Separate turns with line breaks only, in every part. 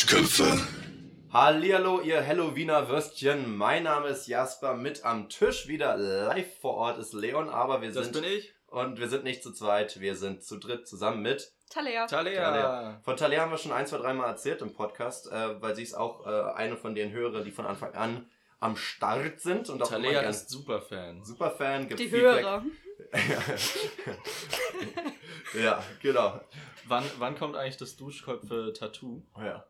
Duschköpfe.
Hallihallo, ihr Halloweener Würstchen. Mein Name ist Jasper. Mit am Tisch wieder live vor Ort ist Leon, aber wir
Das
sind
bin ich.
und wir sind nicht zu zweit, wir sind zu dritt zusammen mit
Talea.
Talea.
Talea. Von Talia haben wir schon ein, zwei, dreimal erzählt im Podcast, äh, weil sie ist auch äh, eine von den Hörern, die von Anfang an am Start sind und auch
Talea ist Superfan.
Superfan, gibt
Die
Feedback.
Hörer.
ja, genau.
Wann, wann kommt eigentlich das Duschköpfe-Tattoo?
Ja.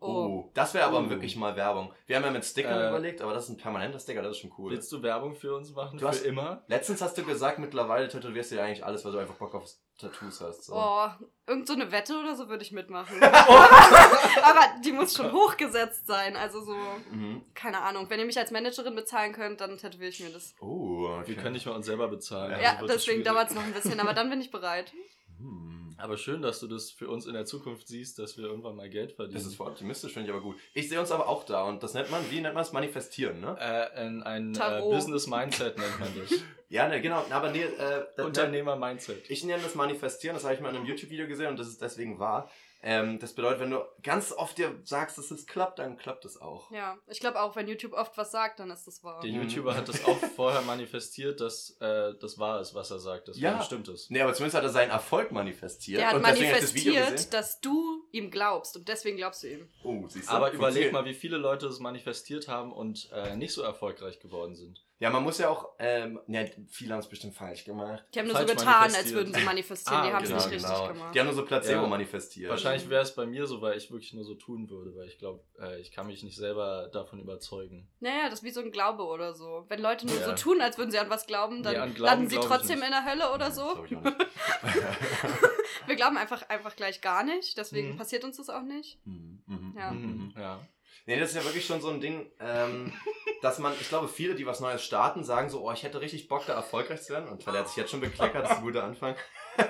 Oh.
Oh, das wäre aber
Oh.
wirklich mal Werbung. Wir haben ja mit Stickern
Äh,
überlegt, aber das ist ein permanenter Sticker, das ist schon cool.
Willst du Werbung für uns machen?
Du hast-
für immer?
Letztens hast du gesagt, mittlerweile tätowierst du ja eigentlich alles, weil du einfach Bock auf Tattoos hast. So.
Oh, irgend so eine Wette oder so würde ich mitmachen. Aber die muss schon hochgesetzt sein. Also so,
Mhm.
keine Ahnung. Wenn ihr mich als Managerin bezahlen könnt, dann tätowiere ich mir das.
Oh, okay.
Wir können nicht mal uns selber bezahlen.
Ja,
also
deswegen dauert es noch ein bisschen, aber dann bin ich bereit.
Hm.
Aber schön, dass du das für uns in der Zukunft siehst, dass wir irgendwann mal Geld verdienen.
Das ist voll optimistisch, finde ich aber gut. Ich sehe uns aber auch da und das nennt man, wie nennt man es? Manifestieren, ne?
äh, ein ein äh. Business Mindset nennt man das.
Ja, ne, genau. Aber nee, äh,
Unternehmer Mindset.
Ich nenne das Manifestieren, das habe ich mal in einem YouTube-Video gesehen und das ist deswegen wahr. Ähm, das bedeutet, wenn du ganz oft dir sagst, dass es klappt, dann klappt es auch.
Ja, ich glaube auch, wenn YouTube oft was sagt, dann ist das wahr.
Der
Mhm.
YouTuber hat das auch vorher manifestiert, dass äh, das wahr ist, was er sagt. Das
Ja.
stimmt ist.
Nee, aber zumindest hat er seinen Erfolg manifestiert.
Der hat
und das
manifestiert,
gesehen.
dass du ihm glaubst und deswegen glaubst du ihm.
Oh, siehst du?
Aber überleg mal, wie viele Leute es manifestiert haben und äh, nicht so erfolgreich geworden sind.
Ja, man muss ja auch, ähm, ja, viele haben es bestimmt falsch gemacht.
Die haben nur so
Falsch
getan, als würden sie manifestieren.
Ah,
die haben es
genau,
nicht richtig gemacht.
Die haben nur so Placebo
Ja.
manifestiert.
Wahrscheinlich wäre es bei mir so, weil ich wirklich nur so tun würde, weil ich glaube, äh, ich kann mich nicht selber davon überzeugen.
Naja, das ist wie so ein Glaube oder so. Wenn Leute nur
Ja.
so tun, als würden sie an was glauben, dann
Nee, Glauben
landen sie trotzdem in der Hölle oder
Hm,
so.
ich auch nicht.
Wir glauben einfach, einfach gleich gar nicht, deswegen
Mhm.
passiert uns das auch nicht.
Mhm, mhm,
Ja.
mhm. Mhm,
ja.
Nee, das ist ja wirklich schon so ein Ding, ähm, dass man, ich glaube, viele, die was Neues starten, sagen so, oh, ich hätte richtig Bock, da erfolgreich zu werden. Und weil er hat sich jetzt schon bekleckert, das ist ein guter Anfang.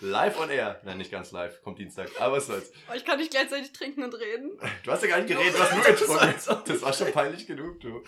live on air. Nein, nicht ganz live, kommt Dienstag. Aber was soll's.
Oh, ich kann nicht gleichzeitig trinken und reden.
Du hast ja gar nicht geredet, du hast nur getrunken. Das war schon peinlich genug, du.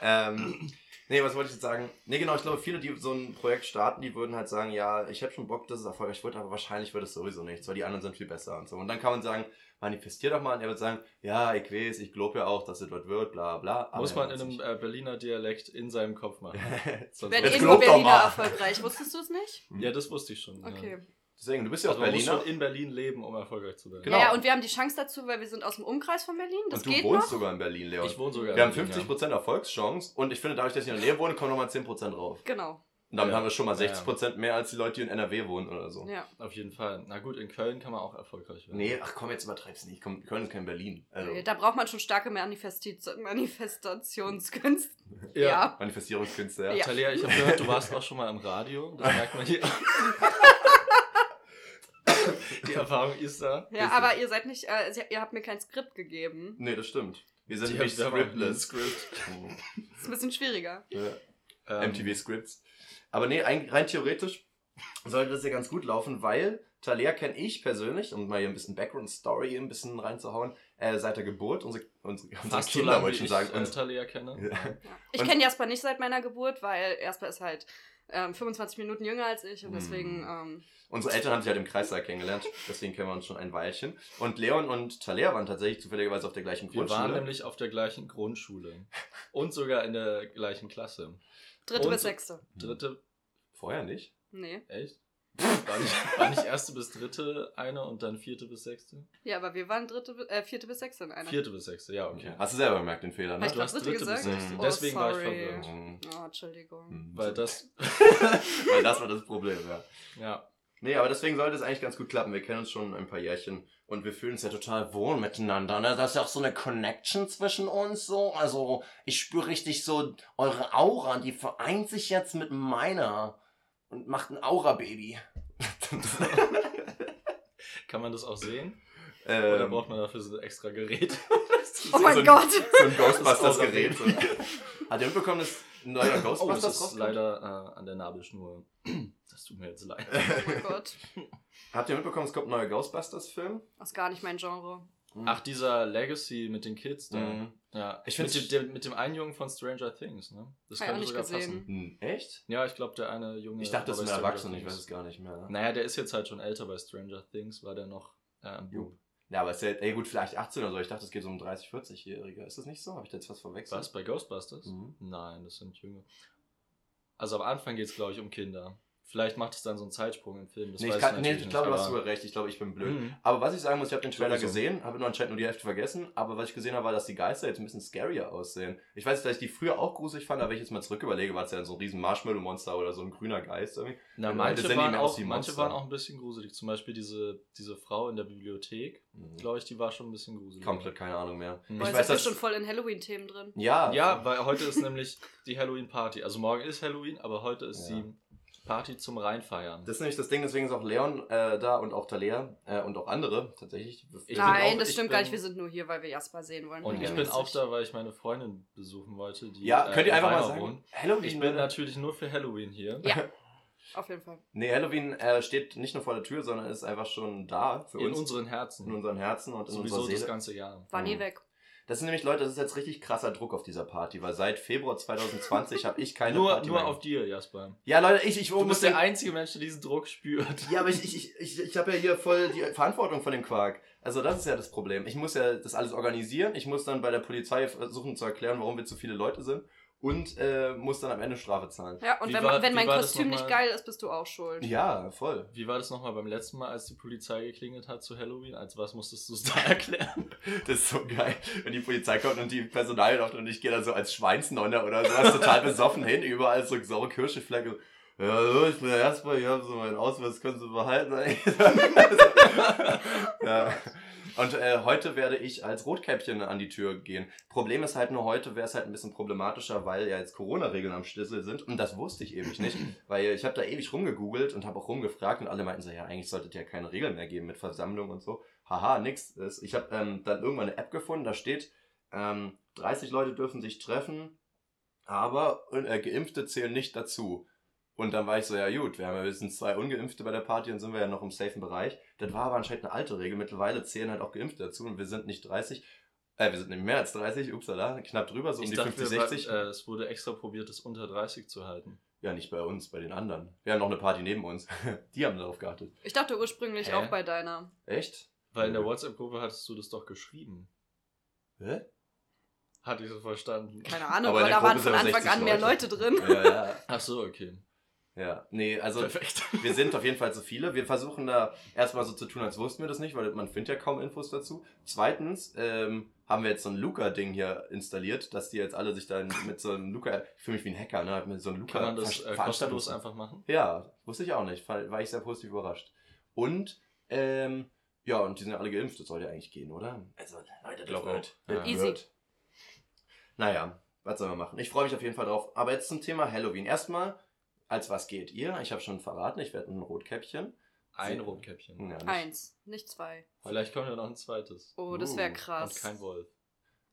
ähm, nee, was wollte ich jetzt sagen? Nee, genau, ich glaube, viele, die so ein Projekt starten, die würden halt sagen, ja, ich habe schon Bock, dass es erfolgreich wird, aber wahrscheinlich wird es sowieso nichts, weil die anderen sind viel besser und so. Und dann kann man sagen, manifestier doch mal und er wird sagen, ja, ich weiß, ich glaube ja auch, dass es was wird, bla bla. aber
Muss man in einem eh Berliner Dialekt in seinem Kopf machen. Sonst
glaub doch
Berliner erfolgreich. Wusstest du es nicht?
ja, das wusste ich schon.
Okay.
Ja.
Deswegen, du bist ja auch
Also man muss schon in Berlin leben, um erfolgreich zu werden.
Genau.
Ja, ja, und wir haben die Chance dazu, weil wir sind aus dem Umkreis von Berlin. Das
und du
geht
wohnst
noch.
sogar in Berlin, Leon.
Ich wohne sogar
wir haben
in Berlin,
50% Erfolgschance und ich finde, dadurch, dass ich in der Nähe wohne, kommen nochmal 10% drauf.
Genau.
Und damit
Ja.
haben wir schon mal
Ja, ja.
60% mehr als die Leute, die in NRW wohnen oder so.
Ja.
Ja, auf jeden Fall. Na gut, in Köln kann man auch erfolgreich werden.
Nee, ach komm, jetzt übertreib's nicht. Komm, Köln ist kein Berlin. Also,
Da braucht man schon starke Manifestationskünste.
Ja.
Ja.
Manifestierungskünste, ja.
Ja.
Talia, ich habe gehört, du warst auch schon mal im Radio. Das merkt man hier. Die Erfahrung ist da.
Ja,
Ist
aber ihr seid nicht, äh, ihr habt mir kein Skript gegeben.
Nee, das stimmt. Wir sind
Die
nicht scriptless.
Script.
Das ist ein bisschen schwieriger.
ja.
Ähm,
MTV Scripts. Aber nee, ein, rein theoretisch sollte das ja ganz gut laufen, weil Talia kenne ich persönlich, um mal hier ein bisschen Background-Story ein bisschen reinzuhauen, äh, seit der Geburt, unsere, unsere, unsere
Fast so
Kinder,
lange,
wollte ich
ich
schon sagen.
äh,
Und,
Talia kenne.
ja.
Ich kenne Jasper nicht seit meiner Geburt, weil Jasper ist halt ähm, 25 Minuten jünger als ich und deswegen, ähm,
Unsere Eltern haben sich halt im Kreistag kennengelernt, deswegen kennen wir uns schon ein Weilchen. Und Leon und Talia waren tatsächlich zufälligerweise auf der gleichen
Wir waren
Grundschule.
nämlich auf der gleichen Grundschule. Und sogar in der gleichen Klasse.
dritte
Und-
bis sechste.
Dritte,
Vorher nicht?
Nee.
echt? War nicht, war nicht erste bis dritte eine und dann vierte bis sechste?
Ja, aber wir waren dritte, äh, vierte bis sechste in einer.
Vierte bis sechste, ja, okay.
Hast du selber gemerkt, den Fehler, ne?
Hast
Du hast
dritte
dritte bis
gesagt?
sechste.
Oh,
Deswegen war ich
sorry.
verwirrt.
Mhm.
Oh, Entschuldigung.
Mhm.
Weil das,
Weil das war das Problem, ja.
ja.
Nee, aber deswegen sollte es eigentlich ganz gut klappen. Wir kennen uns schon ein paar Jährchen und wir fühlen uns ja total wohl miteinander. Ne? Da ist ja auch so eine Connection zwischen uns so. Also ich spüre richtig so eure Aura, die vereint sich jetzt mit meiner und macht ein Aura-Baby.
Kann man das auch sehen? Oder
ähm,
braucht man dafür so ein extra Gerät?
Oh mein
so ein-
Gott!
so ein Ghostbusters-Gerät. Hat ihr mitbekommen, dass ein neuer
Oh, das
Ghostbusters
ist
rauskommt?
leider äh, an der Nabelschnur. Das tut mir jetzt leid.
Oh mein Gott.
Habt ihr mitbekommen, es kommt ein neuer Ghostbusters-Film?
Das ist gar nicht mein Genre.
Ach, dieser Legacy mit den Kids da.
Mhm.
Ja.
Ich
mit, dem, mit dem einen Jungen von Stranger Things, ne? Das
ich
könnte
nicht
sogar
gesehen.
passen.
Hm, Echt?
Ja, ich glaube, der eine Junge.
Ich dachte, das ist ein Erwachsener, ich weiß es gar nicht mehr.
Naja, der ist jetzt halt schon älter bei Stranger Things, war der noch äh, ein Bub.
Ja, aber ist ja, ey, gut, vielleicht 18 oder so. Ich dachte, es geht so um 30, 40-Jährige. Ist das nicht so? Habe ich da jetzt was verwechselt?
Was, bei Ghostbusters?
Mhm.
Nein, das sind Jünger. Also am Anfang geht es, glaube ich, um Kinder. Vielleicht macht es dann so einen Zeitsprung im Film. Das
nee,
weiß
ich, kann,
ich
nee, ich glaube, du
nicht,
hast sogar recht. Ich glaube, ich bin blöd.
Mhm.
Aber was ich sagen muss, ich habe den Trailer
Sowieso.
gesehen, habe nur anscheinend nur die Hälfte vergessen, aber was ich gesehen habe, war, dass die Geister jetzt ein bisschen scarier aussehen. Ich weiß, dass ich die früher auch gruselig fand, aber wenn ich jetzt mal zurück überlege, war es ja so ein riesen Marshmallow-Monster oder so ein grüner Geist irgendwie.
Na, manche,
das sind die
waren auch, manche waren auch ein bisschen gruselig. Zum Beispiel diese, diese Frau in der Bibliothek, glaube ich, die war schon ein bisschen gruselig.
Komplett keine Ahnung mehr.
Mhm.
Ich weiß,
sind wir
dass-
schon voll in Halloween-Themen drin.
Ja,
Ja, weil heute ist nämlich die Halloween-Party. Also morgen ist Halloween, aber heute ist
Ja.
die Party zum Reinfeiern.
Das ist nämlich das Ding, deswegen ist auch Leon äh, da und auch Talea äh, und auch andere tatsächlich.
Ich
Nein,
auch-
das stimmt
bin-
gar nicht. Wir sind nur hier, weil wir Jasper sehen wollen.
Und ich bin auch da, weil ich meine Freundin besuchen wollte. Die,
ja,
äh,
könnt ihr
in
einfach mal sagen,
wohnt.
Halloween.
Ich bin natürlich nur für Halloween hier.
Ja. Auf jeden Fall.
Nee, Halloween äh, steht nicht nur vor der Tür, sondern ist einfach schon da für
In
uns.
unseren Herzen.
in unseren Herzen und in
Sowieso
unserer
das
Seele.
ganze Jahr.
War nie
Mhm.
weg.
Das sind nämlich Leute, das ist jetzt richtig krasser Druck auf dieser Party, weil seit Februar 2020 habe ich keine
Nur,
Party
nur
mehr.
auf dir, Jasper.
Ja, Leute, ich, ich
Du bist der einzige Mensch, der diesen Druck spürt.
Ja, aber ich, ich, ich, ich, ich habe ja hier voll die Verantwortung von dem Quark. Also das ist ja das Problem. Ich muss ja das alles organisieren. Ich muss dann bei der Polizei versuchen zu erklären, warum wir zu viele Leute sind. Und äh, muss dann am Ende Strafe zahlen.
Ja, und
Wie
wenn,
war-
wenn mein Kostüm nicht geil ist, bist du auch schuld.
Ja, voll.
Wie war das nochmal beim letzten Mal, als die Polizei geklingelt hat zu Halloween? Als was musstest du es da erklären?
Das ist so geil. Wenn die Polizei kommt und die Personal läuft und ich gehe dann so als Schweinsnonner oder sowas total besoffen hin, überall so saure Kirscheflecke. Ja, hallo, ich bin der Jasper, ich habe so meinen Ausweis, können Sie behalten. ja. Und äh, heute werde ich als Rotkäppchen an die Tür gehen. Problem ist halt nur, heute wäre es halt ein bisschen problematischer, weil ja jetzt Corona-Regeln am Schlüssel sind. Und das wusste ich ewig nicht, weil ich habe da ewig rumgegoogelt und habe auch rumgefragt und alle meinten so, ja, eigentlich sollte es ja keine Regeln mehr geben mit Versammlung und so. Haha, nix. Ich habe ähm, dann irgendwann eine App gefunden, da steht, ähm, 30 Leute dürfen sich treffen, aber äh, Geimpfte zählen nicht dazu. Und dann war ich so, ja gut, wir haben ja höchstens zwei Ungeimpfte bei der Party und sind wir ja noch im safen Bereich. Das war aber anscheinend eine alte Regel. Mittlerweile zählen halt auch Geimpfte dazu und wir sind nicht 30. Äh, wir sind nicht mehr als 30, upsala, knapp drüber, so um
ich
die
dachte,
50,
wir war-
60.
Äh, es wurde extra probiert, es unter 30 zu halten.
Ja, nicht bei uns, bei den anderen. Wir haben noch eine Party neben uns. Die haben darauf geachtet.
Ich dachte ursprünglich
Hä?
auch bei deiner.
Echt?
Weil in der WhatsApp-Gruppe hattest du das doch geschrieben.
Hä?
Hatte ich so verstanden.
Keine Ahnung,
Aber
aber, da waren von Anfang
60
an mehr
Leute.
Leute drin.
Ja, ja.
Ach so, okay.
Ja, nee, also
Perfekt.
wir sind auf jeden Fall zu viele. Wir versuchen da erstmal so zu tun, als wussten wir das nicht, weil man findet ja kaum Infos dazu. Zweitens ähm, haben wir jetzt so ein Luca-Ding hier installiert, dass die jetzt alle sich dann mit so einem Luca, ich fühle mich wie ein Hacker, ne, mit so einem Luca
Kann man das äh, kostenlos einfach machen?
Ja, wusste ich auch nicht, war ich sehr positiv überrascht. Und, ähm, ja, und die sind ja alle geimpft, das sollte ja eigentlich gehen, oder? Also, Leute, das wird.
Ja.
Easy.
wird. Naja, was sollen wir machen? Ich freue mich auf jeden Fall drauf. Aber jetzt zum Thema Halloween. Erstmal, als was geht ihr? Ich habe schon verraten, ich werde ein Rotkäppchen.
Ein
Sie-
Rotkäppchen.
Ja, nicht-
Eins, nicht zwei.
Vielleicht kommt ja noch ein zweites.
Oh, das wäre
Uh,
krass.
Und kein Wolf.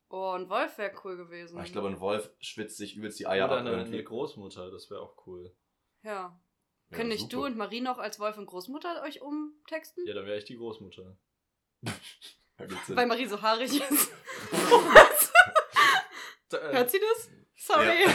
Oh, ein Wolf wäre cool gewesen.
Ich glaube, ein Wolf schwitzt sich übelst die Eier
Oder
ab
eine,
irgendwie.
eine Großmutter, das wäre auch cool.
ja.
Ja,
Können nicht du und Marie noch als Wolf und Großmutter euch umtexten?
Ja, dann wäre ich die Großmutter.
Ja.
Weil Marie so haarig ist.
Äh,
Hört sie das? Sorry.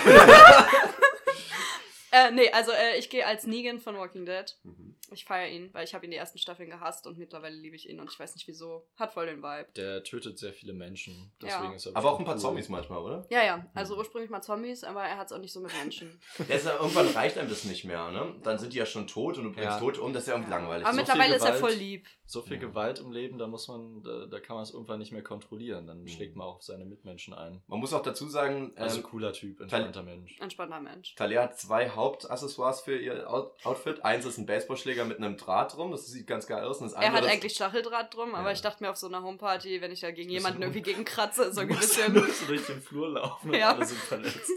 Äh, nee, also äh, ich gehe als Negan von Walking Dead.
Mhm.
Ich feiere ihn, weil ich habe ihn die ersten Staffeln gehasst und mittlerweile liebe ich ihn und ich weiß nicht wieso. Hat voll den Vibe.
Der tötet sehr viele Menschen.
Ja.
Deswegen ist er
Aber auch ein paar
cool.
Zombies manchmal, oder?
Ja, ja. Also ursprünglich mal Zombies, aber er hat es auch nicht so mit Menschen.
Ist ja, irgendwann reicht einem das nicht mehr, ne? Dann sind die ja schon tot und du bringst
Ja.
tot um, das ist ja irgendwie langweilig.
Aber
so
mittlerweile
viel
ist er
Gewalt.
voll lieb.
So viel
Ja.
Gewalt im Leben, da muss man, da, da kann man es irgendwann nicht mehr kontrollieren. Dann
Mhm.
schlägt man auch auf seine Mitmenschen ein.
Man muss auch dazu sagen,
Also
ähm,
cooler Typ, entspannter Mensch.
Entspannter Mensch.
Talia hat zwei Hauptaccessoires für ihr Out- Outfit. Eins ist ein Baseballschläger mit einem Draht drum, das sieht ganz geil aus. Und das
Er hat
andere ist-
eigentlich Stacheldraht drum, aber
Ja.
ich dachte mir auf so einer Homeparty, wenn ich da gegen
Das ist
jemanden irgendwie gegen kratze, ist so ein
Du musst
bisschen.
nur so durch den Flur laufen und
Ja.
alle sind verletzt.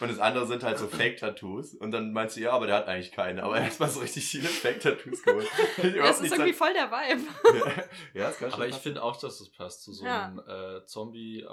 Und das andere sind halt so Fake-Tattoos. Und dann meinst du, ja, aber der hat eigentlich keine. Aber er hat mal so richtig viele Fake-Tattoos geholt.
Ja, es ist irgendwie voll der Vibe. Vibe.
ja, das kann schon
Aber ich finde auch, dass das passt zu so
Ja.
einem äh,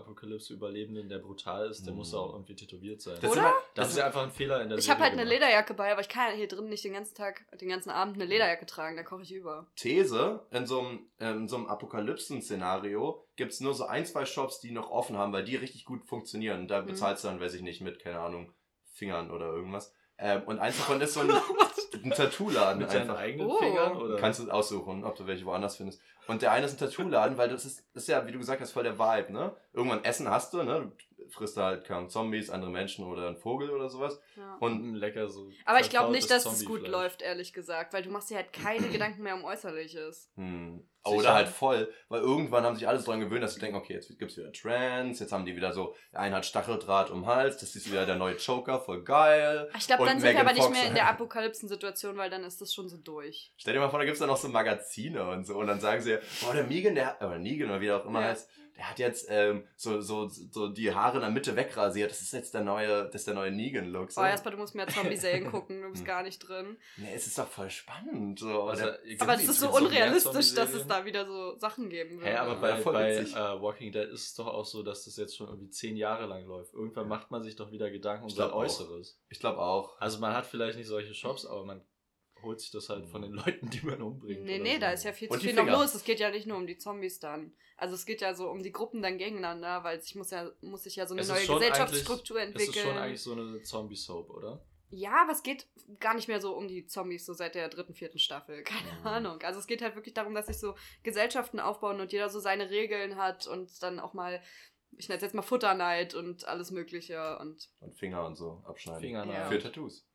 Zombie-Apokalypse-Überlebenden, der brutal ist. Der
Mhm.
muss auch irgendwie tätowiert sein.
Das ist
Oder?
immer-
das ist ja einfach ein Fehler in der
Ich habe halt eine. Lederjacke bei, aber ich kann ja hier drin nicht den ganzen Tag, den ganzen Abend eine Lederjacke tragen, da koche ich über.
These, in so einem, in so einem Apokalypsen-Szenario gibt es nur so ein, zwei Shops, die noch offen haben, weil die richtig gut funktionieren. Da
Mhm.
bezahlst du dann, weiß ich nicht, mit, keine Ahnung, Fingern oder irgendwas. Ähm, und eins davon ist so ein, ein Tattoo-Laden
Mit seinen
einfach.
eigenen
Oh.
Fingern? Oder?
Kannst du aussuchen, ob du welche woanders findest. Und der eine ist ein Tattoo-Laden, weil das ist, ist ja, wie du gesagt hast, voll der Vibe, ne? Irgendwann Essen hast du, ne? Du frisst da halt kaum Zombies, andere Menschen oder einen Vogel oder sowas.
Ja.
Und
lecker so.
Aber ich glaube nicht, dass es gut läuft, ehrlich gesagt, weil du machst dir halt keine Gedanken mehr um Äußerliches.
Hm.
Sicher?
Oder halt voll, weil irgendwann haben sich alle so dran gewöhnt, dass sie denken, okay, jetzt gibt's wieder Trends, jetzt haben die wieder so, der eine hat Stacheldraht um den Hals, das ist wieder der neue Joker, voll geil.
Ich glaube, dann sind wir
Megan
aber nicht
Fox.
mehr in der Apokalypsen-Situation, weil dann ist das schon so durch.
Stell dir mal vor, da gibt's dann noch so Magazine und so und dann sagen sie, boah, der Negan, der, oder Negan oder wie der auch immer
Ja.
heißt, der hat jetzt ähm, so, so, so die Haare in der Mitte wegrasiert, das ist jetzt der neue, das ist der neue Negan-Look. So.
Oh, Jasper, du musst mehr Zombie-Serien gucken, du bist
Hm.
gar nicht drin.
Nee, es ist doch voll spannend. So.
Also,
Aber es ist so unrealistisch, dass es da wieder so Sachen geben wird.
Hä, aber bei, bei äh, Walking Dead ist es doch auch so, dass das jetzt schon irgendwie zehn Jahre lang läuft. Irgendwann macht man sich doch wieder Gedanken um sein. Äußeres.
ich glaube auch.
Also man hat vielleicht nicht solche Shops, aber man holt sich das halt von den Leuten, die man umbringt.
Nee, nee,
so.
da ist ja viel
Und
zu viel noch
Finger.
los. Es geht ja nicht nur um die Zombies dann. Also es geht ja so um die Gruppen dann gegeneinander, weil ich muss ja, muss sich ja so eine
Es ist
neue Gesellschaftsstruktur
Es ist
entwickeln.
schon eigentlich so eine Zombie-Soap, oder?
Ja, aber es geht gar nicht mehr so um die Zombies, so seit der dritten, vierten Staffel. Keine
Mhm.
Ahnung. Also es geht halt wirklich darum, dass sich so Gesellschaften aufbauen und jeder so seine Regeln hat und dann auch mal, ich nenne es jetzt mal Futterneid und alles Mögliche und
Und Finger und so abschneiden.
Finger
Ja.
Für Tattoos.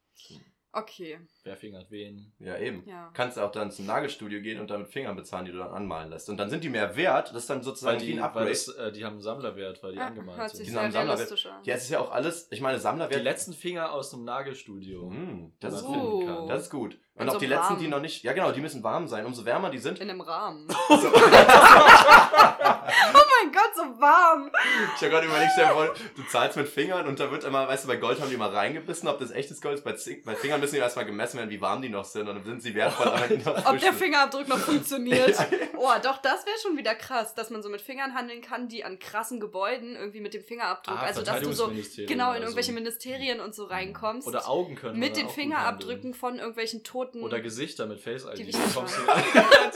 Okay.
Wer fingert wen?
Ja, eben.
Ja.
Kannst du auch dann zum Nagelstudio gehen und dann mit Fingern bezahlen, die du dann anmalen lässt. Und dann sind die mehr wert. Das ist dann sozusagen
Weil
wie
die,
ein
weil
Upgrade.
das, äh, die haben einen Sammlerwert, weil die
Ja,
angemalt
hört
sind.
sich
Die
sehr
sind am Sammler-
realistisch an.
ja, es ist ja auch alles, ich meine, Sammler
Die letzten Finger aus dem Nagelstudio.
Hm, das,
die
ist,
man finden
Oh.
kann.
das ist gut. Und
In
auch
so
die letzten, die noch nicht. Ja, genau, die müssen warm sein. Umso wärmer die sind.
In einem Rahmen.
So.
Oh mein Gott, so warm!
Ich habe gerade überlegt, stell dir du zahlst mit Fingern und da wird immer, weißt du, bei Gold haben die mal reingebissen, ob das echtes Gold ist. Bei, Zink, bei Fingern müssen die erstmal gemessen werden, wie warm die noch sind und dann sind sie wertvoll. noch
Ob der. Fingerabdruck noch funktioniert.
Ja.
Oh, doch, das wäre schon wieder krass, dass man so mit Fingern handeln kann, die an krassen Gebäuden irgendwie mit dem Fingerabdruck,
Ah,
also dass du so genau in irgendwelche
so.
Ministerien und so reinkommst.
Oder Augen können
mit den Fingerabdrücken
handeln.
von irgendwelchen Toten.
Oder Gesichter mit Face ID.
Die
Da
wichtig
kommst du
waren.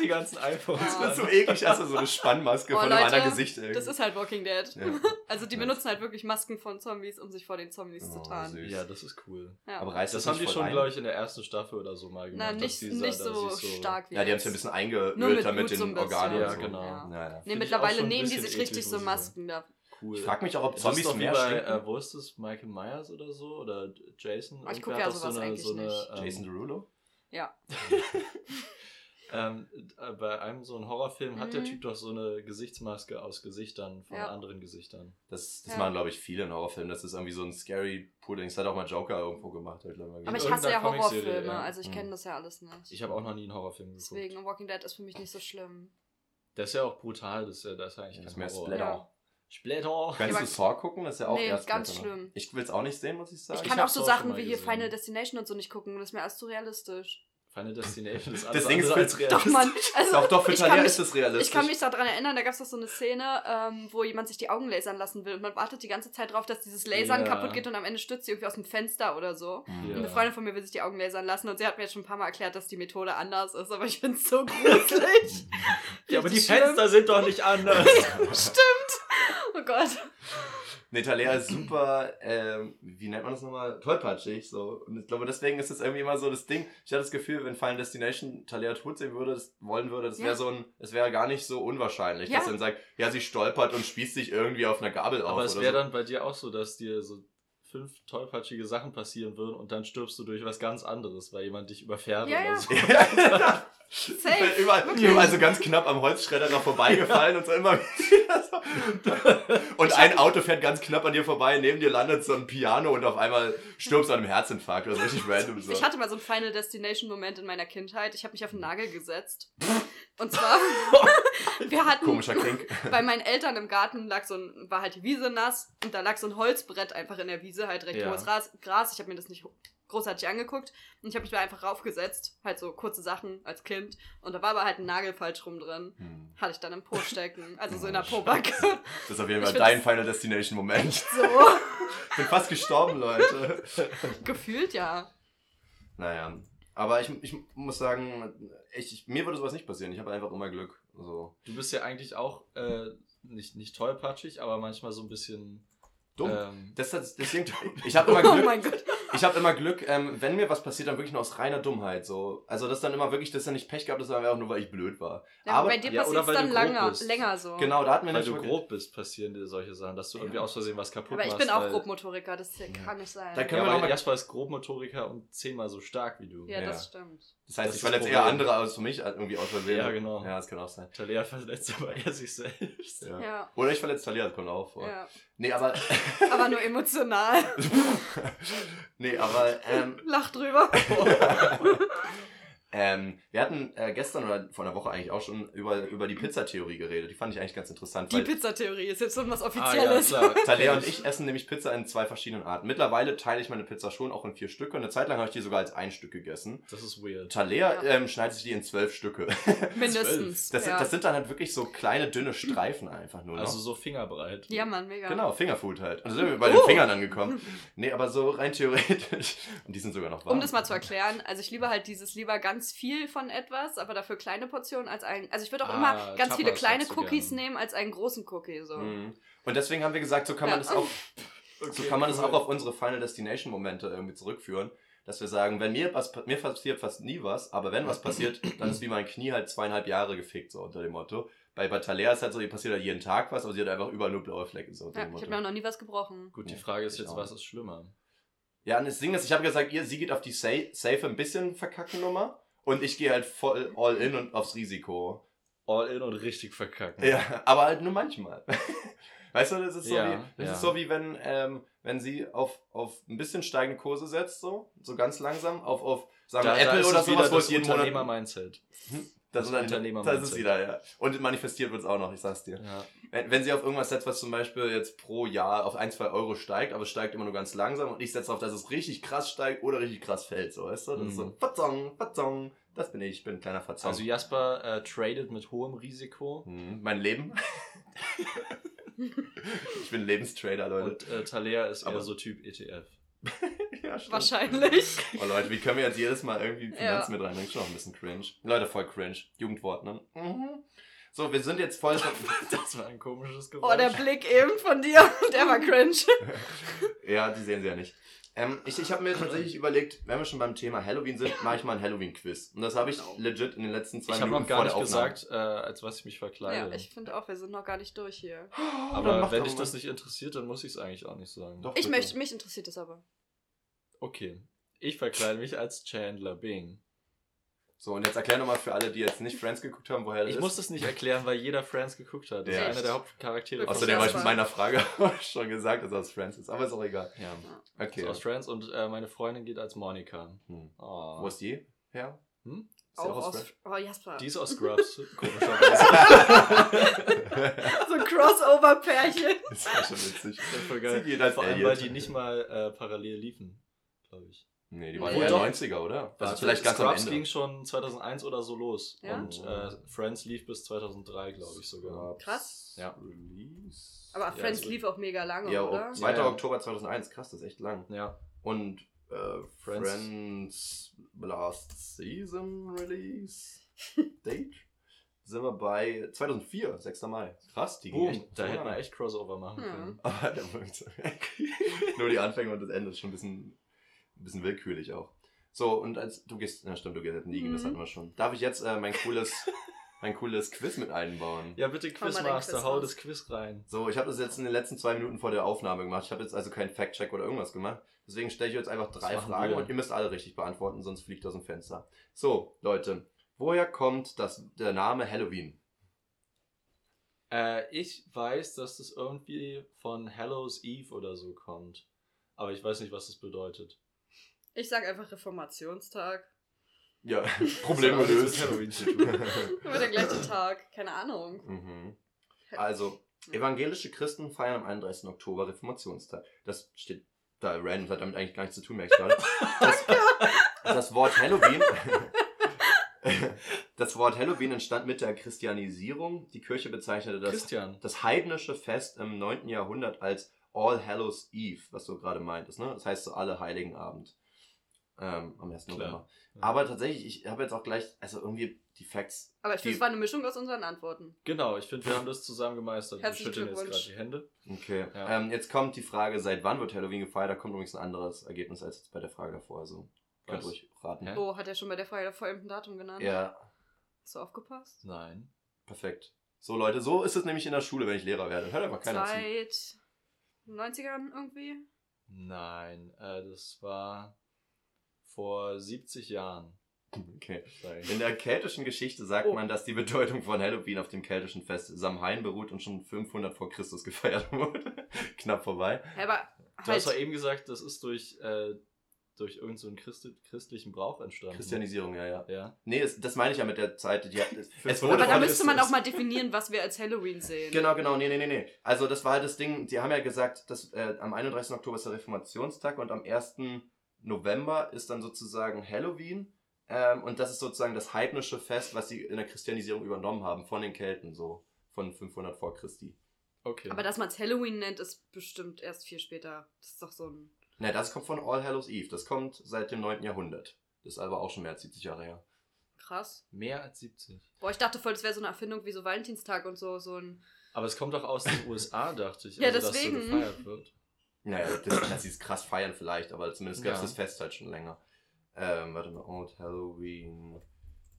die ganzen iPhones
Ja.
Das ist so eklig, hast du so eine Spannmaske
Oh,
von einem
Leute,
anderen Gesicht irgendwie.
das ist halt Walking Dead.
Ja.
Also die benutzen halt wirklich Masken von Zombies, um sich vor den Zombies
Oh,
zu tarnen.
süß.
Ja, das ist cool.
Ja.
Aber reißt
Das
das,
haben die schon, glaube ich, in der ersten Staffel oder so mal gemacht.
Na,
dass
nicht,
dieser-
nicht so
sie
stark wie
Ja, die haben es ja ein bisschen eingeölt damit den
so ein bisschen.
Organen
Ja,
so.
genau.
Ja, ja.
Nee, mittlerweile nehmen die sich richtig so. Masken da.
Cool.
Ich frage mich auch, ob Zombies mehr
bei,
stinken.
äh, wo ist das? Michael Myers oder so? Oder Jason?
Oh, ich
Irgendwer
guck
hat
ja sowas eigentlich nicht.
ähm,
Jason Derulo?
Ja.
ähm, äh, bei einem so einen Horrorfilm hat der
Mhm.
Typ doch so eine Gesichtsmaske aus Gesichtern von
Ja.
anderen Gesichtern.
Das, das
Ja.
machen, glaube ich, viele in Horrorfilmen. Das ist irgendwie so ein scary Pudding. Das hat auch mal Joker irgendwo gemacht. Ich ich, mal
Aber ich
gesehen.
hasse ja Horrorfilme,
ja.
also ich
Mhm.
kenne das ja alles nicht.
Ich habe auch noch nie einen Horrorfilm geguckt.
Deswegen, Walking Dead ist für mich nicht so schlimm.
Der ist ja auch brutal, das ist ja, das ist eigentlich
Das ist
kein
mehr
Horror.
Splatter.
Splatter.
Kannst du Saw gucken? Das ist ja auch
Nee,
erst
ganz
Splatter,
schlimm.
Ich will es auch nicht sehen, muss ich sagen.
Ich
ich
kann auch so
auch schon
Sachen wie hier
gesehen.
Final Destination und so nicht gucken, das ist mir alles zu realistisch.
Final Destination ist alles andere als
Doch,
realistisch.
Mann. Also,
doch, doch, für
mich-
ist das realistisch.
Ich kann mich daran erinnern, da gab es doch so eine Szene, ähm, wo jemand sich die Augen lasern lassen will und man wartet die ganze Zeit drauf, dass dieses Lasern
Ja.
kaputt geht und am Ende stürzt sie irgendwie aus dem Fenster oder so.
Mhm.
Und
Ja.
eine Freundin von mir will sich die Augen lasern lassen und sie hat mir jetzt schon ein paar Mal erklärt, dass die Methode anders ist, aber ich finde es so gruselig.
Ja, aber die
schlimm.
Fenster sind doch nicht anders.
Stimmt. Oh Gott.
Nee, Talia ist super, ähm, wie nennt man das nochmal? Tollpatschig, so. Und ich glaube, deswegen ist das irgendwie immer so das Ding. Ich hatte das Gefühl, wenn Final Destination Talia tot sehen würde, das wollen würde, das wäre
Ja.
so ein, es wäre gar nicht so unwahrscheinlich,
Ja.
dass dann sagt, ja, sie stolpert und spießt sich irgendwie auf einer Gabel auf.
Aber es wäre
so.
dann bei dir auch so, dass dir so fünf tollpatschige Sachen passieren würden und dann stirbst du durch was ganz anderes, weil jemand dich überfährt
Ja,
oder
ja.
so.
Ja.
Safe.
Überall, überall so ganz knapp am Holzschredder noch vorbeigefallen und so immer wieder so. Und ein Auto fährt ganz knapp an dir vorbei, neben dir landet so ein Piano und auf einmal stirbst du an einem Herzinfarkt oder so richtig random so.
Ich hatte mal so einen Final Destination Moment in meiner Kindheit. Ich habe mich auf den Nagel gesetzt. Und zwar, wir hatten
Komischer Kink.
bei meinen Eltern im Garten lag so ein, war halt die Wiese nass und da lag so ein Holzbrett einfach in der Wiese, halt recht
Ja.
hohes Ras, Gras. Ich habe mir das nicht großartig angeguckt. Und ich habe mich da einfach raufgesetzt, halt so kurze Sachen als Kind. Und da war aber halt ein Nagel falsch rum drin.
Hm.
Hatte ich dann im Po stecken, also so in
Oh,
der Pobacke.
Scheiße. Das ist auf jeden Fall dein Final Destination Moment.
So,
Ich bin fast gestorben, Leute.
gefühlt ja.
Naja. Aber ich, ich muss sagen, ich, ich, mir würde sowas nicht passieren. Ich habe einfach immer Glück. So.
Du bist ja eigentlich auch äh, nicht, nicht tollpatschig, aber manchmal so ein bisschen
Dumm.
Ähm,
Das, das, deswegen, ich habe immer
Oh
Glück,
mein Gott.
Ich habe immer Glück, ähm, wenn mir was passiert, dann wirklich nur aus reiner Dummheit. So. Also das dann immer wirklich, das ist ja nicht Pech gehabt, das war einfach nur, weil ich blöd war.
Ja,
aber
bei dir
ja,
passiert es dann
bist.
länger so.
genau, da hatten wir
weil
nicht
du grob bist, passieren dir solche Sachen, dass du irgendwie aus Versehen was kaputt
Aber ich
machst.
bin auch Grobmotoriker, das kann nicht sein.
Da können
Ja,
wir mal-
Jasper ist Grobmotoriker und zehnmal so stark wie du.
ja,
Ja.
das stimmt.
Das heißt,
Das
ich verletze eher andere als für mich irgendwie aus Versehen.
Ja, genau.
Ja, das kann auch sein.
Talia verletzt aber eher sich selbst.
Ja.
Ja.
Oder ich verletze Talia, das kommt auch vor.
ja.
Nee, aber.
Aber nur emotional.
nee, aber. Ähm,
Lach drüber.
ähm, wir hatten äh, gestern oder vor einer Woche eigentlich auch schon über, über die Pizzatheorie geredet. Die fand ich eigentlich ganz interessant.
Die Pizzatheorie ist jetzt so was
Ah,
Offizielles.
ja, klar.
Talea und ich essen nämlich Pizza in zwei verschiedenen Arten. Mittlerweile teile ich meine Pizza schon auch in vier Stücke. Eine Zeit lang habe ich die sogar als ein Stück gegessen.
Das ist weird.
Talea
Ja.
ähm, schneidet sich die in zwölf Stücke.
Mindestens.
Das, sind,
ja.
das sind dann halt wirklich so kleine, dünne Streifen einfach nur noch.
Also so fingerbreit.
ja, Mann, mega.
Genau, Fingerfood halt. Und da sind wir bei
Oh.
den Fingern angekommen. Nee, aber so rein theoretisch. Und die sind sogar noch warm.
Um das mal zu erklären, also ich liebe halt dieses lieber ganz viel von etwas, aber dafür kleine Portionen als ein. Also ich würde auch
Ah,
immer ganz viele
Tapas
kleine
magst du
Cookies
gerne.
nehmen als einen großen Cookie. So.
Mhm. Und deswegen haben wir gesagt, so kann man
Ja.
das auch, so kann man das auch auf unsere Final Destination Momente irgendwie zurückführen. Dass wir sagen, wenn mir was, mir passiert fast nie was, aber wenn was passiert, dann ist wie mein Knie halt zweieinhalb Jahre gefickt, so unter dem Motto. Bei, bei Talea ist halt so, ihr passiert halt jeden Tag was, aber sie hat einfach überall nur blaue Flecken, so unter
Ja,
dem
ich
Motto.
habe mir auch noch nie was gebrochen.
Gut, die Frage ist
ich
jetzt,
auch.
was ist schlimmer?
Ja, und das Ding ist, ich habe gesagt, ihr, sie geht auf die sa safe ein bisschen verkacken Nummer und ich gehe halt voll all in und aufs Risiko.
All in und richtig verkacken.
Ja, aber halt nur manchmal. Weißt du, das ist so
Ja,
wie, das
ja.
ist so wie wenn, ähm, wenn sie auf, auf ein bisschen steigende Kurse setzt, so, so ganz langsam, auf, auf sagen wir
Da, da
Apple
ist
oder sowas, wo
das
es jeden Monat.
Unternehmer-Mindset.
Das,
das
das,
Unternehmer-
das ist wieder, ja. Und manifestiert wird es auch noch, ich sag's dir.
Ja.
Wenn, wenn sie auf irgendwas setzt, was zum Beispiel jetzt pro Jahr auf ein, zwei Euro steigt, aber es steigt immer nur ganz langsam und ich setze auf, dass es richtig krass steigt oder richtig krass fällt, so, weißt du? Das ist so,
Mhm.
Verzong, Verzong. Das bin ich, ich bin ein kleiner Verzong.
Also Jasper äh, tradet mit hohem Risiko
Hm, mein Leben. ich bin Lebenstrader, Leute.
und äh, Talea ist
Aber-
eher so Typ ETF.
ja, stimmt.
Wahrscheinlich.
Oh Leute, wie können wir jetzt jedes Mal irgendwie Finanzen
Ja.
mit reinbringen? Schon ein bisschen cringe. Leute, voll cringe. Jugendwort, ne? Mhm. So, wir sind jetzt voll.
Das war ein komisches Geräusch.
Oh, der Blick eben von dir, der war cringe.
ja, die sehen sie ja nicht. Ähm, ich ich habe mir tatsächlich überlegt, wenn wir schon beim Thema Halloween sind, mache ich mal ein Halloween-Quiz. Und das habe ich legit in den letzten zwei
ich habe
Minuten
noch gar
vor
nicht
der Aufnahme.
gesagt, äh, als was ich mich verkleide.
Ja, ich finde auch, wir sind noch gar nicht durch hier.
Aber wenn dich das nicht interessiert, dann muss ich es eigentlich auch nicht sagen.
Doch,
Ich
bitte.
möchte, mich interessiert das aber.
Okay. Ich verkleide mich als Chandler Bing.
So, und jetzt erklär nochmal für alle, die jetzt nicht Friends geguckt haben, woher das
Ich
ist.
muss das nicht erklären, weil jeder Friends geguckt hat. Das
Ja.
ist einer der Hauptcharaktere.
Außerdem habe ich mit meiner Frage auch schon gesagt, dass er aus Friends ist. Aber ist auch egal.
Ja.
Okay.
Ist aus Friends und äh, meine Freundin geht als Monika.
Hm.
Oh.
Wo ist die her?
Hm?
Ist die
Auch aus.
Friends?
Oh, Jasper.
Die ist aus Scrubs, komischerweise.
So ein Crossover-Pärchen.
Das ist ja schon witzig.
Das ist voll
Sie
geil.
geht als
Vor allem, weil die nicht mal äh, parallel liefen, glaube ich.
Nee, die
Nee.
waren
Obwohl
eher
doch.
90er, oder? Also
Warte,
vielleicht ganz am
Scrubs
Ende.
ging schon 2001 oder so los.
Ja?
Und äh, Friends lief bis 2003, glaube ich sogar.
Krass.
Ja.
Release.
Aber
Ja,
Friends
das
lief auch mega lange,
Ja,
oder?
oh, 2.
Ja, ja.
Oktober 2001. Krass, das ist echt lang.
Ja.
Und äh,
Friends.
Friends. Last Season Release Date? Sind wir bei 2004, 6. Mai. Krass, die ging
Boom,
echt
da
so
hätte man
lang.
echt Crossover machen
Ja.
können.
Aber Nur die Anfänge und das Ende ist schon ein bisschen, ein bisschen willkürlich auch. So, und als du gehst, na stimmt, du gehst in Liegen, das
Mhm.
hatten wir schon. Darf ich jetzt äh, mein cooles, mein cooles Quiz mit einbauen?
Ja, bitte Quizmaster,
Quiz
hau das Quiz rein.
So, ich habe das jetzt in den letzten zwei Minuten vor der Aufnahme gemacht. Ich habe jetzt also keinen Fact-Check oder irgendwas gemacht. Deswegen stelle ich jetzt einfach drei Fragen
wir.
und ihr müsst alle richtig beantworten, sonst fliegt aus dem Fenster. So, Leute, woher kommt das, der Name Halloween?
Äh, ich weiß, dass das irgendwie von Hallows Eve oder so kommt. Aber ich weiß nicht, was das bedeutet.
Ich sag einfach Reformationstag.
Ja, Problem gelöst.
Immer der gleiche Tag. Keine Ahnung.
Mhm. Also, evangelische Christen feiern am 31. Oktober Reformationstag. Das steht da random, das hat damit eigentlich gar nichts zu tun, merke ich gerade. Das, das Wort Halloween. das Wort Halloween entstand mit der Christianisierung. Die Kirche bezeichnete das,
Christian.
das heidnische Fest im 9. Jahrhundert als All Hallows Eve, was du gerade meintest. Ne? Das heißt so alle Heiligen Abend. Ähm, am 1.
Klar.
November.
Ja.
Aber tatsächlich, ich habe jetzt auch gleich, also irgendwie die Facts.
Aber ich finde, es war eine Mischung aus unseren Antworten.
Genau, ich finde, wir haben das zusammen gemeistert. Wir
Herzlichen
schütteln jetzt gerade
Glückwunsch.
die Hände.
Okay.
Ja.
Ähm, jetzt kommt die Frage, seit wann wird Halloween gefeiert? Da kommt übrigens ein anderes Ergebnis als jetzt bei der Frage davor. Also könnt
Was?
ruhig raten.
Hä?
Oh, hat er schon bei der Frage davor eben ein Datum genannt?
Ja,
Hast du aufgepasst?
Nein.
perfekt. So Leute, so ist es nämlich in der Schule, wenn ich Lehrer werde. Hört einfach keiner zu.
Seit 90ern irgendwie?
Nein, äh, das war vor 70 Jahren.
Okay. In der keltischen Geschichte sagt
Oh.
man, dass die Bedeutung von Halloween auf dem keltischen Fest Samhain beruht und schon 500 vor Christus gefeiert wurde. Knapp vorbei.
Ja, aber
Du hast doch
halt,
eben gesagt, das ist durch, äh, durch irgendeinen so einen Christi christlichen Brauch entstanden.
Christianisierung, ja, ja.
Ja.
Nee, es, das meine ich ja mit der Zeit. Die, es, es
500
wurde
aber da müsste man auch mal definieren, was wir als Halloween sehen.
Genau, genau, nee, nee, nee, nee. Also das war halt das Ding, die haben ja gesagt, dass äh, am 31. Oktober ist der Reformationstag und am 1. November ist dann sozusagen Halloween. Ähm, und das ist sozusagen das heidnische Fest, was sie in der Christianisierung übernommen haben von den Kelten, so von 500 vor Christi.
Okay.
Aber dass man es Halloween nennt, ist bestimmt erst viel später. Das ist doch so ein.
Ne, das kommt von All Hallows Eve. Das kommt seit dem 9. Jahrhundert. Das ist aber auch schon mehr als 70 Jahre her.
Krass.
Mehr als 70.
Boah, ich dachte voll, das wäre so eine Erfindung wie so Valentinstag und so, so ein.
Aber es kommt doch aus den USA, dachte ich.
Ja,
also,
deswegen.
Dass so gefeiert wird.
Naja, das, dass sie es krass feiern vielleicht, aber zumindest gab es
Ja.
das Fest halt schon länger. Ähm, warte mal, Old Halloween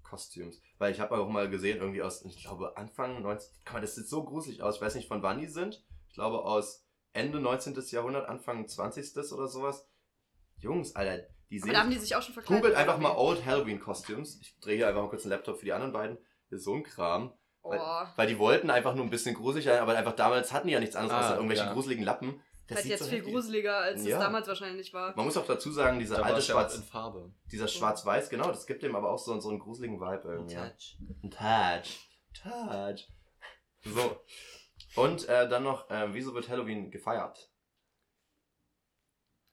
Costumes. Weil ich habe auch mal gesehen, irgendwie aus, ich glaube, Anfang 19. Guck mal, das sieht so gruselig aus. Ich weiß nicht, von wann die sind. Ich glaube, aus Ende 19. Jahrhundert, Anfang 20. oder sowas. Jungs, Alter, die
Aber da haben
sehen.
die sich auch schon verkleidet.
Googelt einfach mal. Old Halloween Costumes. Ich drehe hier einfach mal kurz den Laptop für die anderen beiden. Hier ist so ein Kram.
Oh.
Weil die wollten einfach nur ein bisschen gruselig sein, aber einfach damals hatten die ja nichts anderes
Ah,
außer irgendwelche
ja.
gruseligen Lappen. Das sieht
jetzt
so
viel
heftig-
gruseliger, als
Ja.
es damals wahrscheinlich war.
Man muss auch dazu sagen, dieser
Da
alte Schwarz,
in Farbe.
dieser Schwarz-Weiß, genau, das gibt dem aber auch so, so einen gruseligen Vibe irgendwie. ja.
Touch.
Ein Touch. Touch. So. Und äh, dann noch, äh, wieso wird Halloween gefeiert?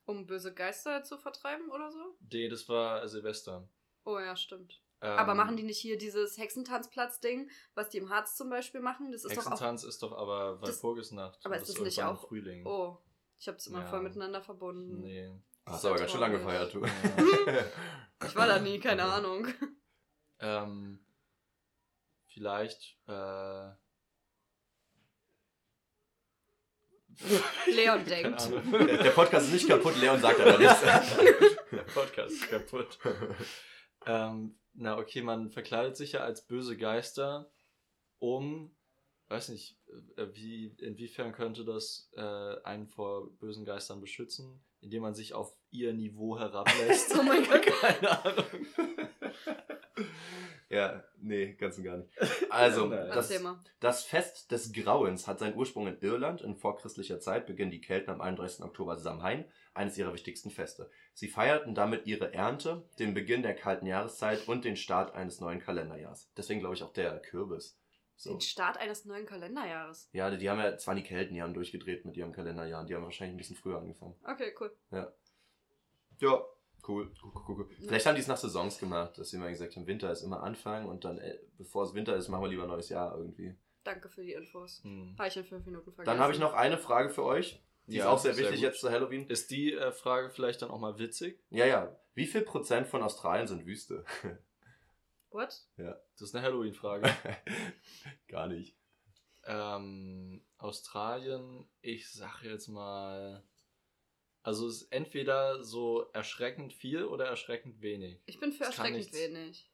Um böse Geister zu vertreiben oder so?
Nee, das war Silvester.
Oh ja, stimmt.
Ähm,
Aber machen die nicht hier dieses Hexentanzplatz-Ding, was die im Harz zum Beispiel machen? Das ist doch auch.
Hexentanz ist doch aber Walpurgisnacht.
aber
und
ist das nicht auch-
Frühling.
Oh, ich hab's immer
Ja.
voll miteinander verbunden.
Nee.
Hast du aber ganz schön lange gefeiert, du.
Ich war da nie, keine Ahnung.
Ähm, vielleicht, äh,
Leon denkt.
Der, der Podcast ist nicht kaputt, Leon sagt aber nichts.
Der Podcast ist kaputt. ähm, na, okay, man verkleidet sich ja als böse Geister, um, weiß nicht, äh, wie, inwiefern könnte das äh, einen vor bösen Geistern beschützen, indem man sich auf ihr Niveau herablässt.
Oh mein Gott.
Keine Ahnung.
ja, nee, ganz und gar nicht. Also, das. Das Fest des Grauens hat seinen Ursprung in Irland. In vorchristlicher Zeit beginnen die Kelten am 31. Oktober Samhain, eines ihrer wichtigsten Feste. Sie feierten damit ihre Ernte, den Beginn der kalten Jahreszeit und den Start eines neuen Kalenderjahrs. Deswegen glaube ich auch der Kürbis. So.
Den Start eines neuen Kalenderjahres.
Ja, die haben ja, zwar die Kelten, die haben durchgedreht mit ihrem Kalenderjahren. Die haben wahrscheinlich ein bisschen früher angefangen.
Okay, cool.
Ja, cool. cool, cool, cool. Vielleicht haben die es nach Saisons gemacht, dass sie immer gesagt haben, Winter ist immer Anfang und dann, äh, bevor es Winter ist, machen wir lieber ein neues Jahr irgendwie.
Danke für die Infos.
Hm.
Habe ich in fünf Minuten vergessen.
Dann habe ich noch eine Frage für euch. Die ist
Ja,
auch sehr
sehr
wichtig
gut.
jetzt zu Halloween.
Ist die äh, Frage vielleicht dann auch mal witzig?
Ja, ja. Wie viel Prozent von Australien sind Wüste?
What?
Das ist eine Halloween-Frage.
Gar nicht.
ähm, Australien, ich sag jetzt mal. Also es ist entweder so erschreckend viel oder erschreckend wenig.
Ich bin für
Das
erschreckend
nichts.
wenig.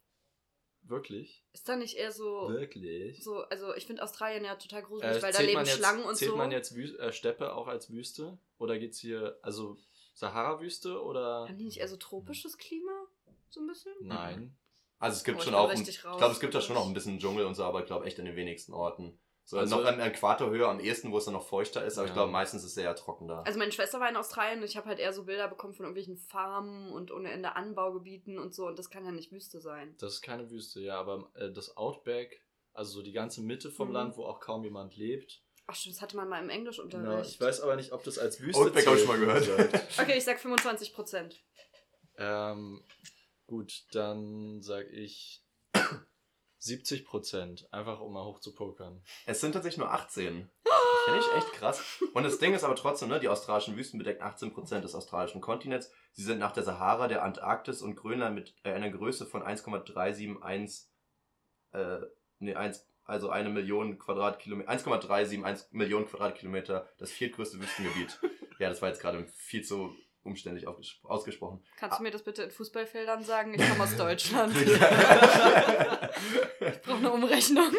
Wirklich?
Ist da nicht eher so.
Wirklich?
so also, ich finde Australien ja total gruselig,
Äh,
weil da
zählt
leben
jetzt,
Schlangen und
zählt
so.
man jetzt Wü äh, Steppe auch als Wüste? Oder geht's hier, also Sahara-Wüste oder?
Haben die nicht eher so tropisches Klima? So ein bisschen?
Nein.
Also es gibt
Oh,
schon auch, ein, ich glaube, es gibt da schon noch ein bisschen Dschungel und so, aber ich glaube echt in den wenigsten Orten. So
Also-
noch am Äquatorhöhe am ehesten, wo es dann noch feuchter ist, aber ich
Ja.
glaube meistens ist es eher trocken da.
Also meine Schwester war in Australien und ich habe halt eher so Bilder bekommen von irgendwelchen Farmen und ohne Ende Anbaugebieten und so und das kann ja nicht Wüste sein.
Das ist keine Wüste, ja, aber äh, das Outback, also so die ganze Mitte vom
Mhm.
Land, wo auch kaum jemand lebt,
Ach stimmt, das hatte man mal im
Genau,
Englischunterricht.
ich weiß aber nicht, ob das als Wüste
Outback hab ich schon mal gehört.
Okay, ich sag 25 Prozent.
Ähm, gut, dann sag ich 70 Prozent. Einfach um mal hoch zu pokern.
Es sind tatsächlich nur 18. Finde ich echt krass. Und das Ding ist aber trotzdem, ne, die australischen Wüsten bedecken 18% des australischen Kontinents. Sie sind nach der Sahara, der Antarktis und Grönland mit äh, einer Größe von 1,371, äh, nee, 1, also eine Million Quadratkilometer, 1,371 Millionen Quadratkilometer, das viertgrößte Wüstengebiet. ja, das war jetzt gerade viel zu umständlich ausgesprochen.
Kannst du mir das bitte in Fußballfeldern sagen? Ich komme aus Deutschland.
ich
Ich brauche eine Umrechnung.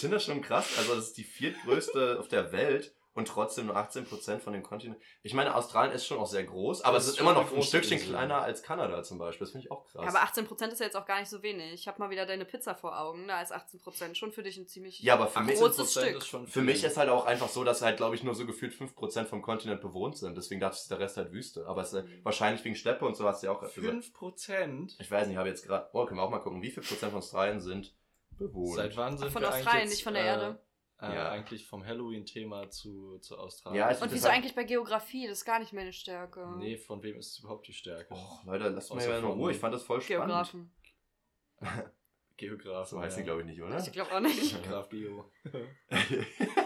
finde das schon krass. Also, das ist die viertgrößte auf der Welt und trotzdem nur 18% von dem Kontinent. Ich meine, Australien ist schon auch sehr groß, aber
Das
es
ist
immer noch ein Stückchen
Insel.
kleiner als Kanada zum Beispiel. Das finde ich auch krass.
Ja, aber 18 Prozent ist ja jetzt auch gar nicht so wenig. Ich habe mal wieder deine Pizza vor Augen. Da ist 18 Prozent schon für dich ein ziemlich
Ja, aber für mich-
großes
18%
Stück.
ist schon
Für mich ist halt auch einfach so, dass halt, glaube ich, nur so gefühlt 5% vom Kontinent bewohnt sind. Deswegen dachte ich, ist der Rest halt Wüste. Aber es ist
Mhm.
wahrscheinlich wegen Steppe und so hast du ja auch gesagt.
5 Prozent?
Ich weiß nicht, ich habe jetzt gerade. Oh, können wir auch mal gucken, wie viel Prozent von Australien sind bewohnt.
Seit wann sind
Von
wir
Australien, nicht von der
äh,
Erde.
Äh,
Ja.
Eigentlich vom Halloween-Thema zu, zu Australien.
Ja, ich-
Und wieso eigentlich bei Geografie? Das ist gar nicht meine Stärke.
Nee, von wem ist es überhaupt die Stärke?
Oh, Leute, lasst mir ja in
von-
Ruhe. Ich fand das voll spannend.
Geografen.
Geograf.
So heißt sie, glaube ich, nicht, oder?
Ich glaube auch nicht.
Graf Geo.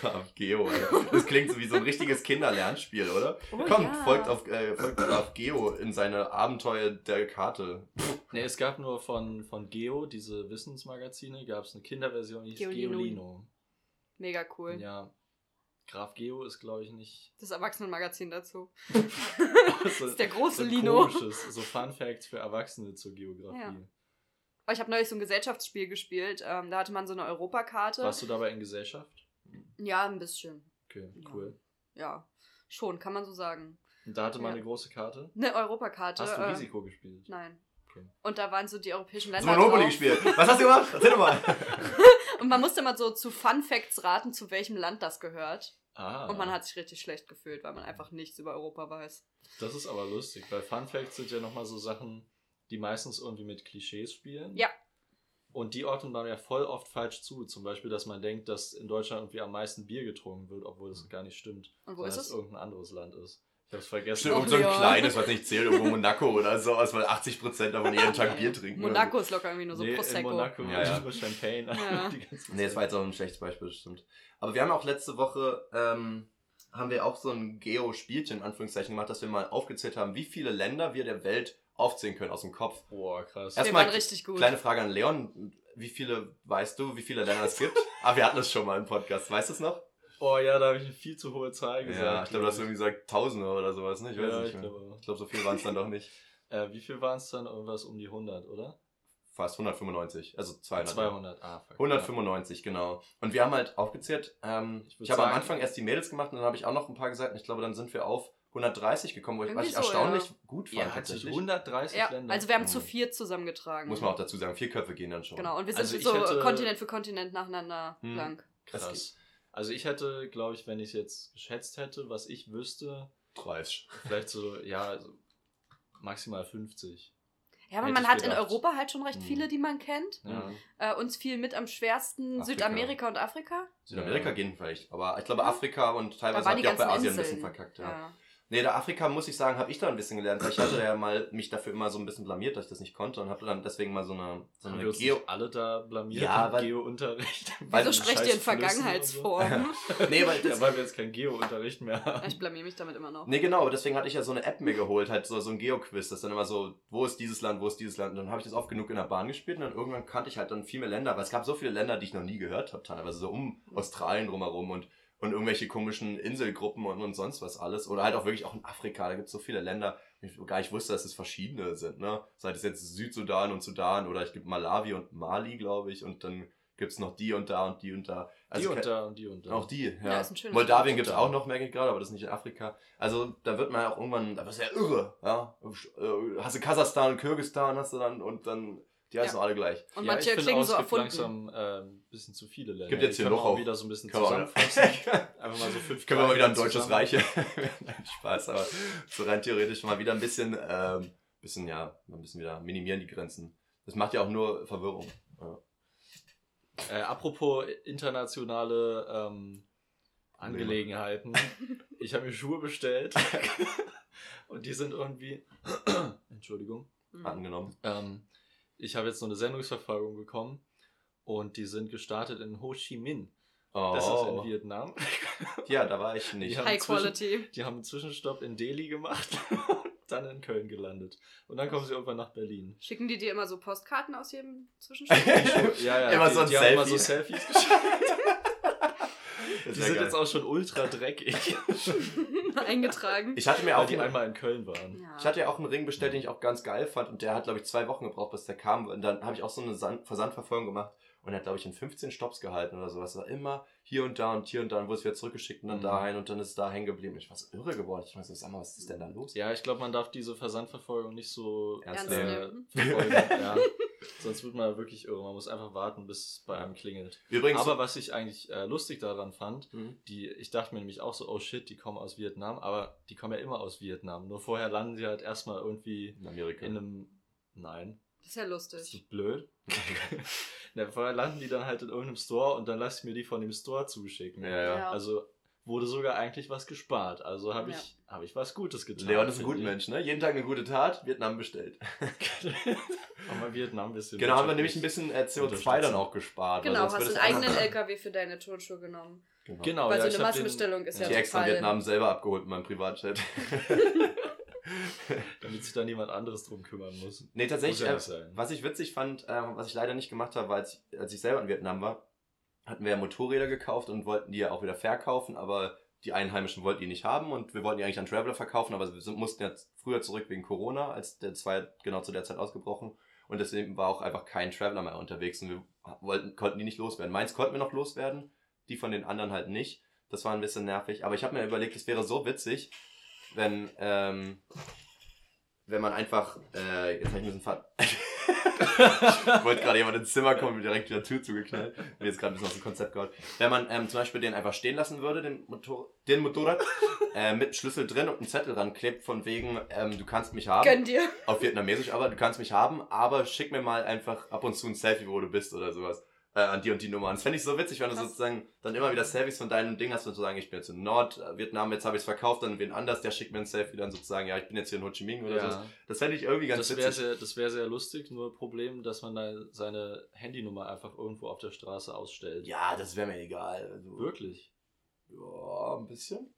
Graf Geo, Alter. Das klingt so wie so ein richtiges Kinderlernspiel, oder?
Oh,
Komm,
ja.
folgt, auf, äh, folgt Graf Geo in seine Abenteuer der Karte.
Nee, es gab nur von, von Geo, diese Wissensmagazine, gab es eine Kinderversion, die hieß
Geolino.
Geolino.
Mega cool.
Ja. Graf Geo ist, glaube ich, nicht.
Das Erwachsenenmagazin dazu. Das ist der große
so ein
Lino.
komisches, so Fun Facts für Erwachsene zur Geografie.
Ja. Ich habe neulich so ein Gesellschaftsspiel gespielt. Ähm, da hatte man so eine Europakarte.
Warst du dabei in Gesellschaft?
Ja, ein bisschen.
Okay,
Ja.
cool.
Ja, schon, kann man so sagen.
Und da hatte man
Ja.
eine große Karte.
Eine Europakarte.
Hast du
äh,
Risiko gespielt?
Nein.
Okay.
Und da waren so die europäischen
Hast
Länder.
du Monopoly gespielt? Was hast du gemacht? Erzähl doch mal.
Und man musste mal so zu Fun Facts raten, zu welchem Land das gehört.
Ah.
Und man hat sich richtig schlecht gefühlt, weil man einfach nichts über Europa weiß.
Das ist aber lustig, weil Fun Facts sind ja nochmal so Sachen, die meistens irgendwie mit Klischees spielen.
Ja.
Und die ordnen man ja voll oft falsch zu. Zum Beispiel, dass man denkt, dass in Deutschland irgendwie am meisten Bier getrunken wird, obwohl das gar nicht stimmt.
Und wo ist
dass
es?
irgendein anderes Land ist. Ich hab's vergessen.
Irgend so ein kleines, was nicht zählt, irgendwo Monaco oder so, aus, weil 80% davon jeden Tag Bier trinken.
Monaco ist locker irgendwie nur so
nee, in
Prosecco.
Monaco
Ja, ja.
Champagne.
Ja.
Nee, das war jetzt auch ein schlechtes Beispiel, das stimmt. Aber wir haben auch letzte Woche, ähm, haben wir auch so ein Geo-Spielchen, in Anführungszeichen, gemacht, dass wir mal aufgezählt haben, wie viele Länder wir der Welt aufzählen können aus dem Kopf.
Boah, krass.
Erstmal
richtig gut.
Kleine Frage an Leon. Wie viele, weißt du, wie viele Länder es gibt? ah, wir hatten es schon mal im Podcast. Weißt du es noch?
Oh ja, da habe ich eine viel zu hohe Zahl gesagt.
ja, ich glaube, du hast irgendwie gesagt Tausende oder sowas, ne? Ich weiß
Ja,
nicht
ich
mehr.
glaube.
Ich glaube, so viel waren es dann doch nicht.
Äh, wie viel waren es dann? Irgendwas um die 100, oder?
Fast 195, also 200.
200. Ah, fuck.
195, genau. Und wir haben halt aufgezählt, ähm,
Ich
ich, habe am Anfang erst die Mädels gemacht und dann habe ich auch noch ein paar gesagt und ich glaube, dann sind wir auf 130 gekommen, wo ich, was ich
so,
erstaunlich
ja.
gut
Ja,
fand
hat sich
tatsächlich.
130
ja,
Länder.
also wir haben
Mhm.
zu viert zusammengetragen.
Muss man auch dazu sagen, vier Köpfe gehen dann schon.
Genau, und wir sind
Also
so
hätte-
Kontinent für Kontinent nacheinander
Hm.
lang.
Krass. Also ich hätte, glaube ich, wenn ich es jetzt geschätzt hätte, was ich wüsste,
30.
vielleicht so, ja, also maximal 50.
Ja, aber man hat in
gedacht.
Europa halt schon recht
Hm.
viele, die man kennt.
Ja.
Äh, uns fiel mit am schwersten
Afrika.
Südamerika und Afrika.
Südamerika
Ja.
gehen vielleicht, aber ich glaube
Ja.
Afrika und teilweise habt
die
ihr auch bei Asien ein
Inseln.
bisschen verkackt, ja.
ja.
Nee, der Afrika, muss ich sagen, habe ich da ein bisschen gelernt, weil ich hatte ja mal mich dafür immer so ein bisschen blamiert, dass ich das nicht konnte und habe dann deswegen mal so eine, so eine Geo...
alle da blamiert
Ja,
im
weil-
Geo-Unterricht?
Weil-
Wieso sprecht ihr in Vergangenheitsform?
Nee, weil
so? Ja, weil wir jetzt keinen Geo-Unterricht mehr haben.
ich blamier mich damit immer noch.
Nee, genau, aber deswegen hatte ich ja so eine App mir geholt, halt so, so ein Geo-Quiz, das dann immer so, wo ist dieses Land, wo ist dieses Land? Und dann habe ich das oft genug in der Bahn gespielt und dann irgendwann kannte ich halt dann viel mehr Länder, weil es gab so viele Länder, die ich noch nie gehört habe, teilweise so um Australien drumherum und, und irgendwelche komischen Inselgruppen und, und sonst was alles. Oder halt auch wirklich auch in Afrika, da gibt es so viele Länder, wo ich gar nicht wusste, dass es verschiedene sind, ne? Sei es jetzt Südsudan und Sudan oder ich gibt Malawi und Mali, glaube ich, und dann gibt's noch die und da und die und da.
die
Also
und
ke-
da und die und da.
auch die, ja.
Ja, ist ein schönes
Moldawien gibt es auch noch, merke ich gerade, aber das ist nicht in Afrika. Also da wird man ja auch irgendwann, das ist ja irre, ja. Äh, Hast du Kasachstan und Kirgistan hast du dann und dann, die heißen
Ja.
alle gleich.
Und
ja,
manche
ich finde
klingen
auch,
so
es gibt
erfunden.
langsam äh, ein bisschen zu viele Länder.
Gibt jetzt
Die
hier noch
auch wieder so ein bisschen
Können wir,
zusammenfassen. Einfach mal so fünf
können wir mal wieder ein deutsches
zusammen.
Reich. Nein, Spaß, aber so rein theoretisch mal wieder ein bisschen, ähm, bisschen, ja, ein bisschen wieder minimieren die Grenzen. Das macht ja auch nur Verwirrung. Ja.
Äh, apropos internationale ähm, Angelegenheiten. Ich habe mir Schuhe bestellt und die sind irgendwie. Entschuldigung.
Angenommen.
Ähm, ich habe jetzt so eine Sendungsverfolgung bekommen und die sind gestartet in Ho Chi Minh.
Oh.
Das ist in Vietnam.
Ja, da war ich nicht.
Die haben
High Quality.
Die haben einen Zwischenstopp in Delhi gemacht und dann in Köln gelandet. Und dann kommen sie irgendwann nach Berlin.
Schicken die dir immer so Postkarten aus jedem Zwischenstopp?
Ja, ja,
Immer
die,
so ein
die haben immer so
Selfie.
Selfies geschickt.
Das
Die sind
geil.
jetzt auch schon ultra dreckig,
Eingetragen.
Ich hatte mir
weil
auch
die
einen-
einmal in Köln waren.
ja.
Ich hatte ja auch einen Ring bestellt, den ich auch ganz geil fand und der hat, glaube ich, zwei Wochen gebraucht, bis der kam. Und dann habe ich auch so eine San- Versandverfolgung gemacht und er hat, glaube ich, in 15 Stops gehalten oder sowas. War immer hier und da und hier und da und wurde es wieder zurückgeschickt und dann
Mhm.
dahin und dann ist es da hängen geblieben. Ich war so irre geworden. Ich weiß so, sag mal, was ist denn da los?
Ja, ich glaube, man darf diese Versandverfolgung nicht so
Ernst
äh,
nehmen.
verfolgen. ja. Sonst wird man wirklich irre. Man muss einfach warten, bis es bei einem klingelt.
Übrigens,
Aber was ich eigentlich äh, lustig daran fand,
Mhm.
die, ich dachte mir nämlich auch so, oh shit, die kommen aus Vietnam, aber die kommen ja immer aus Vietnam. Nur vorher landen sie halt erstmal irgendwie
in Amerika.
in einem. Nein,
Das ist ja
das ist
lustig.
blöd. Na, vorher landen die dann halt in irgendeinem Store und dann lasse ich mir die von dem Store zuschicken.
ja, ja.
Ja.
Also wurde sogar eigentlich was gespart. Also habe
Ja.
ich, hab ich was Gutes getan.
Leon ist ein guter. Mensch, ne? Jeden Tag eine gute Tat, Vietnam bestellt.
Haben wir Vietnam ein bisschen.
Genau, haben wir nämlich ein bisschen äh, CO2
Unterstützen.
dann auch gespart.
Genau, hast einen eigenen LKW für deine Turnschuhe genommen.
Genau.
Genau,
Weil
ja,
so eine
den-
Massenbestellung ist ja,
Die extra in. Vietnam selber abgeholt mit meinem Privatjet.
Damit sich da niemand anderes drum kümmern muss.
Nee, tatsächlich,
Muss ja
äh, was ich witzig fand, äh, was ich leider nicht gemacht habe, war, als ich, als ich selber in Vietnam war, hatten wir ja Motorräder gekauft und wollten die ja auch wieder verkaufen, aber die Einheimischen wollten die nicht haben und wir wollten die eigentlich an Traveler verkaufen, aber wir sind- mussten jetzt früher zurück wegen Corona, als der zwei genau zu der Zeit ausgebrochen und deswegen war auch einfach kein Traveler mehr unterwegs und wir wollten, konnten die nicht loswerden. Meins konnten wir noch loswerden, die von den anderen halt nicht. Das war ein bisschen nervig, aber ich habe mir überlegt, es wäre so witzig, wenn, ähm, wenn man einfach, äh, jetzt habe ich ein bisschen ich wollte gerade jemand ins Zimmer kommen und direkt wieder Tür zugeknallt. Mir jetzt gerade ein bisschen aus dem Konzept gehauen. Wenn man ähm, zum Beispiel den einfach stehen lassen würde, den, Motor den Motorrad, äh, mit Schlüssel drin und einen Zettel ranklebt von wegen, ähm, du kannst mich haben.
Gönn dir.
Auf Vietnamesisch, aber du kannst mich haben, aber schick mir mal einfach ab und zu ein Selfie, wo du bist oder sowas. Äh, an die und die Nummer. Und das fände ich so witzig, wenn du
Krass.
sozusagen dann immer wieder Selfies von deinem Ding hast und sozusagen, ich bin jetzt in Nordvietnam, jetzt habe ich es verkauft, dann wen anders, der schickt mir ein Selfie, dann sozusagen, ja, ich bin jetzt hier in Ho Chi Minh oder so.
Ja,
Das fände ich irgendwie ganz
das wäre
witzig.
sehr, das wär sehr lustig, nur Problem, dass man da seine Handynummer einfach irgendwo auf der Straße ausstellt.
Ja, das wäre mir egal. Also,
Wirklich?
Ja, ein bisschen.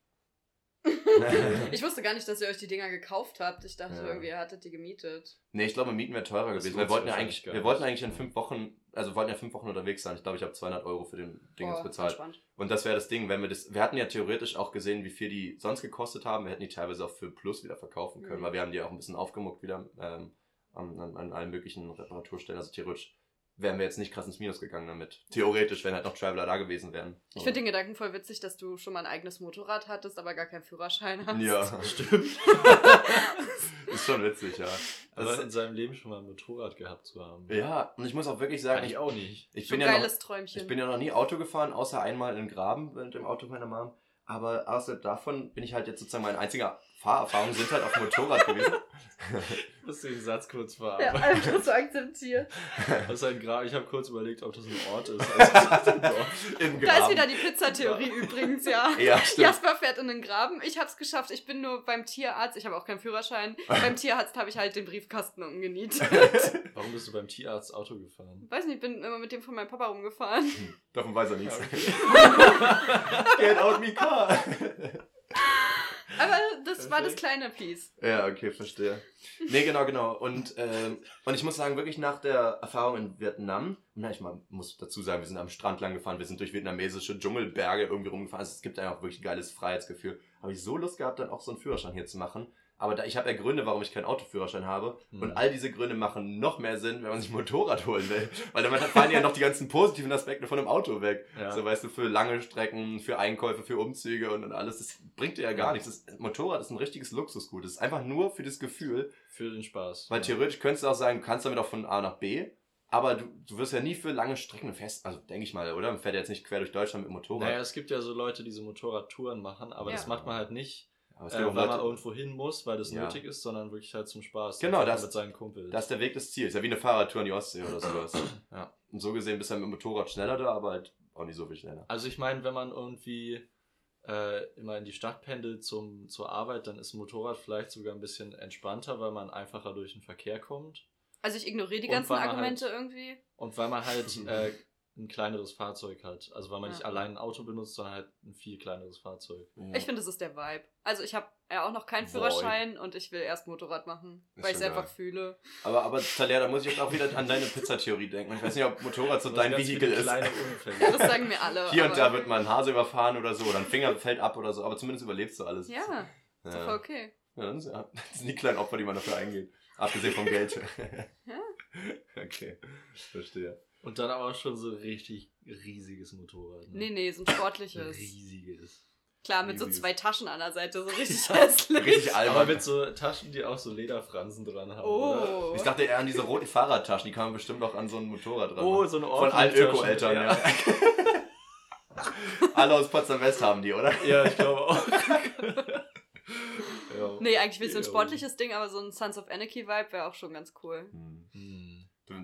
Ich wusste gar nicht, dass ihr euch die Dinger gekauft habt. Ich dachte
Ja.
irgendwie, ihr hattet die gemietet.
Nee, ich glaube, Mieten wäre teurer
Das
gewesen. Wir wollten, ja eigentlich, wir wollten eigentlich in fünf Wochen, also wollten ja fünf Wochen unterwegs sein. Ich glaube, ich habe 200 Euro für den Ding
Boah,
bezahlt.
entspannt.
Und das wäre das Ding, wenn wir das, wir hatten ja theoretisch auch gesehen, wie viel die sonst gekostet haben. Wir hätten die teilweise auch für Plus wieder verkaufen können,
Mhm.
weil wir haben die auch ein bisschen aufgemuckt wieder ähm, an, an, an allen möglichen Reparaturstellen. Also theoretisch wären wir jetzt nicht krass ins Minus gegangen damit. Theoretisch, wenn halt noch Traveler da gewesen wären.
Ich finde den Gedanken voll witzig, dass du schon mal ein eigenes Motorrad hattest, aber gar keinen Führerschein hast.
Ja,
Stimmt.
ist schon witzig, ja.
Aber
Also,
in seinem Leben schon mal ein Motorrad gehabt zu haben.
ja, und ich muss auch wirklich sagen,
Kann ich auch nicht.
ich
Schon
bin
ein
ja noch,
Träumchen.
Ich bin ja noch nie Auto gefahren, außer einmal in den Graben mit dem Auto meiner Mom. Aber außerhalb davon bin ich halt jetzt sozusagen meine einzige Fahrerfahrung sind halt auf dem Motorrad gewesen.
Ich muss den Satz kurz
ja,
verarbeiten.
einfach so akzeptiert.
Das ist ein Gra ich habe kurz überlegt, ob das ein Ort ist. Also.
Im
Da ist
Graben.
wieder die Pizzatheorie übrigens, ja.
Ja, stimmt.
Jasper fährt in den Graben. Ich hab's geschafft. Ich bin nur beim Tierarzt. Ich habe auch keinen Führerschein. beim Tierarzt habe ich halt den Briefkasten umgenietet.
Warum bist du beim Tierarzt Auto gefahren?
Weiß nicht, ich bin immer mit dem von meinem Papa rumgefahren.
Davon weiß er nichts.
Ja,
Get out me car.
Aber das war das kleine Piece.
ja, okay, verstehe. Nee, genau, genau. Und, ähm, und ich muss sagen, wirklich nach der Erfahrung in Vietnam, na, ich mal, muss dazu sagen, wir sind am Strand lang gefahren, wir sind durch vietnamesische Dschungelberge irgendwie rumgefahren. Also es gibt einfach wirklich ein geiles Freiheitsgefühl. Habe ich so Lust gehabt, dann auch so einen Führerschein hier zu machen. Aber da, ich habe ja Gründe, warum ich keinen Autoführerschein habe.
Hm.
Und all diese Gründe machen noch mehr Sinn, wenn man sich ein Motorrad holen will. Weil damit fallen ja noch die ganzen positiven Aspekte von einem Auto weg.
Ja.
So weißt du, für lange Strecken, für Einkäufe, für Umzüge und, und alles. Das bringt dir ja gar
Ja.
nichts. Das Motorrad ist ein richtiges Luxusgut. Das ist einfach nur für das Gefühl.
Für den Spaß.
Weil
ja.
theoretisch könntest du auch sagen, du kannst damit auch von A nach B. Aber du, du wirst ja nie für lange Strecken fest, also denke ich mal, oder? Man fährt ja jetzt nicht quer durch Deutschland mit dem Motorrad.
Naja, es gibt ja so Leute, die so Motorradtouren machen, aber
Ja.
das macht man halt nicht
Aber es
äh, weil
auch
man
Leute,
irgendwo hin muss, weil das
Ja.
nötig ist, sondern wirklich halt zum Spaß.
Genau, das-
mit seinen Kumpels.
das ist der Weg des Ziels. Ja, wie eine Fahrradtour an die Ostsee oder sowas.
Ja.
Und so gesehen bist du halt mit dem Motorrad schneller da, aber halt auch nicht so viel schneller.
Also ich meine, wenn man irgendwie äh, immer in die Stadt pendelt zum, zur Arbeit, dann ist ein Motorrad vielleicht sogar ein bisschen entspannter, weil man einfacher durch den Verkehr kommt.
Also ich ignoriere die ganzen
man
Argumente irgendwie.
Und weil man halt äh, ein kleineres Fahrzeug hat. Also weil man nicht
Ja.
allein ein Auto benutzt, sondern halt ein viel kleineres Fahrzeug.
Ja.
Ich finde, das ist der Vibe. Also ich habe ja auch noch keinen
Vibe.
Führerschein und ich will erst Motorrad machen,
Ist
weil ich es einfach fühle.
aber, aber Talia, da muss ich jetzt auch wieder an deine Pizzatheorie denken. Ich weiß nicht, ob Motorrad so dein Vehikel ist.
kleine
Das sagen mir alle.
Hier und da wird mal ein Hase überfahren oder so, oder ein Finger fällt ab oder so, aber zumindest überlebst du alles.
Ja, ist doch
ja.
okay.
Ja, das, ist ja, das sind die kleinen Opfer, die man dafür eingeht. Abgesehen vom Geld.
Ja.
Okay, verstehe.
Und dann aber auch schon so richtig riesiges Motorrad. Ne?
Nee, nee, so ein sportliches.
Riesiges.
Klar, mit so
Riesiges.
zwei Taschen an der Seite, so richtig hässlich.
Richtig
Aber
albern.
mit so Taschen, die auch so Lederfransen dran haben. Oder?
Oh.
Ich dachte eher an diese roten Fahrradtaschen, die kann man bestimmt auch an so ein Motorrad dran
Oh, so eine
Von allen Öko-Eltern, ja. Alle aus Potsdam West haben die, oder?
Ja, ich glaube auch. ja.
Nee, eigentlich will ich so ein
Ja.
sportliches Ding, aber so ein Sons of Anarchy-Vibe wäre auch schon ganz cool.
Hm.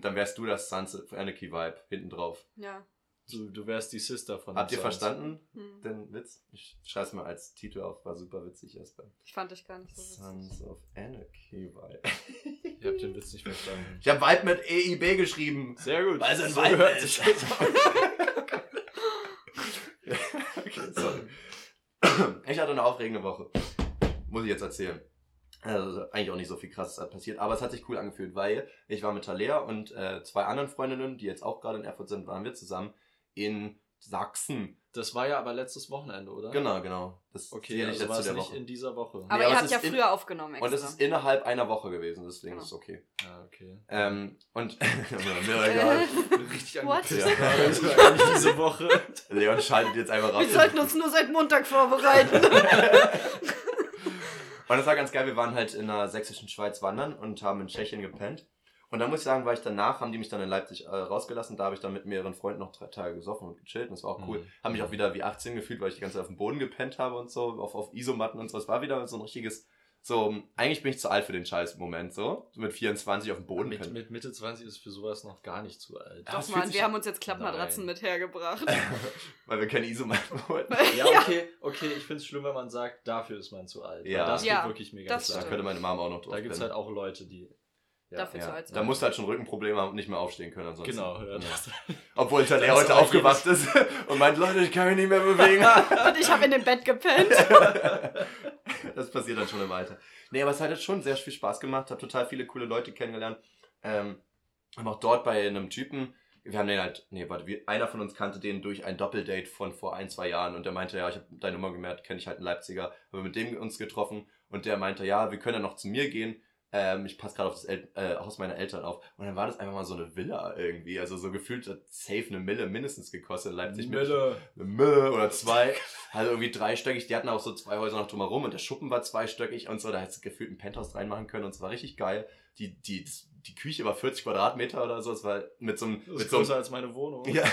Dann wärst du das Sons of Anarchy Vibe hinten drauf.
Ja.
Du, du wärst die Sister von
Habt ihr verstanden
Hm.
den Witz? Ich schreibe es mal als Titel auf, war super witzig erstmal.
Ich fand ich gar nicht so witzig.
Sons of Anarchy Vibe.
Ich hab den Witz nicht verstanden.
Ich habe Vibe mit EIB geschrieben.
Sehr gut.
Weil es ein
So
Vibe
hört
ist. okay, sorry. Ich hatte eine aufregende Woche. Muss ich jetzt erzählen. Also eigentlich auch nicht so viel krasses hat passiert, aber es hat sich cool angefühlt, weil ich war mit Talea und äh, zwei anderen Freundinnen, die jetzt auch gerade in Erfurt sind, waren wir zusammen in Sachsen.
Das war ja aber letztes Wochenende, oder?
Genau, genau. Das
Okay,
zähle ich
also war es nicht
Woche.
in dieser Woche.
Aber
Nee,
ihr
aber
habt
es
ja früher aufgenommen extra.
Und es ist innerhalb einer Woche gewesen, deswegen
Genau.
ist es okay.
Ja, okay.
Ähm, und mir egal.
Richtig
What?
angepisst. War eigentlich diese Woche.
Leon schaltet jetzt einfach raus.
Wir sollten uns nur seit Montag vorbereiten.
Und das war ganz geil, wir waren halt in der sächsischen Schweiz wandern und haben in Tschechien gepennt. Und da muss ich sagen, war ich danach, haben die mich dann in Leipzig äh, rausgelassen. Da habe ich dann mit mehreren Freunden noch drei Tage gesoffen und gechillt. Und das war auch cool.
Mhm.
Habe mich auch wieder wie 18 gefühlt, weil ich die ganze Zeit auf dem Boden gepennt habe und so, auf, auf Isomatten und so. Es war wieder so ein richtiges, so, eigentlich bin ich zu alt für den scheiß Moment, so. so mit 24 auf dem Boden
Mit, mit Mitte 20 ist für sowas noch gar nicht zu alt.
Es
Doch, Mann, wir haben uns jetzt Klappmatratzen
Nein.
mit hergebracht.
weil wir keine Isomatten wollten.
Ja, okay, okay, ich find's schlimm, wenn man sagt, dafür ist man zu alt.
Ja.
Weil das
Ja,
geht wirklich mega
das
Da könnte meine Mama auch noch drauf
Da gibt's
pennen.
halt auch Leute, die. Ja,
Dafür zu
ja.
alt sein.
Da musst du halt schon Rückenprobleme haben und nicht mehr aufstehen können ansonsten.
Genau, ja. Das,
Obwohl
Das ist
heute aufgewacht ist und meint, Leute, ich kann mich nicht mehr bewegen.
Und ich habe in dem Bett gepennt.
das passiert dann schon im Alter. Nee, aber es hat jetzt schon sehr viel Spaß gemacht, habe total viele coole Leute kennengelernt. Ähm, haben auch dort bei einem Typen, wir haben den halt, nee, warte, wir, einer von uns kannte den durch ein Doppeldate von vor ein, zwei Jahren und der meinte, ja, ich habe deine Nummer gemerkt, kenne ich halt einen Leipziger, haben wir mit dem uns getroffen und der meinte, ja, wir können ja noch zu mir gehen. Ähm, ich passe gerade auf das El äh, Haus meiner Eltern auf. Und dann war das einfach mal so eine Villa irgendwie. Also so gefühlt hat safe eine Mille mindestens gekostet in Leipzig. mit-
Mille.
eine Mille oder zwei. Also irgendwie dreistöckig. Die hatten auch so zwei Häuser noch drumherum und der Schuppen war zweistöckig und so. Da hättest du gefühlt ein Penthouse reinmachen können und es war richtig geil. Die, die, die Küche war 40 Quadratmeter oder so. Es war mit so einem,
Das
mit
ist
so einem,
größer als meine Wohnung.
ja,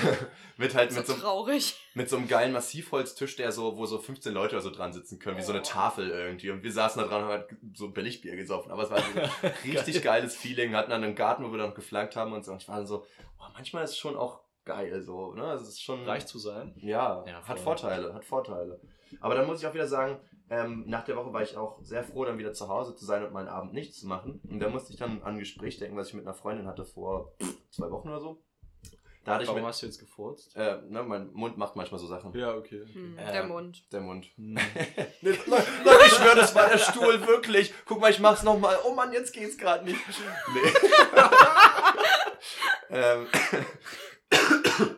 mit halt
So
mit so, einem-
traurig.
mit so einem geilen Massivholztisch, der so, wo so 15 Leute oder so dran sitzen können, wie so eine
Oh.
Tafel irgendwie. Und wir saßen da dran und haben halt so Billigbier gesoffen. Aber es war so ein richtig geiles Feeling. Hatten dann einen Garten, wo wir dann geflankt haben und so. Und ich war dann so, oh, manchmal ist es schon auch geil so, ne? Es ist schon.
Reich zu sein.
Ja,
Ja,
hat. Vorteile, hat Vorteile. Aber dann muss ich auch wieder sagen, ähm, nach der Woche war ich auch sehr froh, dann wieder zu Hause zu sein und meinen Abend nichts zu machen. Und da musste ich dann an ein Gespräch denken, was ich mit einer Freundin hatte vor zwei Wochen oder so. Da hatte ich
Warum
mit,
hast du jetzt gefurzt?
äh, ne, mein Mund macht manchmal so Sachen.
Ja, okay.
Hm,
Äh,
der Mund.
Der Mund.
Hm.
Leute, ich schwöre, das war der Stuhl, wirklich. Guck mal, ich mach's nochmal. Oh Mann, jetzt geht's gerade nicht. Nee. ähm.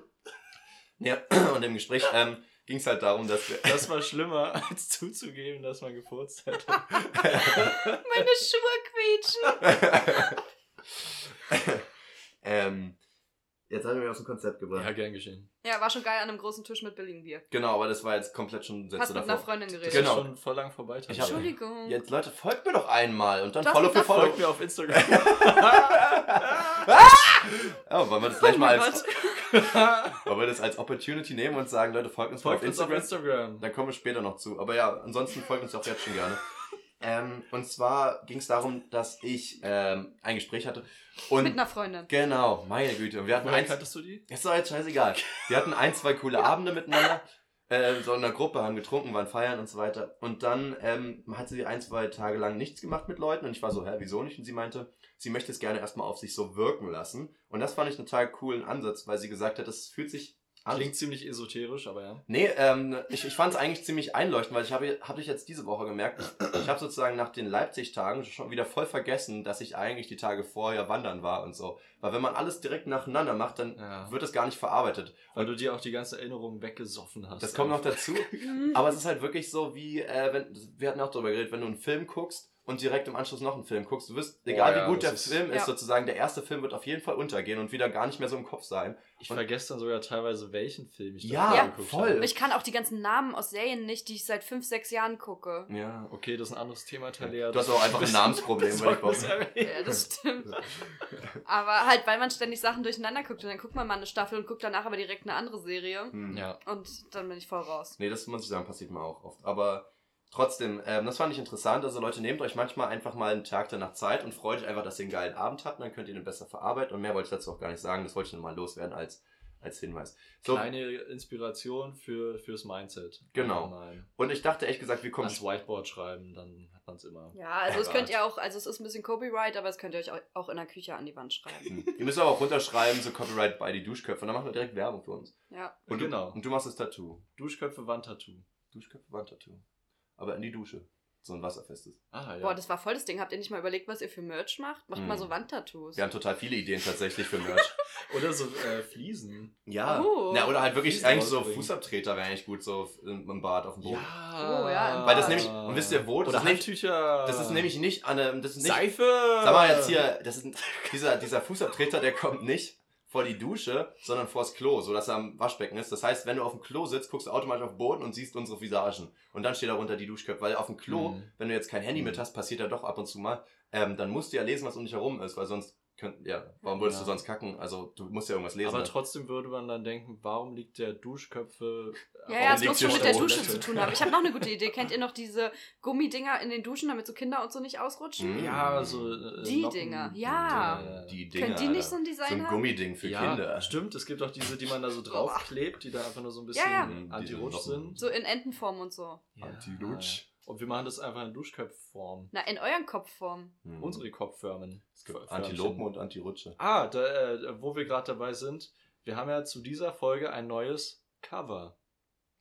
ja, und im Gespräch ähm, ging es halt darum, dass wir.
Das war schlimmer, als zuzugeben, dass man gefurzt hätte.
Meine Schuhe quietschen.
ähm, jetzt haben wir mich aus dem Konzept gebracht.
Ja, gern geschehen.
Ja, war schon geil an einem großen Tisch mit billigem Bier.
Genau, aber das war jetzt komplett schon Sätze
Hast mit einer
davor.
Freundin
Das
geredet.
Genau.
ist schon voll lang vorbei.
Ich hab-
Entschuldigung.
Jetzt Leute, folgt mir doch einmal und dann
Doch,
Follow für Follow.
Folgt mir auf Instagram.
Oh, wollen wir das gleich
Oh
mal als, Wollen wir das als Opportunity nehmen und sagen, Leute, folgt uns mal auf
Folgt uns auf
Instagram?
Instagram.
Da kommen wir später noch zu. Aber ja, ansonsten folgt uns auch jetzt schon gerne. Ähm, und zwar ging es darum, dass ich ähm, ein Gespräch hatte. Und
Mit einer Freundin.
genau, meine Güte. Und wir hatten
Woher
eins,
kanntest du die?
ist doch jetzt scheißegal. Wir hatten ein, zwei coole Abende miteinander. Äh, so in der Gruppe, haben getrunken, waren feiern und so weiter. Und dann ähm, hat sie ein, zwei Tage lang nichts gemacht mit Leuten. Und ich war so, hä, wieso nicht? Und sie meinte, sie möchte es gerne erstmal auf sich so wirken lassen. Und das fand ich einen total coolen Ansatz, weil sie gesagt hat, es fühlt sich an.
Klingt ziemlich esoterisch, aber ja.
Nee, ähm, ich, ich fand es eigentlich ziemlich einleuchtend, weil ich habe hab ich jetzt diese Woche gemerkt, ich, ich habe sozusagen nach den Leipzig-Tagen schon wieder voll vergessen, dass ich eigentlich die Tage vorher wandern war und so. Weil wenn man alles direkt nacheinander macht, dann
ja.
wird es gar nicht verarbeitet.
Weil du dir auch die ganze Erinnerung weggesoffen hast.
Das kommt noch dazu.
Mhm.
Aber es ist halt wirklich so wie, äh, wenn, wir hatten auch darüber geredet, wenn du einen Film guckst und direkt im Anschluss noch einen Film guckst, du wirst, egal
Oh ja,
wie gut der
ist-
Film ist,
Ja.
sozusagen, der erste Film wird auf jeden Fall untergehen und wieder gar nicht mehr so im Kopf sein.
Ich vergesse dann sogar teilweise, welchen Film ich
Ja,
Ja,
geguckt
voll.
habe.
Ich kann auch die ganzen Namen aus Serien nicht, die ich seit fünf, sechs Jahren gucke.
Ja.
Okay, das ist ein anderes Thema, Talia.
Du hast auch einfach ein Namensproblem, würde ich behaupten.
Ja, das stimmt. Aber halt, weil man ständig Sachen durcheinander guckt und dann guckt man mal eine Staffel und guckt danach aber direkt eine andere Serie.
Hm.
Ja.
Und dann bin ich voll raus.
Nee, das muss ich sagen, passiert mir auch oft. Aber trotzdem, ähm, das fand ich interessant. Also Leute, nehmt euch manchmal einfach mal einen Tag danach Zeit und freut euch einfach, dass ihr einen geilen Abend habt. Dann könnt ihr den besser verarbeiten. Und mehr wollte ich dazu auch gar nicht sagen. Das wollte ich nur mal loswerden als, als Hinweis. So,
Kleine Inspiration für, fürs Mindset.
Genau. Und ich dachte echt gesagt, wir kommen...
ans Whiteboard schreiben, dann hat man es immer.
Ja, also es könnt ihr auch, also es ist ein bisschen Copyright, aber es könnt ihr euch au- auch in der Küche an die Wand schreiben.
Hm. Ihr müsst aber auch runterschreiben, so Copyright bei die Duschköpfe. Und dann machen wir direkt Werbung für uns.
Ja.
Und
Genau.
Du, und du machst das Tattoo.
Duschköpfe, Wandtattoo.
Duschköpfe, Wandtattoo. Aber in die Dusche. So ein wasserfestes.
Ah, ja.
Boah, das war voll das Ding. Habt ihr nicht mal überlegt, was ihr für Merch macht? Macht
Hm.
mal so Wandtattoos.
Wir haben total viele Ideen tatsächlich für Merch.
Oder so äh, Fliesen.
Ja.
Oh.
ja oder halt wirklich
Fliesen
eigentlich so
rausbringen.
Fußabtreter wäre eigentlich gut, so im, Bad auf dem Boden.
Ja.
Oh, ja,
Weil das nämlich, und wisst ihr wo? Das
Oder
ist, nämlich,
Handtücher.
das ist nämlich nicht an einem, das ist nicht,
Seife.
sag mal jetzt hier, das ist, dieser, dieser Fußabtreter, der kommt nicht vor die Dusche, sondern vors Klo, so dass er am Waschbecken ist. Das heißt, wenn du auf dem Klo sitzt, guckst du automatisch auf den Boden und siehst unsere Visagen. Und dann steht darunter die Duschköpfe, weil auf dem Klo,
Mhm.
wenn du jetzt kein Handy mit
Mhm.
hast, passiert ja doch ab und zu mal, ähm, dann musst du ja lesen, was um dich herum ist, weil sonst könnt, ja, warum würdest
Ja.
du sonst kacken? Also, du musst ja irgendwas lesen.
Aber
ne?
trotzdem würde man dann denken, warum liegt der Duschköpfe.
Ja, ja, es muss schon mit der Dusche zu tun haben. Ich habe noch eine gute Idee. Kennt ihr noch diese Gummidinger in den Duschen, damit so Kinder und so nicht ausrutschen?
Mhm.
Ja, so. Äh,
Die
Noppen-
Dinger, ja.
Ja.
Die Dinger,
Können die nicht so ein Design
So ein
haben?
Gummiding für
ja,
Kinder.
stimmt. Es gibt auch diese, die man da so draufklebt, die da einfach nur so ein bisschen
Ja, ja.
Die
anti-rutsch
sind.
So in Entenform und so.
Ja.
Anti-Rutsch.
Und wir machen das einfach in Duschköpfform.
Na, in euren Kopfform.
Hm.
Unsere Kopfformen.
Es gibt
Förmchen.
Antilopen und Antirutsche.
Ah, da, äh, wo wir gerade dabei sind, wir haben ja zu dieser Folge ein neues Cover.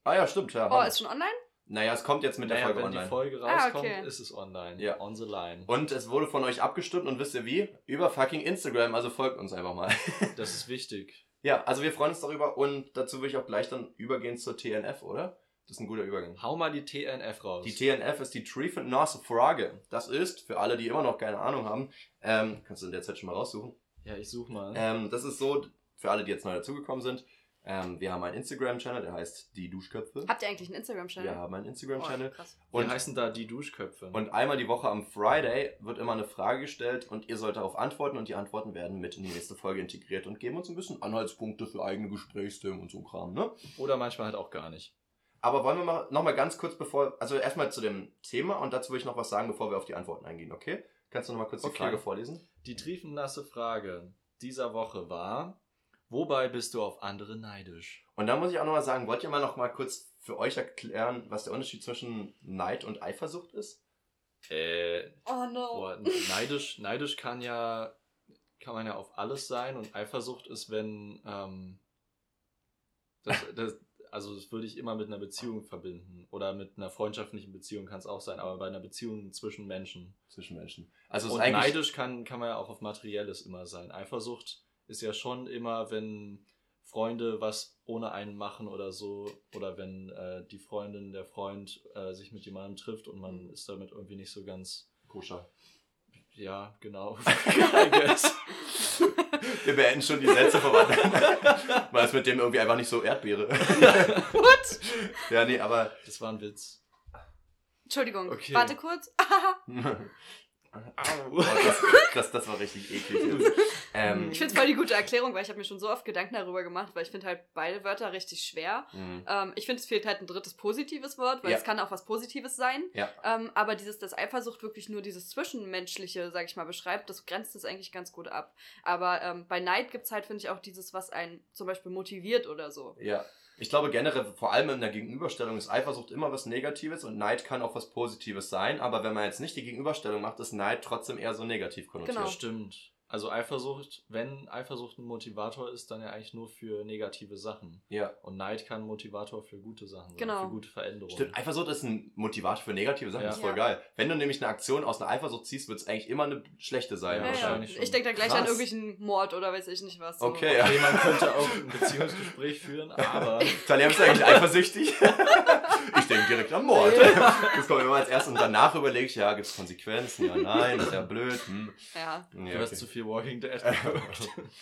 Ah ja, stimmt, ja.
Oh, ist schon online?
naja, es kommt jetzt mit der
Naja,
Folge
wenn
online.
die Folge
Ah,
rauskommt,
okay.
ist es online.
Ja.
On the line.
und es wurde von euch abgestimmt und wisst ihr wie? Über fucking Instagram, also folgt uns einfach mal.
Das ist wichtig.
ja, also wir freuen uns darüber und dazu will ich auch gleich dann übergehen zur TNF, oder? Das ist ein guter Übergang.
Hau mal die TNF raus.
Die TNF ist die North Frage. Das ist, für alle, die immer noch keine Ahnung haben, ähm, kannst du in der Zeit schon mal raussuchen.
ja, ich such mal.
Ähm, das ist so, für alle, die jetzt neu dazugekommen sind, ähm, wir haben einen Instagram-Channel, der heißt Die Duschköpfe.
Habt ihr eigentlich einen Instagram-Channel?
Wir haben einen
Oh,
Instagram-Channel.
krass.
Wir
Und,
heißen da die Duschköpfe.
und einmal die Woche am Friday wird immer eine Frage gestellt und ihr sollt darauf antworten und die Antworten werden mit in die nächste Folge integriert und geben uns ein bisschen Anhaltspunkte für eigene Gesprächsthemen und so ein Kram, ne?
Oder manchmal halt auch gar nicht.
Aber wollen wir mal, noch mal ganz kurz bevor, also erstmal zu dem Thema und dazu will ich noch was sagen, bevor wir auf die Antworten eingehen, okay? Kannst du noch mal kurz die
Okay.
Frage vorlesen?
Die triefennasse Frage dieser Woche war: Wobei bist du auf andere neidisch?
Und da muss ich auch noch mal sagen, wollt ihr mal noch mal kurz für euch erklären, was der Unterschied zwischen Neid und Eifersucht ist?
Äh,
Oh no.
boah, neidisch, neidisch kann ja, kann man ja auf alles sein und Eifersucht ist, wenn, ähm, das, das, also das würde ich immer mit einer Beziehung verbinden. Oder mit einer freundschaftlichen Beziehung kann es auch sein, aber bei einer Beziehung zwischen Menschen.
Zwischen Menschen. Also
Und neidisch kann, kann man ja auch auf Materielles immer sein. Eifersucht ist ja schon immer, wenn Freunde was ohne einen machen oder so. Oder wenn äh, die Freundin, der Freund äh, sich mit jemandem trifft und man ist damit irgendwie nicht so ganz.
koscher.
Ja, genau.
Wir beenden schon die Sätze anderen. Weil es mit dem irgendwie einfach nicht so Erdbeere.
What?
ja, nee, aber
Das war ein Witz.
Entschuldigung.
Okay.
Warte kurz.
Oh, das, das, das war richtig eklig. Ähm,
Ich finde es voll die gute Erklärung, weil ich habe mir schon so oft Gedanken darüber gemacht, weil ich finde halt beide Wörter richtig schwer.
mh,
Ähm, ich finde, es fehlt halt ein drittes positives Wort, weil
Ja.
es kann auch was Positives sein.
ja.
Ähm, aber dieses, dass Eifersucht wirklich nur dieses Zwischenmenschliche, sag ich mal, beschreibt, das grenzt es eigentlich ganz gut ab. Aber ähm, bei Neid gibt es halt, finde ich, auch dieses, was einen zum Beispiel motiviert oder so.
Ja. Ich glaube generell, vor allem in der Gegenüberstellung ist Eifersucht immer was Negatives und Neid kann auch was Positives sein, aber wenn man jetzt nicht die Gegenüberstellung macht, ist Neid trotzdem eher so negativ konnotiert.
Genau.
Das stimmt. Also Eifersucht, wenn Eifersucht ein Motivator ist, dann ja eigentlich nur für negative Sachen.
Ja.
Und Neid kann ein Motivator für gute Sachen sein,
Genau.
für gute Veränderungen.
Stimmt, Eifersucht ist ein Motivator für negative Sachen,
Ja.
das ist voll
Ja.
geil. Wenn du nämlich eine Aktion aus einer Eifersucht ziehst, wird es eigentlich immer eine schlechte sein.
Ja, wahrscheinlich schon.
Ich denke da gleich
Krass.
an irgendwelchen Mord oder weiß ich nicht was. So.
Okay, ja.
Okay, man könnte auch ein Beziehungsgespräch führen, aber
Talia, bist du eigentlich eifersüchtig? ich denke direkt an Mord. Das kommt immer als erstes und danach überlege ich, ja, gibt es Konsequenzen? Ja, nein, das ist ja blöd. Hm.
Ja,
du
Ja,
hast
okay.
zu viel Walking Dead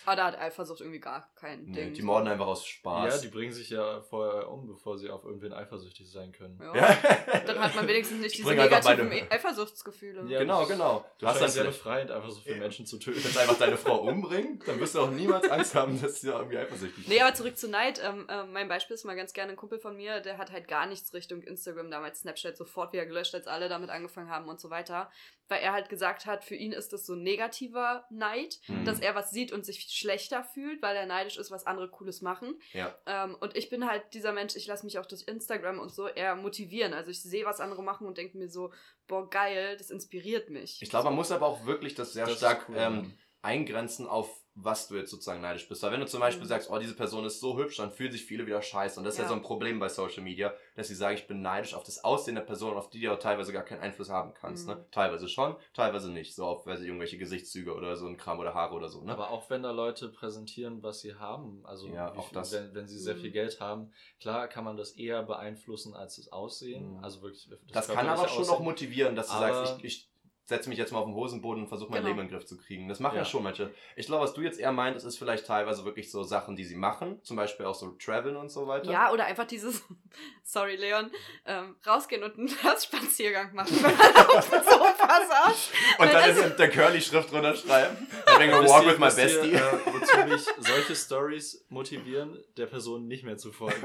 aber da hat Eifersucht irgendwie gar kein
nee,
Ding.
die morden einfach aus
ja,
Spaß.
die bringen sich ja vorher um, bevor sie auf irgendwen eifersüchtig sein können.
Ja.
ja.
Dann hat man wenigstens nicht diese
einfach
negativen
meine-
Eifersuchtsgefühle.
Ja.
Genau, genau. Du hast dann
ist sehr befreiend, einfach so viele
Ja.
Menschen zu töten.
kannst einfach deine Frau umbringen, dann wirst du auch niemals Angst haben, dass sie da irgendwie eifersüchtig
Nee, aber zurück zu Neid. Ähm, ähm, mein Beispiel ist mal ganz gerne ein Kumpel von mir, der hat halt gar nichts Richtung Instagram, damals Snapchat sofort wieder gelöscht, als alle damit angefangen haben und so weiter. Weil er halt gesagt hat, für ihn ist das so ein negativer Neid,
Mhm.
dass er was sieht und sich schlechter fühlt, weil er neidisch ist, was andere Cooles machen.
Ja.
Ähm, und ich bin halt dieser Mensch, ich lasse mich auch durch Instagram und so eher motivieren. Also ich sehe, was andere machen und denke mir so, boah, geil, das inspiriert mich.
Ich glaube, man muss aber auch wirklich das sehr
Das
stark
cool,
ähm, eingrenzen auf was du jetzt sozusagen neidisch bist. Weil wenn du zum Beispiel
Mhm.
sagst, oh, diese Person ist so hübsch, dann fühlen sich viele wieder scheiße. Und das ist ja
Ja.
so ein Problem bei Social Media, dass sie sagen, ich bin neidisch auf das Aussehen der Person, auf die du auch teilweise gar keinen Einfluss haben kannst.
Mhm.
Ne? Teilweise schon, teilweise nicht. So auf weiß ich, irgendwelche Gesichtszüge oder so ein Kram oder Haare oder so. Ne?
Aber auch wenn da Leute präsentieren, was sie haben, also
Ja, auch
viel,
das.
Wenn, wenn sie sehr
Mhm.
viel Geld haben, klar kann man das eher beeinflussen als das Aussehen.
Mhm.
Also wirklich
das kann aber schon auch
Aussehen.
motivieren, dass du
Aber-
sagst, ich, ich setze mich jetzt mal auf den Hosenboden und versuche mein
Genau.
Leben in den Griff zu kriegen. Das machen ja.
Ja.
schon manche. Ich glaube, was du jetzt eher meintest, ist vielleicht teilweise wirklich so Sachen, die sie machen. Zum Beispiel auch so Traveln und so weiter.
Ja, oder einfach dieses, sorry Leon, ähm, rausgehen und einen Herzspaziergang machen, wenn man auf dem Sofa saß.
Und dann in der Curly-Schrift drunter schreiben. Having a walk with my
wisst ihr,
bestie.
Äh, wozu mich solche Stories motivieren, der Person nicht mehr zu folgen.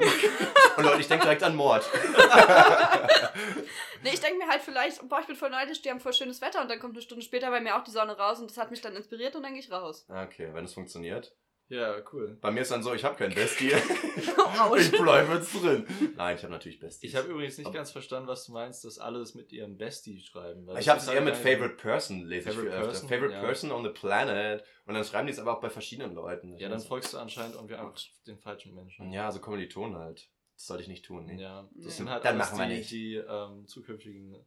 Und Leute, ich denke direkt an Mord.
Nee, ich denke mir halt vielleicht, boah, ich bin voll neidisch, die haben voll schönes Wetter und dann kommt eine Stunde später bei mir auch die Sonne raus und das hat mich dann inspiriert und dann gehe ich raus.
Okay, wenn es funktioniert.
ja, cool.
Bei mir ist dann so, ich habe kein Bestie. Ich bleibe jetzt drin. Nein, ich habe natürlich Besties.
Ich habe übrigens nicht
Aber-
ganz verstanden, was du meinst, dass alle das mit ihrem Bestie schreiben. weil
Ich habe es
halt
eher mit
gar nicht-
Favorite Person lese ich
Favorite
öfter.
Person,
Favorite
ja.
Person on the planet. Und dann schreiben die es aber auch bei verschiedenen Leuten. Ich
Ja, dann folgst du anscheinend irgendwie einfach den falschen Menschen.
Ja, so Kommilitonen halt. Das sollte ich nicht tun. Nee.
Ja, das
Ja.
sind halt
Dann
alles
machen wir
die,
nicht.
die ähm, zukünftigen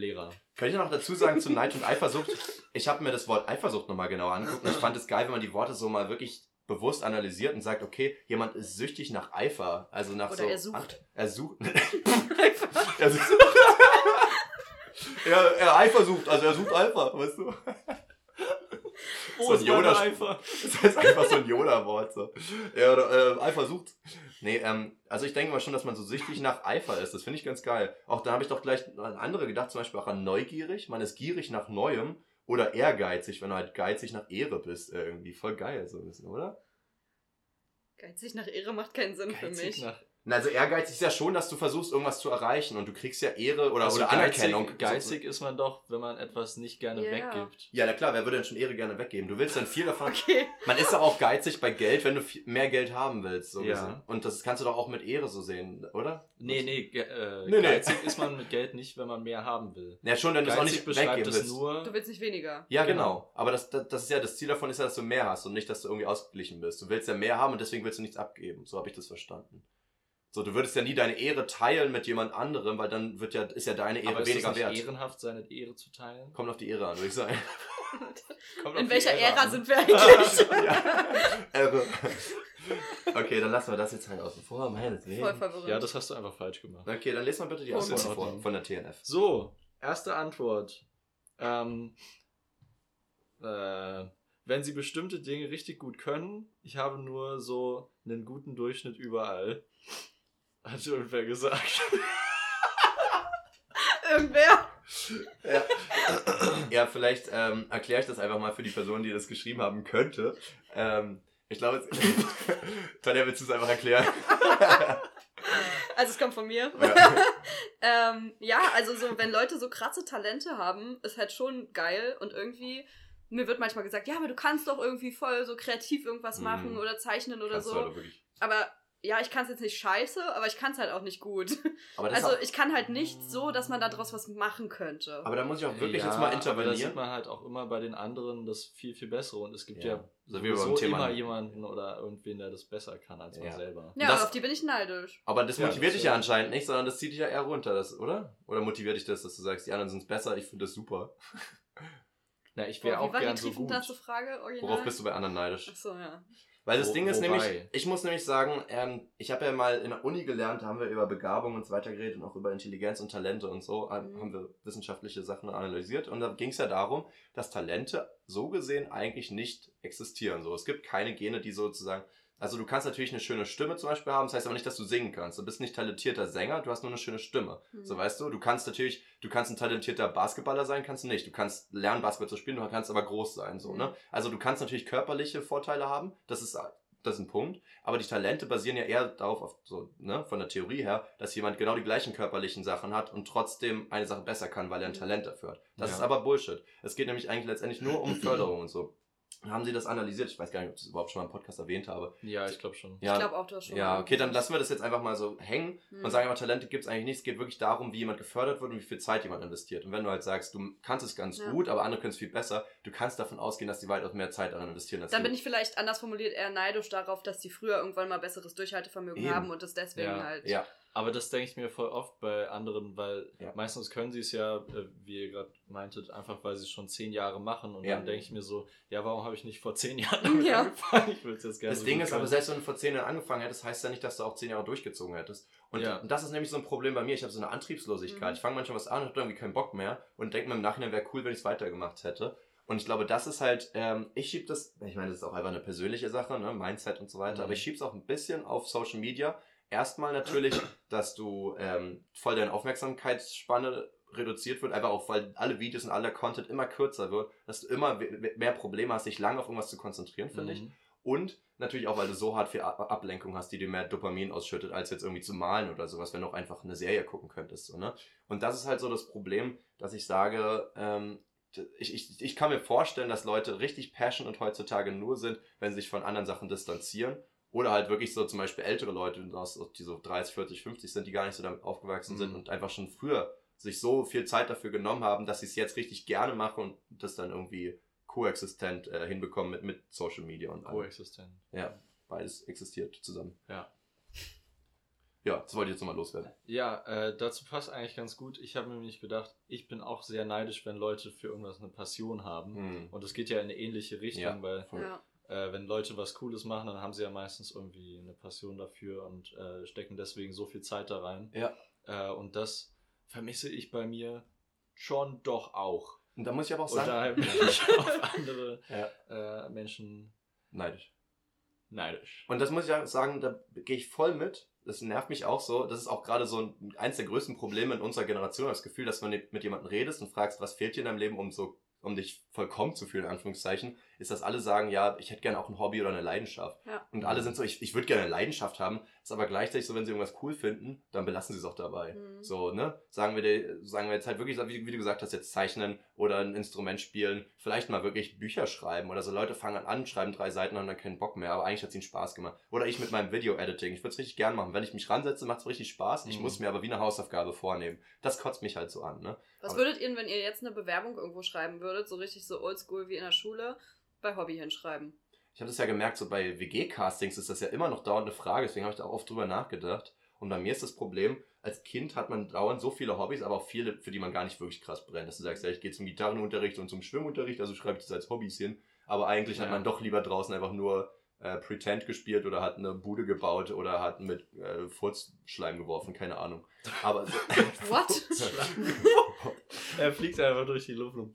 Lehrer.
Könnte ich noch dazu sagen zu Neid und Eifersucht? Ich habe mir das Wort Eifersucht nochmal genauer angeguckt und ich fand es geil, wenn man die Worte so mal wirklich bewusst analysiert und sagt, okay, jemand ist süchtig nach Eifer. Also nach
Oder
so.
er sucht.
Er sucht. er sucht. er, er Eifersucht, also er sucht Eifer, weißt du? So ein Yoda-
einfach.
Das ist einfach so ein Yoda-Wort. So. Ja, oder, äh, Eifer sucht. Nee, ähm, also ich denke mal schon, dass man so süchtig nach Eifer ist. Das finde ich ganz geil. Auch da habe ich doch gleich an andere gedacht, zum Beispiel auch an neugierig. Man ist gierig nach Neuem oder ehrgeizig, wenn du halt geizig nach Ehre bist. Äh, irgendwie voll geil, so ein bisschen, oder?
Geizig nach Ehre macht keinen Sinn für
Geizig
mich.
nach
Na, also ehrgeizig ist ja schon, dass du versuchst, irgendwas zu erreichen und du kriegst ja Ehre oder,
Also
oder
geizig,
Anerkennung.
Geizig ist man doch, wenn man etwas nicht gerne
Ja.
weggibt.
Ja, na klar, wer würde denn schon Ehre gerne weggeben? Du willst dann viel davon.
Okay.
Man ist doch auch geizig bei Geld, wenn du mehr Geld haben willst. So
Ja.
gesehen. Und das kannst du doch auch mit Ehre so sehen, oder?
Nee, nee, ge äh,
Nee, nee.
geizig ist man mit Geld nicht, wenn man mehr haben will.
Ja, schon, wenn du es auch nicht weggeben willst.
nur.
Du willst nicht weniger.
Ja,
Genau.
genau. Aber das, das, das ist ja das Ziel davon ist ja, dass du mehr hast und nicht, dass du irgendwie ausgeglichen bist. Du willst ja mehr haben und deswegen willst du nichts abgeben. So habe ich das verstanden. So, du würdest ja nie deine Ehre teilen mit jemand anderem, weil dann wird ja, ist ja deine Ehre
aber ist
weniger
das nicht
wert.
ehrenhaft, seine Ehre zu teilen?
Kommt auf die Ehre an, würde ich sagen.
Kommt auf
In
die
welcher
Ehre
Ära
an.
sind wir eigentlich?
ja. Ehre. Okay, dann lassen wir das jetzt halt außen vor.
Voll verwirrend.
Ja, das hast du einfach falsch gemacht.
Okay, dann lest mal bitte die
ist
Antwort vor von der TNF.
So, erste Antwort. Ähm, äh, wenn sie bestimmte Dinge richtig gut können, ich habe nur so einen guten Durchschnitt überall. Hat irgendwer gesagt.
Irgendwer.
ja. ja, vielleicht ähm, erkläre ich das einfach mal für die Person, die das geschrieben haben könnte. Ähm, ich glaube, Tanja, willst du es einfach erklären?
Also es kommt von mir.
Ja.
ähm, ja, also so, wenn Leute so krasse Talente haben, ist halt schon geil und irgendwie, mir wird manchmal gesagt, ja, aber du kannst doch irgendwie voll so kreativ irgendwas
Mhm.
machen oder zeichnen oder
Kannst
so. Aber ja, ich kann es jetzt nicht scheiße, aber ich kann es halt auch nicht gut. Also
auch,
ich kann halt nicht so, dass man daraus was machen könnte.
aber da muss ich auch wirklich
ja,
jetzt mal
Aber da sieht
intervenieren.
man halt auch immer bei den anderen das viel, viel Bessere. Und es gibt
Ja.
ja,
So wie beim
sowieso
Thema-
immer jemanden oder irgendwen, der das besser kann als man
Ja.
selber.
ja,
das-
auf die bin ich neidisch.
Aber das
Ja,
motiviert
das
dich
ja-
anscheinend nicht, sondern das zieht dich ja eher runter, das, oder? Oder motiviert dich das, dass du sagst, die anderen sind besser, ich finde das super.
Na, ich wäre
wie
auch
war
gern
die
so gut.
Frage? Original?
Worauf bist du bei anderen neidisch?
Achso, ja.
Weil das
Wo-
Ding ist
wobei?
nämlich, ich muss nämlich sagen, ähm, ich habe ja mal in der Uni gelernt, da haben wir über Begabung und so weiter geredet und auch über Intelligenz und Talente und so,
Mhm.
haben wir wissenschaftliche Sachen analysiert und da ging es ja darum, dass Talente so gesehen eigentlich nicht existieren. So, es gibt keine Gene, die sozusagen, also du kannst natürlich eine schöne Stimme zum Beispiel haben, das heißt aber nicht, dass du singen kannst. Du bist nicht talentierter Sänger, du hast nur eine schöne Stimme.
Hm.
So weißt du, du kannst natürlich, du kannst ein talentierter Basketballer sein, kannst du nicht. Du kannst lernen, Basketball zu spielen, du kannst aber groß sein, so,
Mhm.
ne? Also du kannst natürlich körperliche Vorteile haben, das ist, das ist ein Punkt, aber die Talente basieren ja eher darauf, auf so, ne, von der Theorie her, dass jemand genau die gleichen körperlichen Sachen hat und trotzdem eine Sache besser kann, weil er ein
Mhm.
Talent dafür hat. Das
Ja.
ist aber Bullshit. Es geht nämlich eigentlich letztendlich nur um Förderung und so. Haben sie das analysiert? Ich weiß gar nicht, ob ich das überhaupt schon mal im Podcast erwähnt habe.
Ja, ich glaube schon.
Ja,
Ich glaube auch, du hast schon.
ja,
mal
okay, dann lassen wir das jetzt einfach mal so hängen
Hm.
und sagen aber, Talente gibt es eigentlich nicht. Es geht wirklich darum, wie jemand gefördert wird und wie viel Zeit jemand investiert. Und wenn du halt sagst, du kannst es ganz
Ja.
gut, aber andere können es viel besser, du kannst davon ausgehen, dass die weitaus mehr Zeit daran investieren als
Dann
du.
bin ich vielleicht anders formuliert eher neidisch darauf, dass die früher irgendwann mal besseres Durchhaltevermögen
Eben.
haben und das deswegen
Ja.
halt.
ja,
Aber das denke ich mir voll oft bei anderen, weil
Ja.
meistens können sie es ja, äh, wie ihr gerade meintet, einfach weil sie es schon zehn Jahre machen. Und
Ja.
dann denke ich mir so, ja, warum habe ich nicht vor zehn Jahren damit
Ja.
angefangen? Ich würde es jetzt gerne
das
so
Ding ist aber,
können.
selbst wenn du vor zehn Jahren angefangen hättest, heißt ja nicht, dass du auch zehn Jahre durchgezogen hättest. Und
Ja.
das ist nämlich so ein Problem bei mir. Ich habe so eine Antriebslosigkeit.
Mhm.
Ich fange manchmal was an und habe irgendwie keinen Bock mehr und denke mir im Nachhinein, wäre cool, wenn ich es weitergemacht hätte. Und ich glaube, das ist halt, ähm, ich schiebe das, ich meine, das ist auch einfach eine persönliche Sache, ne? Mindset und so weiter,
Mhm.
aber ich schiebe es auch ein bisschen auf Social Media. Erstmal natürlich, dass du ähm, voll deine Aufmerksamkeitsspanne reduziert wird, einfach auch, weil alle Videos und aller Content immer kürzer wird, dass du immer mehr Probleme hast, dich lange auf irgendwas zu konzentrieren, finde ich.
Mhm.
Und natürlich auch, weil du so hart viel Ablenkung hast, die dir mehr Dopamin ausschüttet, als jetzt irgendwie zu malen oder sowas, wenn du auch einfach eine Serie gucken könntest. So, ne? Und das ist halt so das Problem, dass ich sage, ähm, ich, ich, ich kann mir vorstellen, dass Leute richtig passionate heutzutage nur sind, wenn sie sich von anderen Sachen distanzieren. Oder halt wirklich so zum Beispiel ältere Leute, die so 30, 40, 50 sind, die gar nicht so damit aufgewachsen sind
Mhm.
und einfach schon früher sich so viel Zeit dafür genommen haben, dass sie es jetzt richtig gerne machen und das dann irgendwie koexistent äh, hinbekommen mit, mit Social Media und allem.
Koexistent.
Ja, beides existiert zusammen.
Ja.
Ja, das wollte ich jetzt nochmal loswerden.
Ja, äh, dazu passt eigentlich ganz gut. Ich habe mir nämlich gedacht, ich bin auch sehr neidisch, wenn Leute für irgendwas eine Passion haben.
Hm.
Und es geht ja in eine ähnliche Richtung,
Ja.
weil.
Ja.
Äh, wenn Leute was Cooles machen, dann haben sie ja meistens irgendwie eine Passion dafür und äh, stecken deswegen so viel Zeit da rein.
Ja.
Äh, und das vermisse ich bei mir schon doch auch.
Und da muss ich aber auch
Und
sagen,
daher bin ich auf andere
ja,
äh, Menschen
neidisch.
neidisch.
Und das muss ich auch sagen, da gehe ich voll mit. Das nervt mich auch so. Das ist auch gerade so ein, eins der größten Probleme in unserer Generation. Das Gefühl, dass man mit jemandem redest und fragst, was fehlt dir in deinem Leben, um so um dich vollkommen zu fühlen, in Anführungszeichen, ist, dass alle sagen, ja, ich hätte gerne auch ein Hobby oder eine Leidenschaft.
Ja.
Und alle sind so, ich, ich würde gerne eine Leidenschaft haben, ist aber gleichzeitig so, wenn sie irgendwas cool finden, dann belassen sie es auch dabei.
Mhm.
So, ne? Sagen wir, dir- sagen wir jetzt halt wirklich, wie, wie du gesagt hast, jetzt zeichnen oder ein Instrument spielen, vielleicht mal wirklich Bücher schreiben oder so. Leute fangen an, schreiben drei Seiten und haben dann keinen Bock mehr, aber eigentlich hat es ihnen Spaß gemacht. Oder ich mit meinem Video-Editing. Ich würde es richtig gern machen. Wenn ich mich ransetze, macht es richtig Spaß. Ich
Mhm.
muss mir aber wie eine Hausaufgabe vornehmen. Das kotzt mich halt so an, ne?
Was
Aber-
würdet ihr, wenn ihr jetzt eine Bewerbung irgendwo schreiben würdet, so richtig so oldschool wie in der Schule, bei Hobby hinschreiben?
Ich habe das ja gemerkt, so bei WG-Castings ist das ja immer noch dauernd eine Frage, deswegen habe ich da auch oft drüber nachgedacht. Und bei mir ist das Problem, als Kind hat man dauernd so viele Hobbys, aber auch viele, für die man gar nicht wirklich krass brennt. Dass du sagst, ja, ich gehe zum Gitarrenunterricht und zum Schwimmunterricht, also schreibe ich das als Hobbys hin. Aber eigentlich hat
Ja.
man doch lieber draußen einfach nur äh, Pretend gespielt oder hat eine Bude gebaut oder hat mit äh, Furzschleim geworfen, keine Ahnung. Aber so,
What?
er fliegt einfach durch die Luft und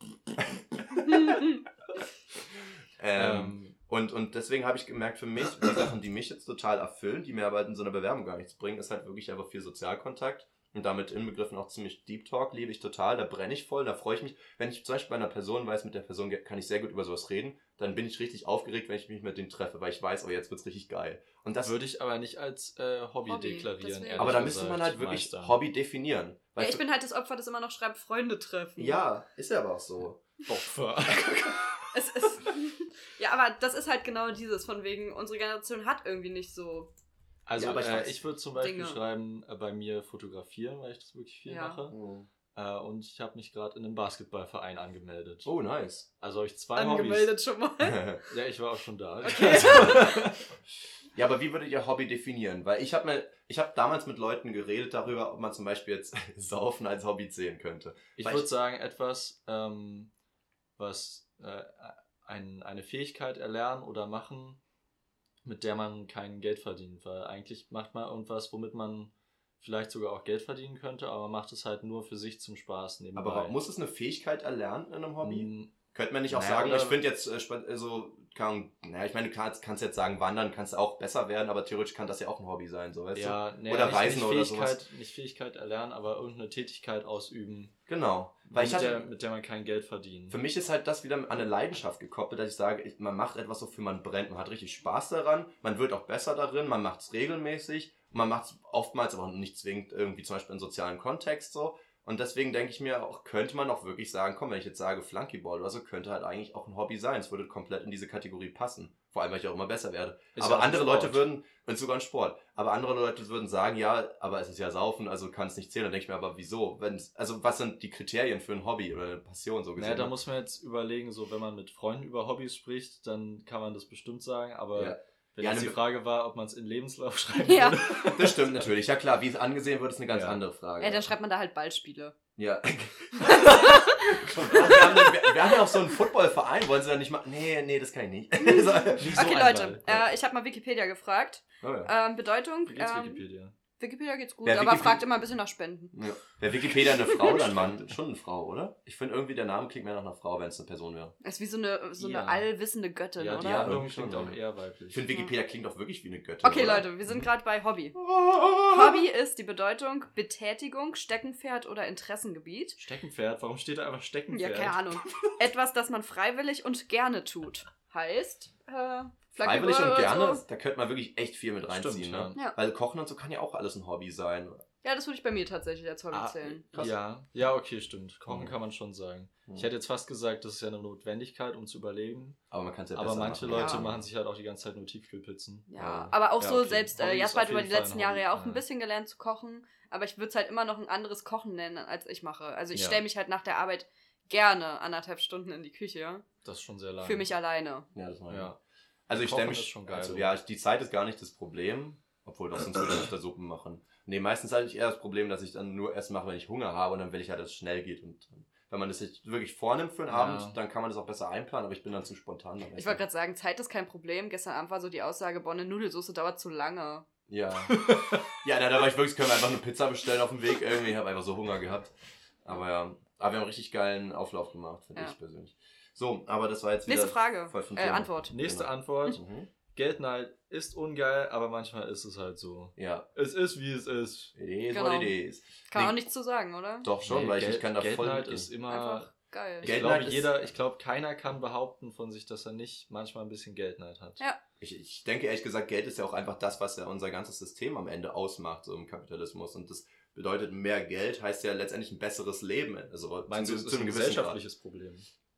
ähm,
ähm,
Und, und deswegen habe ich gemerkt, für mich, die Sachen, die mich jetzt total erfüllen, die mir aber in so einer Bewerbung gar nichts bringen, ist halt wirklich einfach viel Sozialkontakt und damit inbegriffen auch ziemlich Deep Talk, liebe ich total, da brenne ich voll, da freue ich mich. Wenn ich zum Beispiel bei einer Person weiß, mit der Person kann ich sehr gut über sowas reden, dann bin ich richtig aufgeregt, wenn ich mich mit denen treffe, weil ich weiß, oh, jetzt wird's richtig geil. Und das
würde ich aber nicht als äh, Hobby,
Hobby,
deklarieren.
aber da müsste man halt wirklich
Meister.
Hobby definieren. Weil
Ja, ich bin halt das Opfer, das immer noch schreibt, Freunde treffen.
ja, ist ja aber auch so.
Opfer.
Es ist, ja, aber das ist halt genau dieses, von wegen, unsere Generation hat irgendwie nicht so.
Also
Ja, ich
äh, ich würde zum Beispiel
Dinge.
schreiben, äh, bei mir fotografieren, weil ich das wirklich viel
Ja.
mache.
Oh,
Äh, und ich habe mich gerade in einem Basketballverein angemeldet.
oh nice.
Also habe ich zwei
angemeldet schon mal.
Hobbys. Ja, ich war auch schon da.
Okay.
Ja, aber wie würdet ihr Hobby definieren? Weil ich habe mir, ich habe damals mit Leuten geredet darüber, ob man zum Beispiel jetzt Saufen als Hobby sehen könnte.
Ich würde sagen, etwas, ähm, was äh, ein, eine Fähigkeit erlernen oder machen, mit der man kein Geld verdient. Weil eigentlich macht man irgendwas, womit man vielleicht sogar auch Geld verdienen könnte, aber macht es halt nur für sich zum Spaß nebenbei.
Aber muss es eine Fähigkeit erlernen in einem Hobby?
Mm,
Könnte man nicht auch
Naja,
sagen, ich finde jetzt, äh, spa- also, kann, naja, ich meine, du kannst, kannst jetzt sagen, wandern kannst auch besser werden, aber theoretisch kann das ja auch ein Hobby sein, so, weißt
Ja, nee,
Oder
nicht,
Reisen
nicht
oder
Fähigkeit, Nicht Fähigkeit erlernen, aber irgendeine Tätigkeit ausüben,
du? Genau. Weil
mit,
ich
der,
hatte,
mit der man kein Geld verdient.
für mich ist halt das wieder an eine Leidenschaft gekoppelt, dass ich sage, ich, man macht etwas, wofür man brennt. Man hat richtig Spaß daran, man wird auch besser darin, man macht es regelmäßig, man macht es oftmals aber nicht zwingend irgendwie zum Beispiel im sozialen Kontext so. Und deswegen denke ich mir auch, könnte man auch wirklich sagen, komm, wenn ich jetzt sage Flunkyball oder so, könnte halt eigentlich auch ein Hobby sein. Es würde komplett in diese Kategorie passen. Vor allem, weil ich auch immer besser werde.
Ist
aber
ja
andere. Leute würden, und sogar ein Sport, aber andere Leute würden sagen, ja, aber es ist ja Saufen, also kann es nicht zählen. Dann denke ich mir, aber wieso? Wenn's, also was sind die Kriterien für ein Hobby oder eine Passion so gesehen?
Naja, da muss man jetzt überlegen, so wenn man mit Freunden über Hobbys spricht, dann kann man das bestimmt sagen, aber
Ja.
Wenn
Ja,
jetzt
ne-
die Frage war, ob man es in Lebenslauf schreiben
Ja.
würde.
Das stimmt natürlich. Ja klar, wie es angesehen wird, ist eine ganz
Ja.
andere Frage.
Ey, dann schreibt man da halt Ballspiele.
ja. wir, haben dann, wir, wir haben ja auch so einen Footballverein, wollen sie dann nicht machen? Nee, nee, das kann ich nicht. so,
Nicht so
Okay, Leute, äh, ich habe mal Wikipedia gefragt.
oh ja.
Ähm, Bedeutung.
Wie geht's
ähm,
Wikipedia?
Wikipedia geht's gut,
Wer
aber
Wikiped-
fragt immer ein bisschen nach Spenden.
Ja. Wäre Wikipedia eine Frau oder ein Mann? Schon eine Frau, oder? Ich finde irgendwie der Name klingt mehr nach einer Frau, wenn es eine Person wäre.
Das ist wie so eine, so
Ja.
eine allwissende Göttin,
Ja, die
oder?
Handlung
irgendwie schon,
klingt auch
ja.
eher weiblich.
Ich finde Wikipedia klingt auch wirklich wie eine Göttin.
Okay,
oder?
Leute, wir sind gerade bei Hobby.
Hobby.
Ist die Bedeutung Betätigung, Steckenpferd oder Interessengebiet.
Steckenpferd, warum steht da einfach
Ja,
Steckenpferd?
keine Ahnung. Etwas, das man freiwillig und gerne tut. Heißt, äh,
Freiwillig
Flankeball
und gerne,
So.
da könnte man wirklich echt viel mit reinziehen.
Stimmt,
ne?
ja.
Ja.
Weil Kochen und so kann ja auch alles ein Hobby sein.
Ja, das würde ich bei mir tatsächlich als Hobby
Ah,
zählen.
Krass.
ja, ja, okay, stimmt. Kochen
Mhm.
kann man schon sagen.
Mhm.
Ich hätte jetzt fast gesagt, das ist ja eine Notwendigkeit, um zu überleben.
Aber man kann es ja
aber
besser
manche
machen.
Leute
Ja.
machen sich halt auch die ganze Zeit nur Tiefkühlpizzen.
Ja,
Ja.
aber auch
Ja,
so
okay.
selbst, äh, Jasper hat über die letzten Jahre ja auch
ja.
ein bisschen gelernt zu kochen, aber ich würde es halt immer noch ein anderes Kochen nennen, als ich mache. Also ich
Ja.
stelle mich halt nach der Arbeit gerne anderthalb Stunden in die Küche
Das ist schon sehr lang.
für mich alleine.
Ja, das meine ich.
Ja.
Also ich stelle mich
geil,
Also
so.
ja, die Zeit ist gar nicht das Problem, obwohl doch sonst würde ich öfter Suppen machen. Nee, meistens hatte ich eher das Problem, dass ich dann nur Essen mache, wenn ich Hunger habe und dann will ich halt, dass es schnell geht und wenn man das sich wirklich vornimmt für einen
Ja.
Abend, dann kann man das auch besser einplanen, aber ich bin dann zu spontan. beim
Ich wollte gerade sagen, Zeit ist kein Problem. Gestern Abend war so die Aussage, boah, eine Nudelsoße dauert zu lange.
Ja. ja, na, da war ich wirklich, können wir einfach eine Pizza bestellen auf dem Weg irgendwie. Ich habe einfach so Hunger gehabt. Aber ja, aber wir haben einen richtig geilen Auflauf gemacht, finde
Ja.
ich persönlich. So, aber das war jetzt wieder
Nächste Frage. Äh. Antwort.
Nächste
Genau.
Antwort.
Mhm.
Geldneid ist ungeil, aber manchmal ist es halt so.
Ja,
Es ist, wie es ist.
it is
Genau.
what it is.
Kann
Nee.
auch nichts zu sagen, oder?
Doch schon,
Nee,
weil ich, ich
Geld-
kann da voll
Geldneid ist immer...
Einfach geil.
Ich
Geldneid
glaube,
ist-
jeder, ich glaube, keiner kann behaupten von sich, dass er nicht manchmal ein bisschen Geldneid hat.
Ja.
Ich, ich denke ehrlich gesagt, Geld ist ja auch einfach das, was ja unser ganzes System am Ende ausmacht, so im Kapitalismus. Und das bedeutet, mehr Geld heißt ja letztendlich ein besseres Leben. Also
Meinst du, es ist ein gesellschaftliches Problem?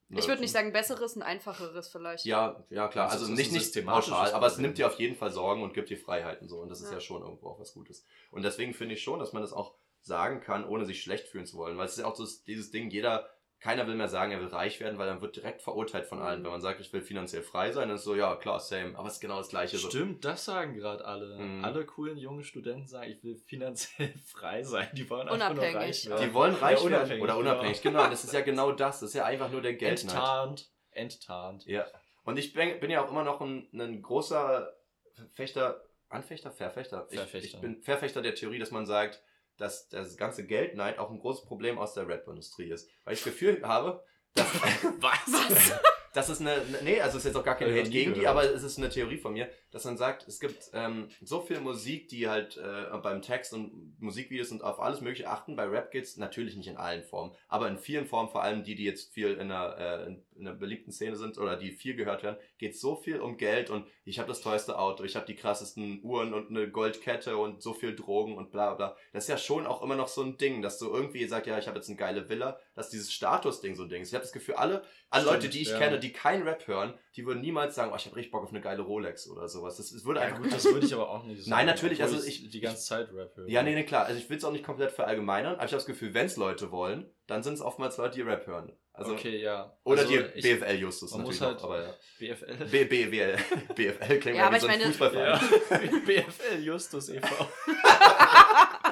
Grad.
Ich würde nicht sagen besseres, ein einfacheres vielleicht.
Ja, ja klar. Also
ist
nicht, nicht pauschal, aber es nimmt dir auf jeden Fall Sorgen und gibt dir Freiheiten so. Und das ist
Ja.
ja schon irgendwo auch was Gutes. Und deswegen finde ich schon, dass man das auch sagen kann, ohne sich schlecht fühlen zu wollen. Weil es ist ja auch so dieses Ding, jeder, keiner will mehr sagen, er will reich werden, weil dann wird direkt verurteilt von allen.
Mhm.
Wenn man sagt, ich will finanziell frei sein, dann ist so, ja, klar, same. Aber es ist genau das Gleiche. So.
Stimmt, das sagen gerade alle.
Mhm.
Alle coolen jungen Studenten sagen, ich will finanziell frei sein. Die wollen einfach nur reich werden.
Die wollen reich
Ja,
werden.
unabhängig,
Oder
genau.
unabhängig, genau. Das ist ja genau das. Das ist ja einfach nur der Geldneid.
Enttarnt. Enttarnt.
Ja. Und ich bin, bin ja auch immer noch ein, ein großer Verfechter, Anfechter, Verfechter? Ich,
Verfechter.
ich bin Verfechter der Theorie, dass man sagt, dass das ganze Geldneid auch ein großes Problem aus der Rap-Industrie ist. Weil ich das Gefühl habe, dass,
Was?
das ist eine, eine- nee, also es ist jetzt auch gar kein
ich
Hate gegen die, aber es ist eine Theorie von mir, dass man sagt, es gibt ähm, so viel Musik, die halt äh, beim Text und Musikvideos und auf alles mögliche achten. Bei Rap geht's natürlich nicht in allen Formen, aber in vielen Formen, vor allem die, die jetzt viel in einer, äh, in, in einer beliebten Szene sind oder die viel gehört werden, geht so viel um Geld und ich habe das teuerste Auto, ich habe die krassesten Uhren und eine Goldkette und so viel Drogen und bla bla. Das ist ja schon auch immer noch so ein Ding, dass du irgendwie sagst, ja, ich habe jetzt eine geile Villa, dass dieses Statusding so ein Ding ist. Ich habe das Gefühl, alle, alle
Stimmt,
Leute, die ich
ja.
kenne, die keinen Rap hören, die würden niemals sagen, oh, ich habe richtig Bock auf eine geile Rolex oder sowas. Das, das würde
Ja,
einfach
gut, das würde ich aber auch nicht sagen.
Nein, natürlich, also ich-
die ganze Zeit Rap höre.
Ja, nee, nee, klar. Also ich will es auch nicht komplett verallgemeinern, aber ich habe das Gefühl, wenn es Leute wollen, dann sind es oftmals Leute, die Rap hören. Also,
okay, ja.
Oder
Also
die
ich-
BFL Justus
man
natürlich
muss halt-
auch, aber ja.
BFL.
B, B, B, BFL klingt
Ja, aber
wie so ein
ich meine-
Fußballverein.
Ja. BFL Justus e.V.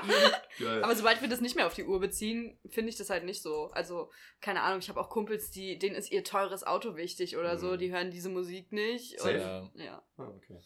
Geil.
Aber sobald wir das nicht mehr auf die Uhr beziehen, finde ich das halt nicht so. Also, keine Ahnung, ich habe auch Kumpels, die, denen ist ihr teures Auto wichtig oder so,
Mhm.
die hören diese Musik nicht. Und,
Ja.
ja.
Ah, okay.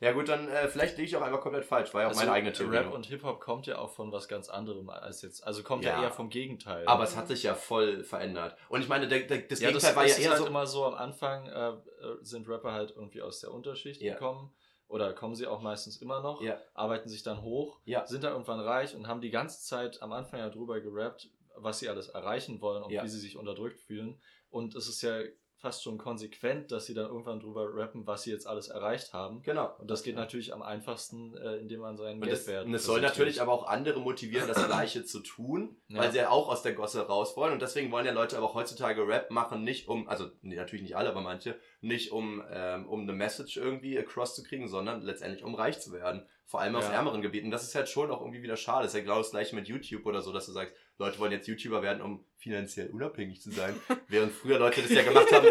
Ja gut, dann äh, vielleicht liege ich auch einfach komplett falsch, war ja auch
Also
meine eigene Theorie.
Rap und Hip-Hop kommt ja auch von was ganz anderem als jetzt. Also kommt ja,
Ja.
eher vom Gegenteil.
aber es hat sich ja voll verändert. Und ich meine, der, der, das
ja, das,
Gegenteil war
das
ja
ist
eher
halt
so...
immer so, am Anfang äh, äh, sind Rapper halt irgendwie aus der Unterschicht
Ja.
gekommen. Oder kommen sie auch meistens immer noch,
Ja.
arbeiten sich dann hoch,
Ja.
sind dann irgendwann reich und haben die ganze Zeit am Anfang ja drüber gerappt, was sie alles erreichen wollen und
Ja.
wie sie sich unterdrückt fühlen. Und es ist ja fast schon konsequent, dass sie dann irgendwann drüber rappen, was sie jetzt alles erreicht haben.
Genau.
Und das geht natürlich am einfachsten, äh, indem man seinen
Und das,
Geldwert
und es soll natürlich aber auch andere motivieren, das Gleiche zu tun,
Ja.
weil sie ja auch aus der Gosse raus wollen. Und deswegen wollen ja Leute aber auch heutzutage Rap machen, nicht um, also nee, natürlich nicht alle, aber manche, nicht um, ähm, um eine Message irgendwie across zu kriegen, sondern letztendlich um reich zu werden. Vor allem aus
Ja.
ärmeren Gebieten. Das ist halt schon auch irgendwie wieder schade. Das ist ja genau das gleiche mit YouTube oder so, dass du sagst, Leute wollen jetzt YouTuber werden, um finanziell unabhängig zu sein. Während früher Leute das ja gemacht haben,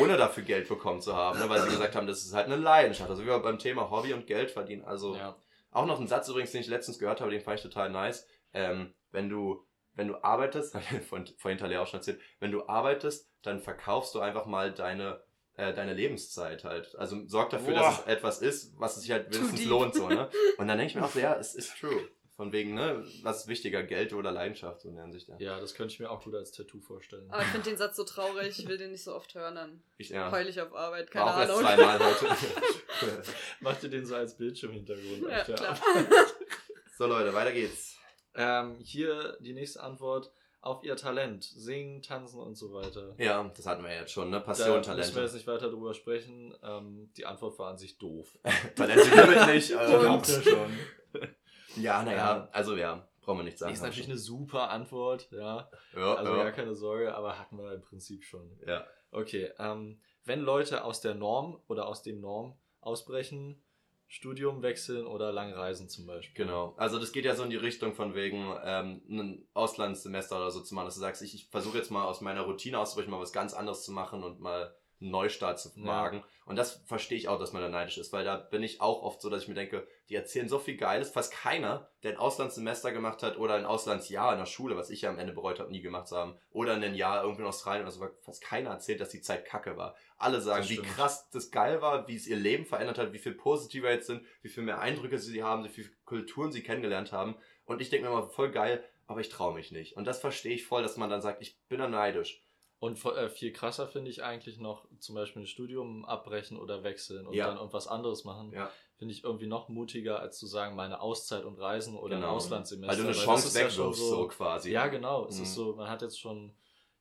ohne dafür Geld bekommen zu haben, ne? weil sie gesagt haben, das ist halt eine Leidenschaft. Also wie wir beim Thema Hobby und Geld verdienen. Also
Ja.
auch noch ein Satz übrigens, den ich letztens gehört habe, den fand ich total nice. Ähm, wenn du, wenn du arbeitest, vorhin Talia auch schon erzählt, wenn du arbeitest, dann verkaufst du einfach mal deine, äh, deine Lebenszeit halt. Also sorg dafür,
Boah.
dass es etwas ist, was sich halt wenigstens lohnt, so, ne? Und dann denke ich mir auch so, ja, es ist true. Von wegen, ne, was ist wichtiger, Geld oder Leidenschaft, so in der Hinsicht, ja.
das könnte ich mir auch gut als Tattoo vorstellen.
Aber ich finde den Satz so traurig, ich will den nicht so oft hören, dann
Ich, ja.
heul ich auf Arbeit,
War
keine
auch erst
Ahnung.
zweimal heute.
Macht ihr den so als Bildschirmhintergrund?
Ja, klar.
so Leute, weiter geht's.
Ähm, hier die nächste Antwort auf ihr Talent. Singen, tanzen und so weiter.
Ja, das hatten wir jetzt schon, ne?
Da
Passion,
müssen wir jetzt nicht weiter drüber sprechen. Ähm, die Antwort war an sich doof.
Talente gibt nicht.
Und?
Habt ihr schon.
Ja, naja, also ja, brauchen wir nicht sagen.
Ist natürlich eine super Antwort, ja.
ja,
Also
ja.
gar keine Sorge, aber hatten wir im Prinzip schon.
ja.
Okay, ähm, wenn Leute aus der Norm oder aus dem Norm ausbrechen, Studium wechseln oder lang reisen zum Beispiel.
Genau. Also das geht ja so in die Richtung von wegen ähm, ein Auslandssemester oder so zu machen, dass du sagst, ich, ich versuche jetzt mal aus meiner Routine auszubrechen, mal was ganz anderes zu machen und mal Neustart zu
Ja.
wagen. Und das verstehe ich auch, dass man da neidisch ist, weil da bin ich auch oft so, dass ich mir denke, die erzählen so viel Geiles. Fast keiner, der ein Auslandssemester gemacht hat oder ein Auslandsjahr in der Schule, was ich ja am Ende bereut habe, nie gemacht zu haben, oder ein Jahr irgendwo in Australien oder so, fast keiner erzählt, dass die Zeit kacke war. Alle sagen, wie krass das geil war, wie es ihr Leben verändert hat, wie viel positiver jetzt sind, wie viel mehr Eindrücke sie haben, wie viele Kulturen sie kennengelernt haben. Und ich denke mir immer, voll geil, aber ich traue mich nicht. Und das verstehe ich voll, dass man dann sagt, ich bin da neidisch.
Und äh, viel krasser finde ich eigentlich noch zum Beispiel ein Studium abbrechen oder wechseln und
Ja.
dann irgendwas anderes machen.
Ja.
Finde ich irgendwie noch mutiger, als zu sagen, meine Auszeit und Reisen oder
Genau.
ein Auslandssemester.
Weil du eine Chance
ist ja
wegwirfst, so, quasi.
Ja, genau. Es
Mhm.
ist so, man hat jetzt schon,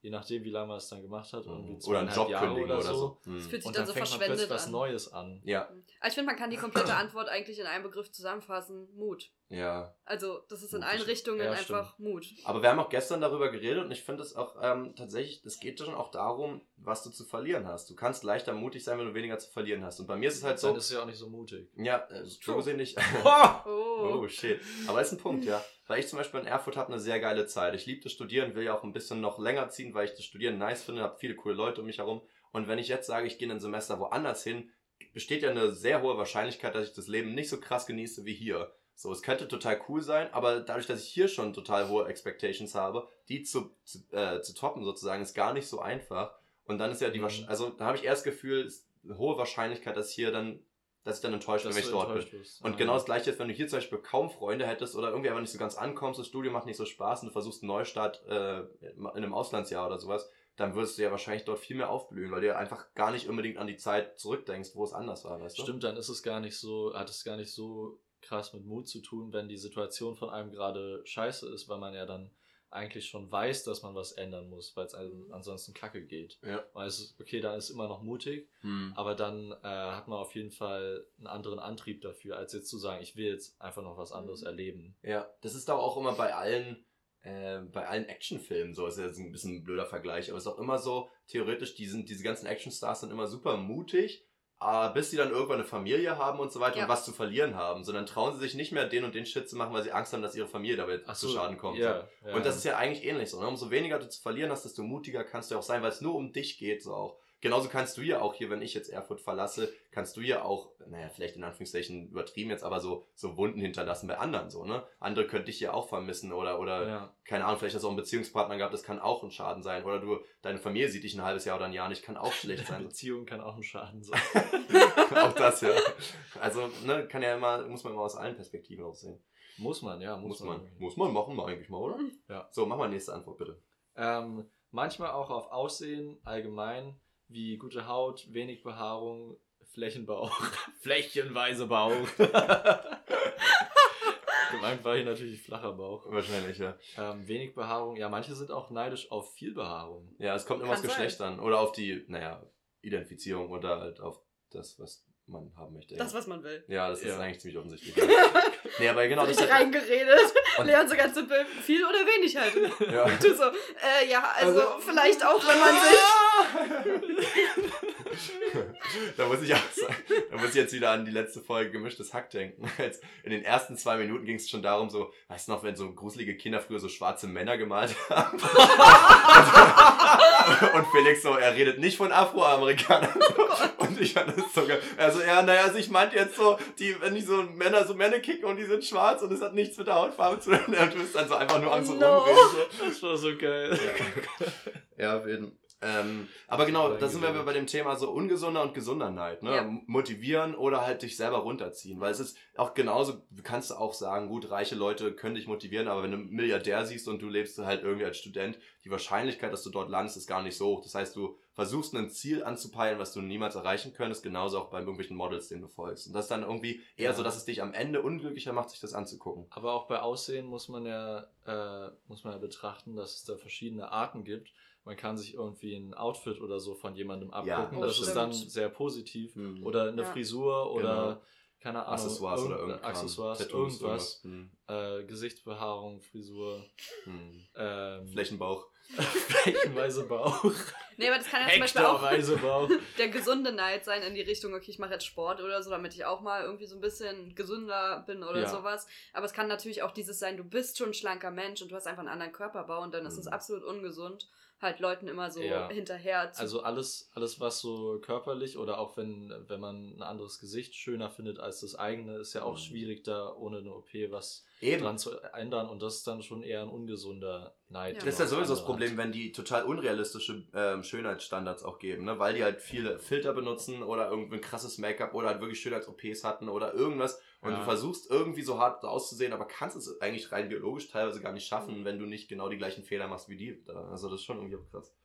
je nachdem, wie lange man es dann gemacht hat, irgendwie
Mhm. Oder einen Job
Jahre
kündigen oder so. Mhm.
Es fühlt sich
Und
dann
dann
so
fängt man
verschwendet
plötzlich was
an.
Neues an.
Ja,
Aber ich finde, man kann die komplette Antwort eigentlich in einem Begriff zusammenfassen. Mut.
ja.
Also, das ist in allen
ist-
Richtungen
ja,
einfach Mut.
Aber wir haben auch gestern darüber geredet und ich finde es auch ähm, tatsächlich, es geht schon auch darum, was du zu verlieren hast. Du kannst leichter mutig sein, wenn du weniger zu verlieren hast. Und bei mir ist es halt
Dann
so,
ist es ja auch nicht so mutig.
ja, äh, so gesehen nicht.
Oh.
Oh shit. Aber ist ein Punkt, ja. Weil ich zum Beispiel in Erfurt habe eine sehr geile Zeit. Ich liebe das Studieren, will ja auch ein bisschen noch länger ziehen, weil ich das Studieren nice finde, habe viele coole Leute um mich herum. Und wenn ich jetzt sage, ich gehe in ein Semester woanders hin, besteht ja eine sehr hohe Wahrscheinlichkeit, dass ich das Leben nicht so krass genieße wie hier. So, es könnte total cool sein, aber dadurch, dass ich hier schon total hohe Expectations habe, die zu, zu, äh, zu toppen sozusagen, ist gar nicht so einfach. Und dann ist ja die,
Mhm.
Also da habe ich erst das Gefühl, hohe Wahrscheinlichkeit, dass hier dann, dass ich dann enttäuscht bin, wenn ich dort bin.
wirst.
Und
Ja.
genau das gleiche ist, wenn du hier zum Beispiel kaum Freunde hättest oder irgendwie einfach nicht so ganz ankommst, das Studium macht nicht so Spaß und du versuchst einen Neustart äh, in einem Auslandsjahr oder sowas, dann würdest du ja wahrscheinlich dort viel mehr aufblühen, weil du ja einfach gar nicht unbedingt an die Zeit zurückdenkst, wo es anders war, weißt du?
Stimmt, dann ist es gar nicht so, hat es gar nicht so krass mit Mut zu tun, wenn die Situation von einem gerade scheiße ist, weil man ja dann eigentlich schon weiß, dass man was ändern muss, weil es einem ansonsten kacke geht.
Ja.
Weil es ist, okay, dann ist immer noch mutig,
Hm.
aber dann äh, hat man auf jeden Fall einen anderen Antrieb dafür, als jetzt zu sagen, ich will jetzt einfach noch was anderes
Mhm.
erleben.
Ja, das ist doch auch immer bei allen, äh, bei allen Actionfilmen so. Ist jetzt ein bisschen ein blöder Vergleich, aber es ist auch immer so, theoretisch, die sind, diese ganzen Actionstars sind immer super mutig, bis sie dann irgendwann eine Familie haben und so weiter
Ja.
und was zu verlieren haben. Sondern trauen sie sich nicht mehr, den und den Shit zu machen, weil sie Angst haben, dass ihre Familie dabei
Ach
zu
so,
Schaden kommt.
Ja, ja.
Und das ist ja eigentlich ähnlich so. Ne? Umso weniger du zu verlieren hast, desto mutiger kannst du auch sein, weil es nur um dich geht so auch. Genauso kannst du ja auch hier, wenn ich jetzt Erfurt verlasse, kannst du ja auch, naja, vielleicht in Anführungszeichen übertrieben jetzt, aber so, so Wunden hinterlassen bei anderen so, ne? Andere könnte dich ja auch vermissen oder, oder,
ja.
keine Ahnung, vielleicht hast du auch einen Beziehungspartner gehabt, das kann auch ein Schaden sein. Oder du, deine Familie sieht dich ein halbes Jahr oder ein Jahr nicht, kann auch schlecht sein.
Beziehung kann auch ein Schaden sein.
auch das, ja. Also, ne, kann ja immer, muss man immer aus allen Perspektiven auch sehen.
Muss man, ja, muss,
Muss man, muss man machen, eigentlich mal, oder?
Ja.
So, mach mal nächste Antwort, bitte.
Ähm, manchmal auch auf Aussehen allgemein, wie gute Haut, wenig Behaarung, Flächenbauch. Flächenweise Bauch. Gemeint war hier natürlich flacher Bauch.
Wahrscheinlich, ja.
Ähm, wenig Behaarung, ja, manche sind auch neidisch auf viel Behaarung.
Ja, es kommt immer aufs Geschlecht
sein.
an. Oder auf die, naja, Identifizierung oder halt auf das, was man haben möchte.
Das, was man will.
ja, das ist
Ja.
eigentlich ziemlich offensichtlich. nee, aber genau, das hat,
reingeredet.
Und-
Leon so ganz simpel, viel oder wenig halt.
ja.
Du so, äh, ja, also,
Also-
vielleicht auch, wenn man sich.
da muss ich auch sagen, da muss ich jetzt wieder an die letzte Folge gemischtes Hack denken. Jetzt in den ersten zwei Minuten ging es schon darum, so, weißt du noch, wenn so gruselige Kinder früher so schwarze Männer gemalt haben? Und Felix so, er redet nicht von Afroamerikanern. Und ich fand das so geil. Also, ja, naja, also ich meinte jetzt so, die, wenn die so Männer so Männer kicken und die sind schwarz und es hat nichts mit der Hautfarbe zu tun. Du bist dann so einfach nur am so
No.
rumreden. So.
Das war so geil.
Ja, auf jeden ähm, Aber genau, da sind wir bei dem Thema so ungesunder und gesunder Neid. Ne?
Ja.
Motivieren oder halt dich selber runterziehen. Weil es ist auch genauso, du kannst auch sagen, gut, reiche Leute können dich motivieren, aber wenn du einen Milliardär siehst und du lebst halt irgendwie als Student, die Wahrscheinlichkeit, dass du dort landest, ist gar nicht so hoch. Das heißt, du versuchst ein Ziel anzupeilen, was du niemals erreichen könntest, genauso auch bei irgendwelchen Models, denen du folgst. Und das ist dann irgendwie eher
Ja.
so, dass es dich am Ende unglücklicher macht, sich das anzugucken.
Aber auch bei Aussehen muss man ja, äh, muss man ja betrachten, dass es da verschiedene Arten gibt. Man kann sich irgendwie ein Outfit oder so von jemandem abgucken.
das
das ist
stimmt.
dann sehr positiv.
Mhm.
Oder eine
Ja.
Frisur oder
Genau.
keine Ahnung.
Accessoires oder
irgend-
irgendwas.
Accessoires,
Tattoos,
irgendwas.
Hm.
Äh, Gesichtsbehaarung, Frisur,
Hm.
ähm,
Flächenbauch.
flächenweise Bauch,
Nee, aber das kann ja zum Beispiel auch der gesunde Neid sein in die Richtung, okay, ich mache jetzt Sport oder so, damit ich auch mal irgendwie so ein bisschen gesünder bin oder
Ja.
sowas. Aber es kann natürlich auch dieses sein, du bist schon ein schlanker Mensch und du hast einfach einen anderen Körperbau und dann ist es
Mhm.
absolut ungesund, halt Leuten immer so
Ja.
hinterher zu.
Also alles, alles, was so körperlich oder auch wenn, wenn man ein anderes Gesicht schöner findet als das eigene, ist ja auch
Mhm.
schwierig, da ohne eine OP was
Eben.
dran zu ändern und das ist dann schon eher ein ungesunder Neid.
Ja.
Das ist ja sowieso das Problem, wenn die total unrealistische ähm, Schönheitsstandards auch geben, ne? weil die halt viele Filter benutzen oder irgendwie ein krasses Make-up oder halt wirklich Schönheits-OPs hatten oder irgendwas und
Ja.
du versuchst irgendwie so hart auszusehen, aber kannst es eigentlich rein biologisch teilweise gar nicht schaffen,
Mhm.
wenn du nicht genau die gleichen Fehler machst wie die. Also das ist schon irgendwie auch krass.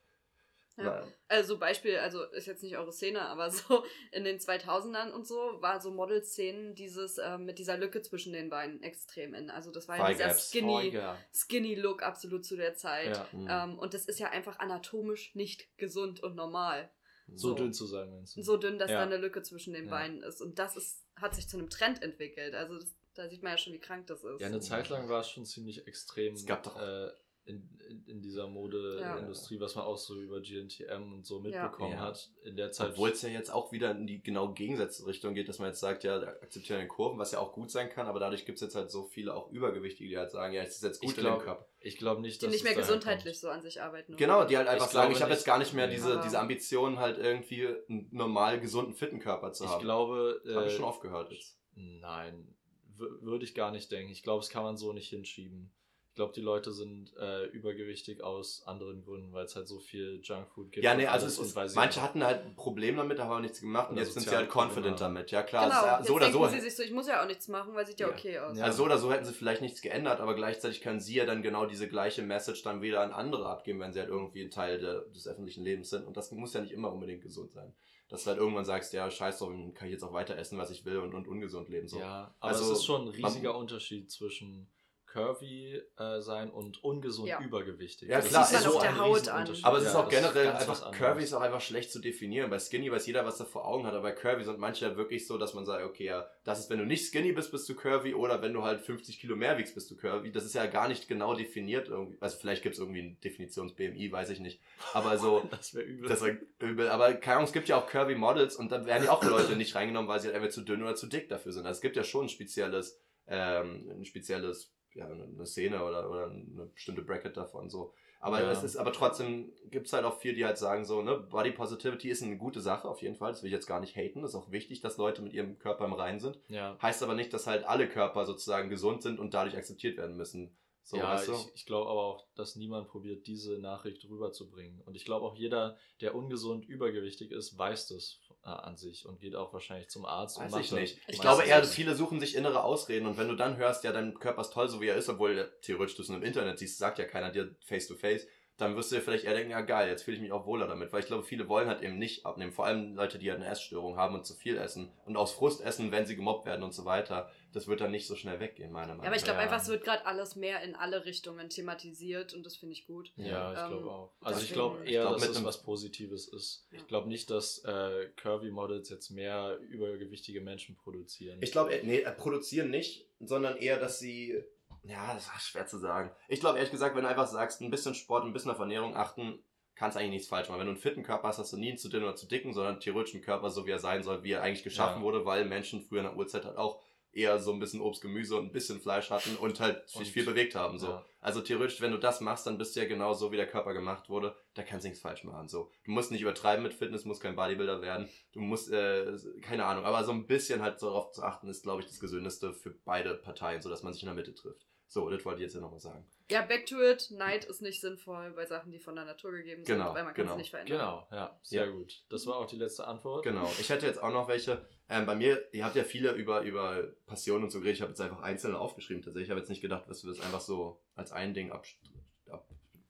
Ja. Also Beispiel, also ist jetzt nicht eure Szene, aber so in den 2000ern und so war so Model-Szenen dieses ähm, mit dieser Lücke zwischen den Beinen extrem in. Also das war ja dieser.
Oh,
skinny, skinny Look absolut zu der Zeit.
Ja.
Mhm.
Ähm, und das ist ja einfach anatomisch nicht gesund und normal.
So,
So.
dünn zu sein, meinst du?
So dünn, dass
Ja.
da eine Lücke zwischen den
Ja.
Beinen ist. Und das ist, hat sich zu einem Trend entwickelt. Also das, da sieht man ja schon, wie krank das ist.
Ja, eine Zeit lang war es schon ziemlich extrem
Es gab doch-
äh, in, in, in dieser Modeindustrie, was man auch so über GNTM und so mitbekommen
Ja.
hat. In der Zeit.
Obwohl es ja jetzt auch wieder in die genau gegensätzliche Richtung geht, dass man jetzt sagt, ja, akzeptieren den Kurven, was ja auch gut sein kann, aber dadurch gibt es jetzt halt so viele auch Übergewichtige, die halt sagen, ja, es ist jetzt gut
Ich
in
glaub,
dem Körper.
ich glaube nicht,
die
dass
nicht
es
mehr gesundheitlich so an sich arbeiten. oder?
Genau, die halt einfach
Ich
sagen, ich habe
nicht.
jetzt gar nicht mehr diese,
Aber-
diese Ambition, halt irgendwie einen normal gesunden, fitten Körper zu haben.
Ich glaube.
Das habe ich
äh,
schon aufgehört jetzt.
Nein, würde ich gar nicht denken. Ich glaube, das kann man so nicht hinschieben. Ich glaube, die Leute sind äh, übergewichtig aus anderen Gründen, weil es halt so viel Junkfood gibt.
Ja, nee, also es ist, manche hatten halt ein Problem damit, haben aber nichts gemacht und jetzt sind sie halt confident
Probleme.
damit. Ja klar,
genau,
ja,
jetzt
so oder
denken
so.
sie sich so, ich muss ja auch nichts machen, weil sieht ja,
Ja.
okay aus.
Ja.
Also so oder so hätten sie vielleicht nichts geändert, aber gleichzeitig können sie ja dann genau diese gleiche Message dann wieder an andere abgeben, wenn sie halt irgendwie ein Teil der, des öffentlichen Lebens sind. Und das muss ja nicht immer unbedingt gesund sein. Dass du halt irgendwann sagst, ja, scheiß drauf, dann kann ich jetzt auch weiter essen, was ich will und, und ungesund leben. So.
Ja, aber
Also,
es ist schon ein
man-
riesiger Unterschied zwischen curvy äh, sein und ungesund
Ja.
übergewichtig.
Ja,
Das
klar,
ist
es ist
so
auf
der Haut
Riesenunterschied.
Aber es ist
Ja,
auch
das
generell
was
einfach. Curvy ist auch einfach schlecht zu definieren. Bei Skinny weiß jeder, was er vor Augen hat, aber bei Curvy sind manche ja wirklich so, dass man sagt, okay, ja, das ist, wenn du nicht Skinny bist, bist du Curvy oder wenn du halt 50 Kilo mehr wiegst, bist du Curvy. Das ist ja gar nicht genau definiert irgendwie. Also vielleicht gibt es irgendwie ein Definitions-BMI, weiß ich nicht. Aber so,
Das wäre übel.
das war übel. Aber keine Ahnung, es gibt ja auch Curvy Models und da werden ja auch Leute nicht reingenommen, weil sie halt entweder zu dünn oder zu dick dafür sind. Also es gibt ja schon ein spezielles, ähm, ein spezielles, ja, eine Szene oder, oder eine bestimmte Bracket davon so. Aber
Ja.
es ist, aber trotzdem gibt es halt auch viele, die halt sagen so, ne, Body Positivity ist eine gute Sache auf jeden Fall. Das will ich jetzt gar nicht haten. Das ist auch wichtig, dass Leute mit ihrem Körper im Reinen sind.
ja.
Heißt aber nicht, dass halt alle Körper sozusagen gesund sind und dadurch akzeptiert werden müssen. So,
ja,
weißt du?
ich, ich glaube aber auch, dass niemand probiert, diese Nachricht rüberzubringen. Und ich glaube auch jeder, der ungesund übergewichtig ist, weiß das äh, an sich und geht auch wahrscheinlich zum Arzt. und
Weiß
macht
ich nicht. Ich glaube eher,
nicht.
viele suchen sich innere Ausreden und wenn du dann hörst, ja, dein Körper ist toll, so wie er ist, obwohl theoretisch du es nur im Internet siehst, sagt ja keiner dir face to face, dann wirst du dir vielleicht eher denken, ja geil, jetzt fühle ich mich auch wohler damit, weil ich glaube, viele wollen halt eben nicht abnehmen, vor allem Leute, die halt eine Essstörung haben und zu viel essen und aus Frust essen, wenn sie gemobbt werden und so weiter. Das wird dann nicht so schnell weggehen, meiner Meinung
Ja, aber ich glaube
Ja.
einfach, es wird gerade alles mehr in alle Richtungen thematisiert und das finde ich gut.
Ja, ich
Ähm,
glaube auch. Also ich glaube
Ich
eher,
glaub,
dass
mit
es was Positives ist.
Ja.
Ich glaube nicht, dass äh, Curvy Models jetzt mehr übergewichtige Menschen produzieren.
Ich glaube, nee, äh, produzieren nicht, sondern eher, dass sie. Ja, das ist schwer zu sagen. Ich glaube, ehrlich gesagt, wenn du einfach sagst, ein bisschen Sport, ein bisschen auf Ernährung achten, kannst eigentlich nichts falsch machen. Wenn du einen fitten Körper hast, hast du nie einen zu dünnen oder zu dicken, sondern theoretisch einen Körper, so wie er sein soll, wie er eigentlich geschaffen
Ja.
wurde, weil Menschen früher in der Urzeit halt auch eher so ein bisschen Obst, Gemüse und ein bisschen Fleisch hatten und halt sich viel bewegt haben. So.
Ja.
Also theoretisch, wenn du das machst, dann bist du ja genau so, wie der Körper gemacht wurde. Da kannst du nichts falsch machen. So. Du musst nicht übertreiben mit Fitness, musst kein Bodybuilder werden. Du musst, äh, keine Ahnung, aber so ein bisschen halt darauf zu achten, ist, glaube ich, das Gesündeste für beide Parteien, sodass man sich in der Mitte trifft. So, das wollte ich jetzt ja nochmal sagen.
Ja, back to it. Neid ist nicht sinnvoll bei Sachen, die von der Natur gegeben sind,
Genau,
weil man kann
genau.
es nicht verändern.
Genau, ja, sehr
Ja.
gut. Das war auch die letzte Antwort.
Genau. Ich hätte jetzt auch noch welche. Ähm, bei mir, ihr habt ja viele über, über Passion und so geredet. Ich habe jetzt einfach einzelne aufgeschrieben tatsächlich. Ich habe jetzt nicht gedacht, dass wir das einfach so als ein Ding absch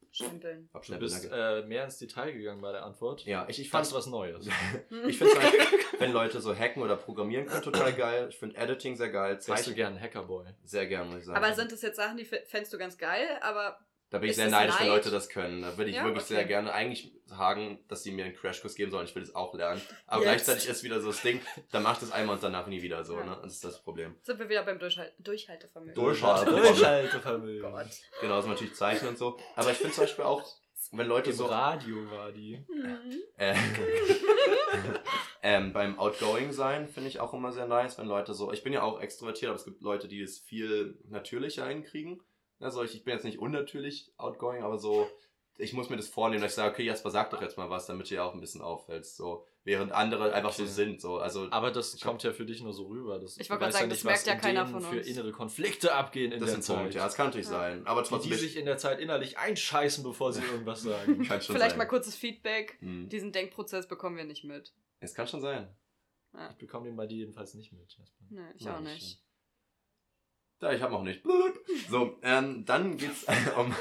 ab
Stempeln.
Du bist äh, mehr ins Detail gegangen bei der Antwort.
ja, ich, ich fand
was Neues.
Ich finde zum Beispiel, wenn Leute so hacken oder programmieren können, total geil. Ich finde Editing sehr geil.
Wärst du gern Hackerboy?
sehr gern, muss ich sagen.
aber sind das jetzt Sachen, die fändest du ganz geil, aber
da bin ich
ist
sehr neidisch, wenn? Leute das können. Da würde ich
Ja,
wirklich
okay.
sehr gerne eigentlich sagen, dass sie mir einen Crashkurs geben sollen. Ich will das auch lernen. Aber
Jetzt.
gleichzeitig ist wieder so das Ding, dann macht es einmal und danach nie wieder so.
Ja.
Ne? Das ist das Problem.
sind wir wieder beim Durchhal Durchhaltevermögen.
Durchhalten.
Durchhaltevermögen.
Gott.
Genauso natürlich Zeichnen und so. Aber ich finde zum Beispiel auch, wenn Leute
Im
so
Radio war die.
Mhm.
Äh, ähm, beim Outgoing sein finde ich auch immer sehr nice, wenn Leute so, ich bin ja auch extrovertiert, aber es gibt Leute, die es viel natürlicher hinkriegen. Also ich, ich bin jetzt nicht unnatürlich outgoing, aber so, ich muss mir das vornehmen, dass ich sage, okay, Jasper, sag doch jetzt mal was, damit du ja auch ein bisschen auffällst. So, während andere einfach so
Okay.
sind. So, also
Aber das
Ich
kommt ja für dich nur so rüber. Das,
Ich wollte gerade sagen,
nicht,
das merkt ja
in
keiner
denen
von
für
uns.
innere Konflikte abgehen in
das
der
sind
Zeit.
Punkte, ja, das kann natürlich
Ja.
sein. Aber
Die,
trotzdem
die sich in der Zeit innerlich einscheißen, bevor sie irgendwas sagen.
kann schon
Vielleicht
sein.
mal kurzes Feedback.
Hm.
Diesen Denkprozess bekommen wir nicht mit.
Es kann schon sein.
Ich bekomme den bei dir jedenfalls nicht mit. Jasper.
Nee, ich
Ja,
auch nicht.
Ja, ich habe auch nicht. So, ähm, dann geht's um,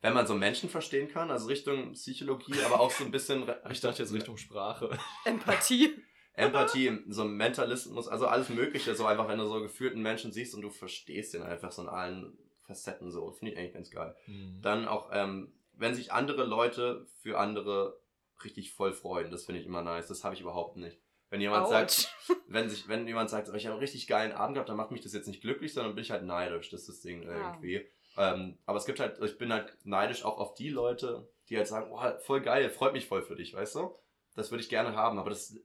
wenn man so Menschen verstehen kann, also Richtung Psychologie, aber auch so ein bisschen
Ich dachte jetzt Richtung Sprache.
Empathie.
Empathie, so Mentalismus, also alles Mögliche, so einfach, wenn du so gefühlten Menschen siehst und du verstehst den einfach so in allen Facetten so, finde ich eigentlich ganz geil.
Hm.
Dann auch, ähm, wenn sich andere Leute für andere richtig voll freuen, das finde ich immer nice, das habe ich überhaupt nicht. Wenn jemand sagt,
Autsch.
wenn sich, wenn jemand sagt, oh, ich habe einen richtig geilen Abend gehabt, dann macht mich das jetzt nicht glücklich, sondern bin ich halt neidisch. Das ist das Ding irgendwie. Ähm, aber es gibt halt, ich bin halt neidisch auch auf die Leute, die halt sagen, oh, voll geil, freut mich voll für dich, weißt du? Das würde ich gerne haben, aber das,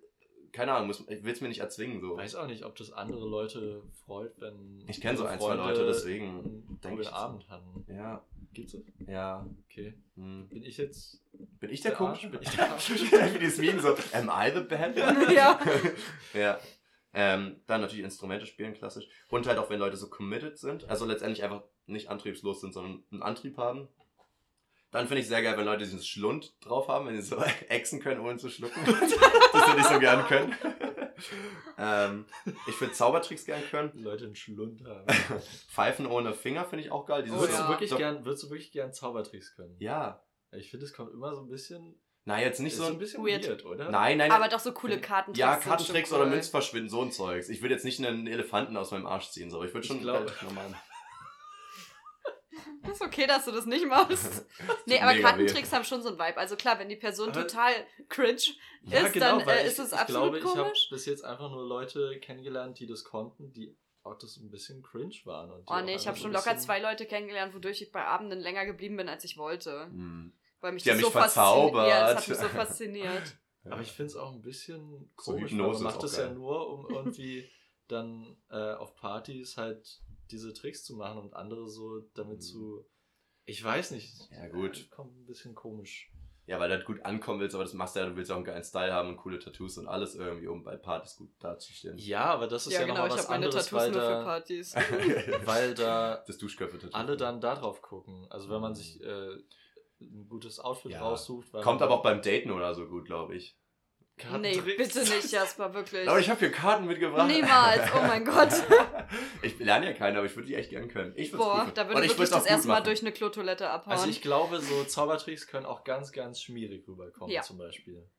keine Ahnung, muss, ich will es mir nicht erzwingen so.
Ich weiß auch nicht, ob das andere Leute freut, wenn.
Ich kenn so ein, zwei Leute, deswegen
einen
denk ich.
Abend hatten.
Ja,
Gibt's es?
ja.
Okay.
Hm.
Bin ich jetzt.
Bin ich der,
Der
Komische? Bin ich der? Wie dieses Meme so, am I the guy?
Ja.
ja. Ähm, dann natürlich Instrumente spielen, klassisch. Und halt auch, wenn Leute so committed sind. Also letztendlich einfach nicht antriebslos sind, sondern einen Antrieb haben. Dann finde ich sehr geil, wenn Leute diesen Schlund drauf haben, wenn sie so exen können, ohne zu schlucken. das würde ich so gern können. Ähm, ich würde Zaubertricks gern können.
Leute einen Schlund haben.
Pfeifen ohne Finger finde ich auch geil. Dieses
Oh
würdest,
ja.
du wirklich
so,
gern, würdest du wirklich gern Zaubertricks können?
Ja.
Ich finde, es kommt immer so ein bisschen.
Na, jetzt nicht
ist
so
ein bisschen
weird.
weird, oder?
Nein, nein.
Aber doch so coole Kartentricks.
ja, Kartentricks oder
cool.
Münzverschwinden, so ein Zeugs. Ich würde jetzt nicht einen Elefanten aus meinem Arsch ziehen, so. Ich würde
Ich
schon
glaube-
relativ normal.
Ist okay, dass du das nicht machst. nee, aber Kartentricks haben schon so ein Vibe. Also klar, wenn die Person
Aber-
total cringe
Ja,
ist,
genau,
dann äh,
ich,
ist es
ich
absolut
glaube, ich habe
komisch.
bis jetzt einfach nur Leute kennengelernt, die das konnten, die auch das ein bisschen cringe waren. Und
Oh nee, ich habe
so
schon locker zwei Leute kennengelernt, wodurch ich bei Abenden länger geblieben bin, als ich wollte.
Hm.
Weil mich
Die
das
haben
so
mich verzaubert.
fasziniert. Ja, das hat mich so fasziniert.
Aber ich finde es auch ein bisschen
So
komisch,
ist
man macht das ja nur, um irgendwie dann äh, auf Partys halt diese Tricks zu machen und andere so damit
Mhm.
zu. Ich weiß nicht.
Ja, gut.
Kommt ein bisschen komisch.
Ja, weil du halt gut ankommen willst, aber das machst du ja, du willst auch einen geilen Style haben und coole Tattoos und alles irgendwie, um bei Partys gut dazustehen.
Ja, aber das ist ja,
Ja, genau,
nochmal
ich
was
habe meine
anderes,
Tattoos
weil
nur für
da,
Partys.
weil da
Das Duschköpfe-Tattoo.
alle dann da drauf gucken. Also wenn man sich äh, ein gutes Outfit
Ja.
raussucht. weil
Kommt aber auch beim Daten oder so gut, glaube ich.
Nee,
Kartentricks-
bitte nicht, Jasper, wirklich.
Aber ich habe hier Karten mitgebracht.
Niemals, oh mein Gott.
ich lerne ja keine, aber ich würde die echt gern können. Ich
Boah,
gut
da würde
Und
ich
ich
wirklich das erste Mal
machen.
durch eine Klotoilette abhauen.
Also ich glaube, so Zaubertricks können auch ganz, ganz schmierig rüberkommen,
Ja.
zum Beispiel.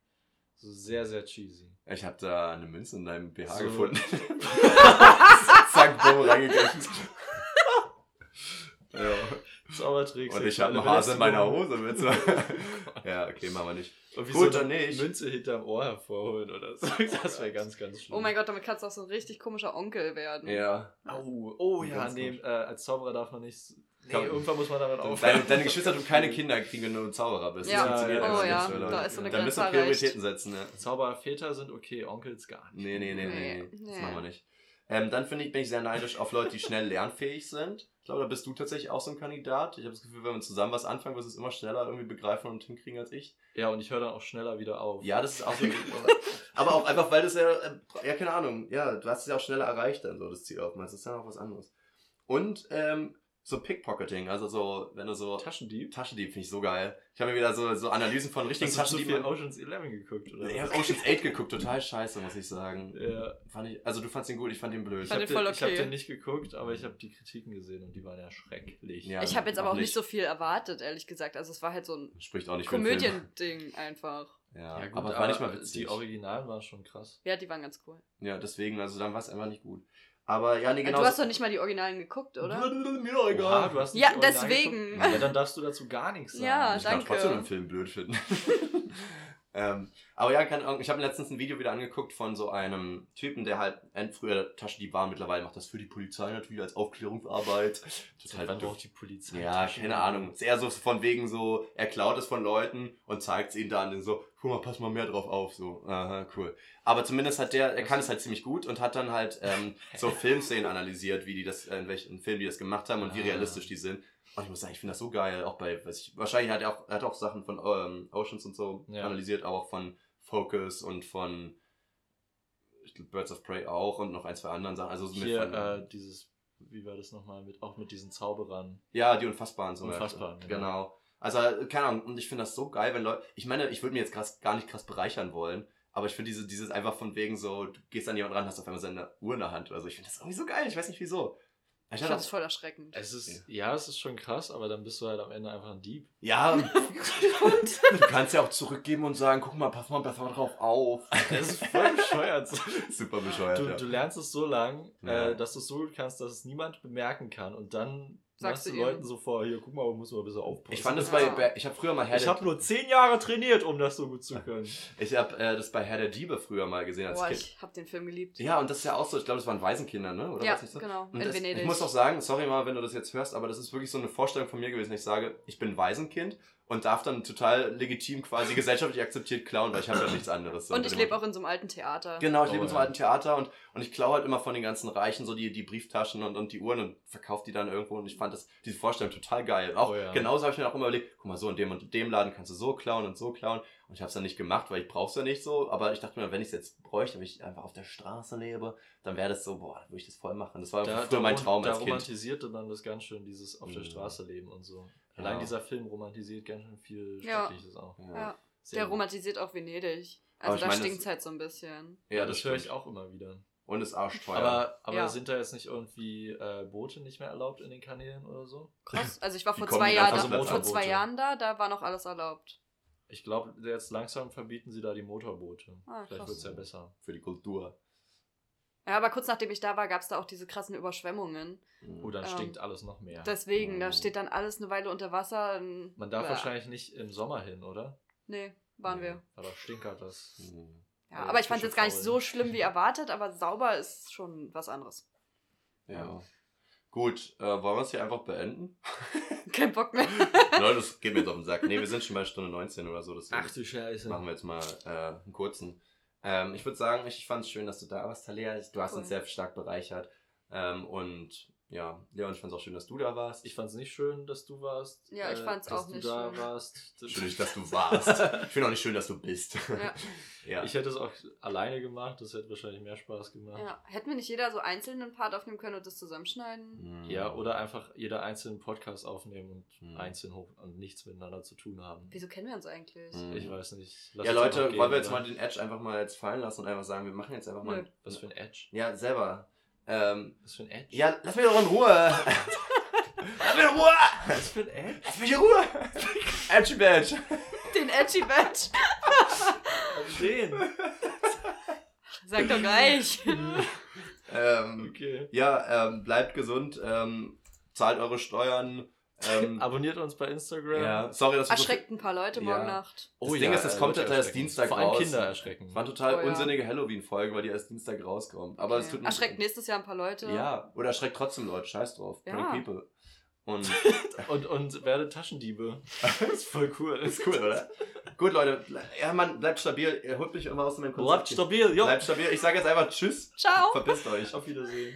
So sehr, sehr cheesy.
Ich habe da eine Münze in deinem BH
So.
gefunden. Zack, bumm, reingegriffen. ja.
Zaubertricks.
Und ich habe einen Hase in meiner. Hose mit. So. ja, okay, machen wir nicht.
Und wie
Gut,
so
dann
eine
nicht.
Münze hinterm Ohr hervorholen oder so. Das wäre ganz, ganz schlimm.
oh mein Gott, damit kannst du auch so ein richtig komischer Onkel werden.
Ja.
Oh, oh ja,
Ganz
nee, äh, als Zauberer darf man nicht. Nee,
Komm.
irgendwann muss man damit
Deine,
aufhören.
deine Geschwister tun keine Kinder kriegen, wenn du ein Zauberer bist.
Ja.
Das funktioniert
Ja,
einfach
oh
nicht
ja,
Leute.
da ist so eine
Da müssen wir Prioritäten setzen, ja.
Zauberväter sind okay, Onkels gar nicht.
Nee, nee, nee, nee,
Nee,
nee. Das machen wir nicht. Ähm, dann finde ich, bin ich sehr neidisch auf Leute, die schnell lernfähig sind. Ich glaube, da bist du tatsächlich auch so ein Kandidat. Ich habe das Gefühl, wenn wir zusammen was anfangen, wirst du es immer schneller irgendwie begreifen und hinkriegen als ich.
Ja, und ich höre dann auch schneller wieder auf.
Ja, das ist auch so. aber auch einfach, weil das ja, äh, ja, keine Ahnung, ja, du hast es ja auch schneller erreicht dann so, das Ziel oftmals. Das ist ja auch was anderes. Und, ähm, so Pickpocketing, also so, wenn du so.
Taschendieb?
Taschendieb finde ich so geil. Ich habe mir wieder so, so Analysen von richtigen
Hast du so viel
Taschendieben.
Ocean's 11 geguckt, oder?
Ich habe Ocean's 8 geguckt, total scheiße, muss ich sagen.
Ja.
Fand ich, also du fandst ihn gut, ich fand ihn blöd.
Ich
Fand
habe
den voll
den, ich hab
okay.
den nicht geguckt, aber ich habe die Kritiken gesehen und die waren ja schrecklich.
Ja.
Ich habe jetzt aber auch nicht
nicht.
so viel erwartet, ehrlich gesagt. Also es war halt so ein
Spricht auch nicht.
Komödien-Ding einfach.
Ja,
Ja, gut,
aber
aber,
war nicht mal witzig.
die Originalen waren schon krass.
Ja, die waren ganz cool.
Ja, deswegen, also dann war es einfach nicht gut. Aber ja, nee, genau.
du hast doch nicht mal die Originalen geguckt, oder?
Mir doch
Oha, du hast nicht
Ja, deswegen.
geguckt? Ja, dann darfst du dazu gar nichts sagen.
Ja,
ich kann
danke.
trotzdem einen Film blöd finden. ähm, aber ja, Ahnung, ich habe letztens ein Video wieder angeguckt von so einem Typen, der halt früher Taschendieb war, mittlerweile macht das für die Polizei natürlich als Aufklärungsarbeit.
Total wann braucht die Polizei?
Ja, keine Ahnung. Ist eher so von wegen so, er klaut es von Leuten und zeigt es ihnen dann so, guck mal, pass mal mehr drauf auf, so, aha, cool. Aber zumindest hat der, er kann es halt ziemlich gut und hat dann halt ähm, so Filmszenen analysiert, wie die das, in welchen Filmen die das gemacht haben und wie
Ah.
realistisch die sind. Und ich muss sagen, ich finde das so geil, auch bei, weiß ich, wahrscheinlich hat er auch, er hat auch Sachen von ähm, Oceans und so
Ja.
analysiert, aber auch von Focus und von glaub, Birds of Prey auch und noch ein, zwei anderen Sachen. Also so
Hier,
von,
äh, dieses, wie war das nochmal, mit, auch mit diesen Zauberern.
Ja, die Unfassbaren zum
Unfassbaren, genau.
Genau. Also, keine Ahnung, und ich finde das so geil, wenn Leute. Ich meine, ich würde mir jetzt krass, gar nicht krass bereichern wollen, aber ich finde diese, dieses einfach von wegen so, du gehst an jemanden ran, hast auf einmal seine Uhr in der Hand oder so. Ich finde das irgendwie so geil, ich weiß nicht wieso. Ich
Ich das voll erschreckend.
Es ist, ja, es ist schon krass, aber dann bist du halt am Ende einfach ein Dieb.
ja, du kannst ja auch zurückgeben und sagen, guck mal, pass mal besser drauf auf.
Das ist voll bescheuert.
Super bescheuert,
Du,
ja.
du lernst es so lang,
Ja.
äh, dass du es so gut kannst, dass es niemand bemerken kann. Und dann
Sagst
du
du ihm.
Leuten so vor, hier, guck mal, muss mal ein bisschen aufpassen.
Ich fand das
Ja.
bei, ich habe früher mal Herr
Ich habe nur zehn Jahre trainiert, um das so gut zu können.
ich hab, äh, das bei Herr der Diebe früher mal gesehen als
Boah,
Kind.
ich hab den Film geliebt.
Ja, und das ist ja auch so, ich glaube, das waren Waisenkinder, ne? Oder
ja,
so?
genau.
Und
In
das,
Venedig.
ich muss auch sagen, sorry mal, wenn du das jetzt hörst, aber das ist wirklich so eine Vorstellung von mir gewesen. Ich sage, ich bin Waisenkind und darf dann total legitim quasi gesellschaftlich akzeptiert klauen, weil ich habe ja nichts anderes. So
Und ich lebe auch in so einem alten Theater.
Genau, ich
Oh,
lebe in so
ja.
einem alten Theater und, und ich klaue halt immer von den ganzen Reichen so die, die Brieftaschen und, und die Uhren und verkaufe die dann irgendwo und ich fand das, diese Vorstellung total geil. Auch
Oh, ja.
genauso habe ich mir auch immer überlegt, guck mal, so in dem und dem Laden kannst du so klauen und so klauen und ich habe es dann nicht gemacht, weil ich brauche es ja nicht so, aber ich dachte mir, wenn ich es jetzt bräuchte, wenn ich einfach auf der Straße lebe, dann wäre das so, boah, würde ich das voll machen. Das war
Da,
früher mein
da,
Traum
da
als Kind.
romantisierte man das ganz schön, dieses auf der
Mhm.
Straße leben und so.
Ja.
Allein dieser Film romantisiert ganz schön viel
Ja.
Schreckliches auch.
Ja.
Ja.
Sehr
Der
gut.
romantisiert auch Venedig. Also da stinkt
das-
halt so ein bisschen.
Ja, das, höre ich auch immer wieder.
Und ist arschteuer.
Aber, aber
Ja.
sind da jetzt nicht irgendwie äh, Boote nicht mehr erlaubt in den Kanälen oder so?
Krass. Also ich war vor zwei
ganzen
da, vor zwei Jahren da, da war noch alles erlaubt.
Ich glaube, jetzt langsam verbieten sie da die Motorboote.
Ah,
Vielleicht wird es ja besser.
für die Kultur.
Ja, aber kurz nachdem ich da war, gab es da auch diese krassen Überschwemmungen.
Oh, dann
Ähm,
stinkt alles noch mehr.
Deswegen, da
Mhm.
steht dann alles eine Weile unter Wasser.
Man darf
ja.
wahrscheinlich nicht im Sommer hin, oder?
Nee, waren wir.
Weil da stinkert das.
Mhm.
Ja,
Ja,
aber ich fand es jetzt gar nicht so schlimm wie erwartet, aber sauber ist schon was anderes.
Ja. Gut, äh, wollen wir es hier einfach beenden?
Kein Bock mehr.
Leute, das geht mir jetzt auf den Sack. Nee, wir sind schon bei Stunde 19 oder so. deswegen
du Scheiße.
machen wir jetzt mal äh, einen kurzen. Ähm, ich würde sagen, ich, ich fand es schön, dass du da warst, Talia. Du hast
Cool.
uns sehr stark bereichert. Ähm, und ja, Leon, ich fand es auch schön, dass du da warst.
Ich fand es nicht schön, dass du warst.
Ja, ich fand's
dass
auch
du
nicht
da
schön.
warst.
Schön, dass du warst. Ich finde auch nicht schön, dass du bist.
Ja.
ja.
Ich hätte es auch alleine gemacht, das hätte wahrscheinlich mehr Spaß gemacht.
ja. Hätten wir nicht jeder so einzelnen Part aufnehmen können und das zusammenschneiden?
Mhm.
Ja, oder einfach jeder einzelnen Podcast aufnehmen und
Mhm.
einzeln hoch und nichts miteinander zu tun haben.
Wieso kennen wir uns eigentlich?
Mhm.
Ich weiß nicht. Lass
Ja, Leute,
gehen,
wollen wir jetzt
oder?
mal den Edge einfach mal jetzt fallen lassen und einfach sagen, wir machen jetzt einfach mal.
Was für ein Edge?
Ja, selber. Ähm,
Was für ein Edge?
ja, lass mich doch in Ruhe. lass mich in Ruhe.
Was für ein Edge?
Lass mich in Ruhe. Edge Badge.
Den Edgy Badge.
Den.
Sag doch gleich.
Ähm,
Okay.
ja, ähm, bleibt gesund, ähm, zahlt eure Steuern. Ähm,
Abonniert uns bei Instagram.
ja, sorry, dass wir so
Erschreckt ein paar Leute
Ja.
morgen Nacht.
Das Ding ist, das
äh,
kommt halt erst. Dienstag
Vor allem
raus.
Kinder erschrecken.
War eine total
Oh ja.
unsinnige Halloween-Folge, weil die erst Dienstag rauskommt. Aber es
Okay.
tut
Erschreckt nächstes Jahr ein paar Leute.
Ja, oder erschreckt trotzdem Leute, scheiß drauf.
Ja.
People. Und
Und, und werde Taschendiebe. das ist voll cool.
ist cool, oder? Gut, Leute, ja, Mann, bleibt stabil. Ihr holt mich immer aus dem Konzept.
Bleibt stabil, jo.
Bleibt stabil. Ich sage jetzt einfach Tschüss.
Ciao.
Verpisst euch.
Auf Wiedersehen.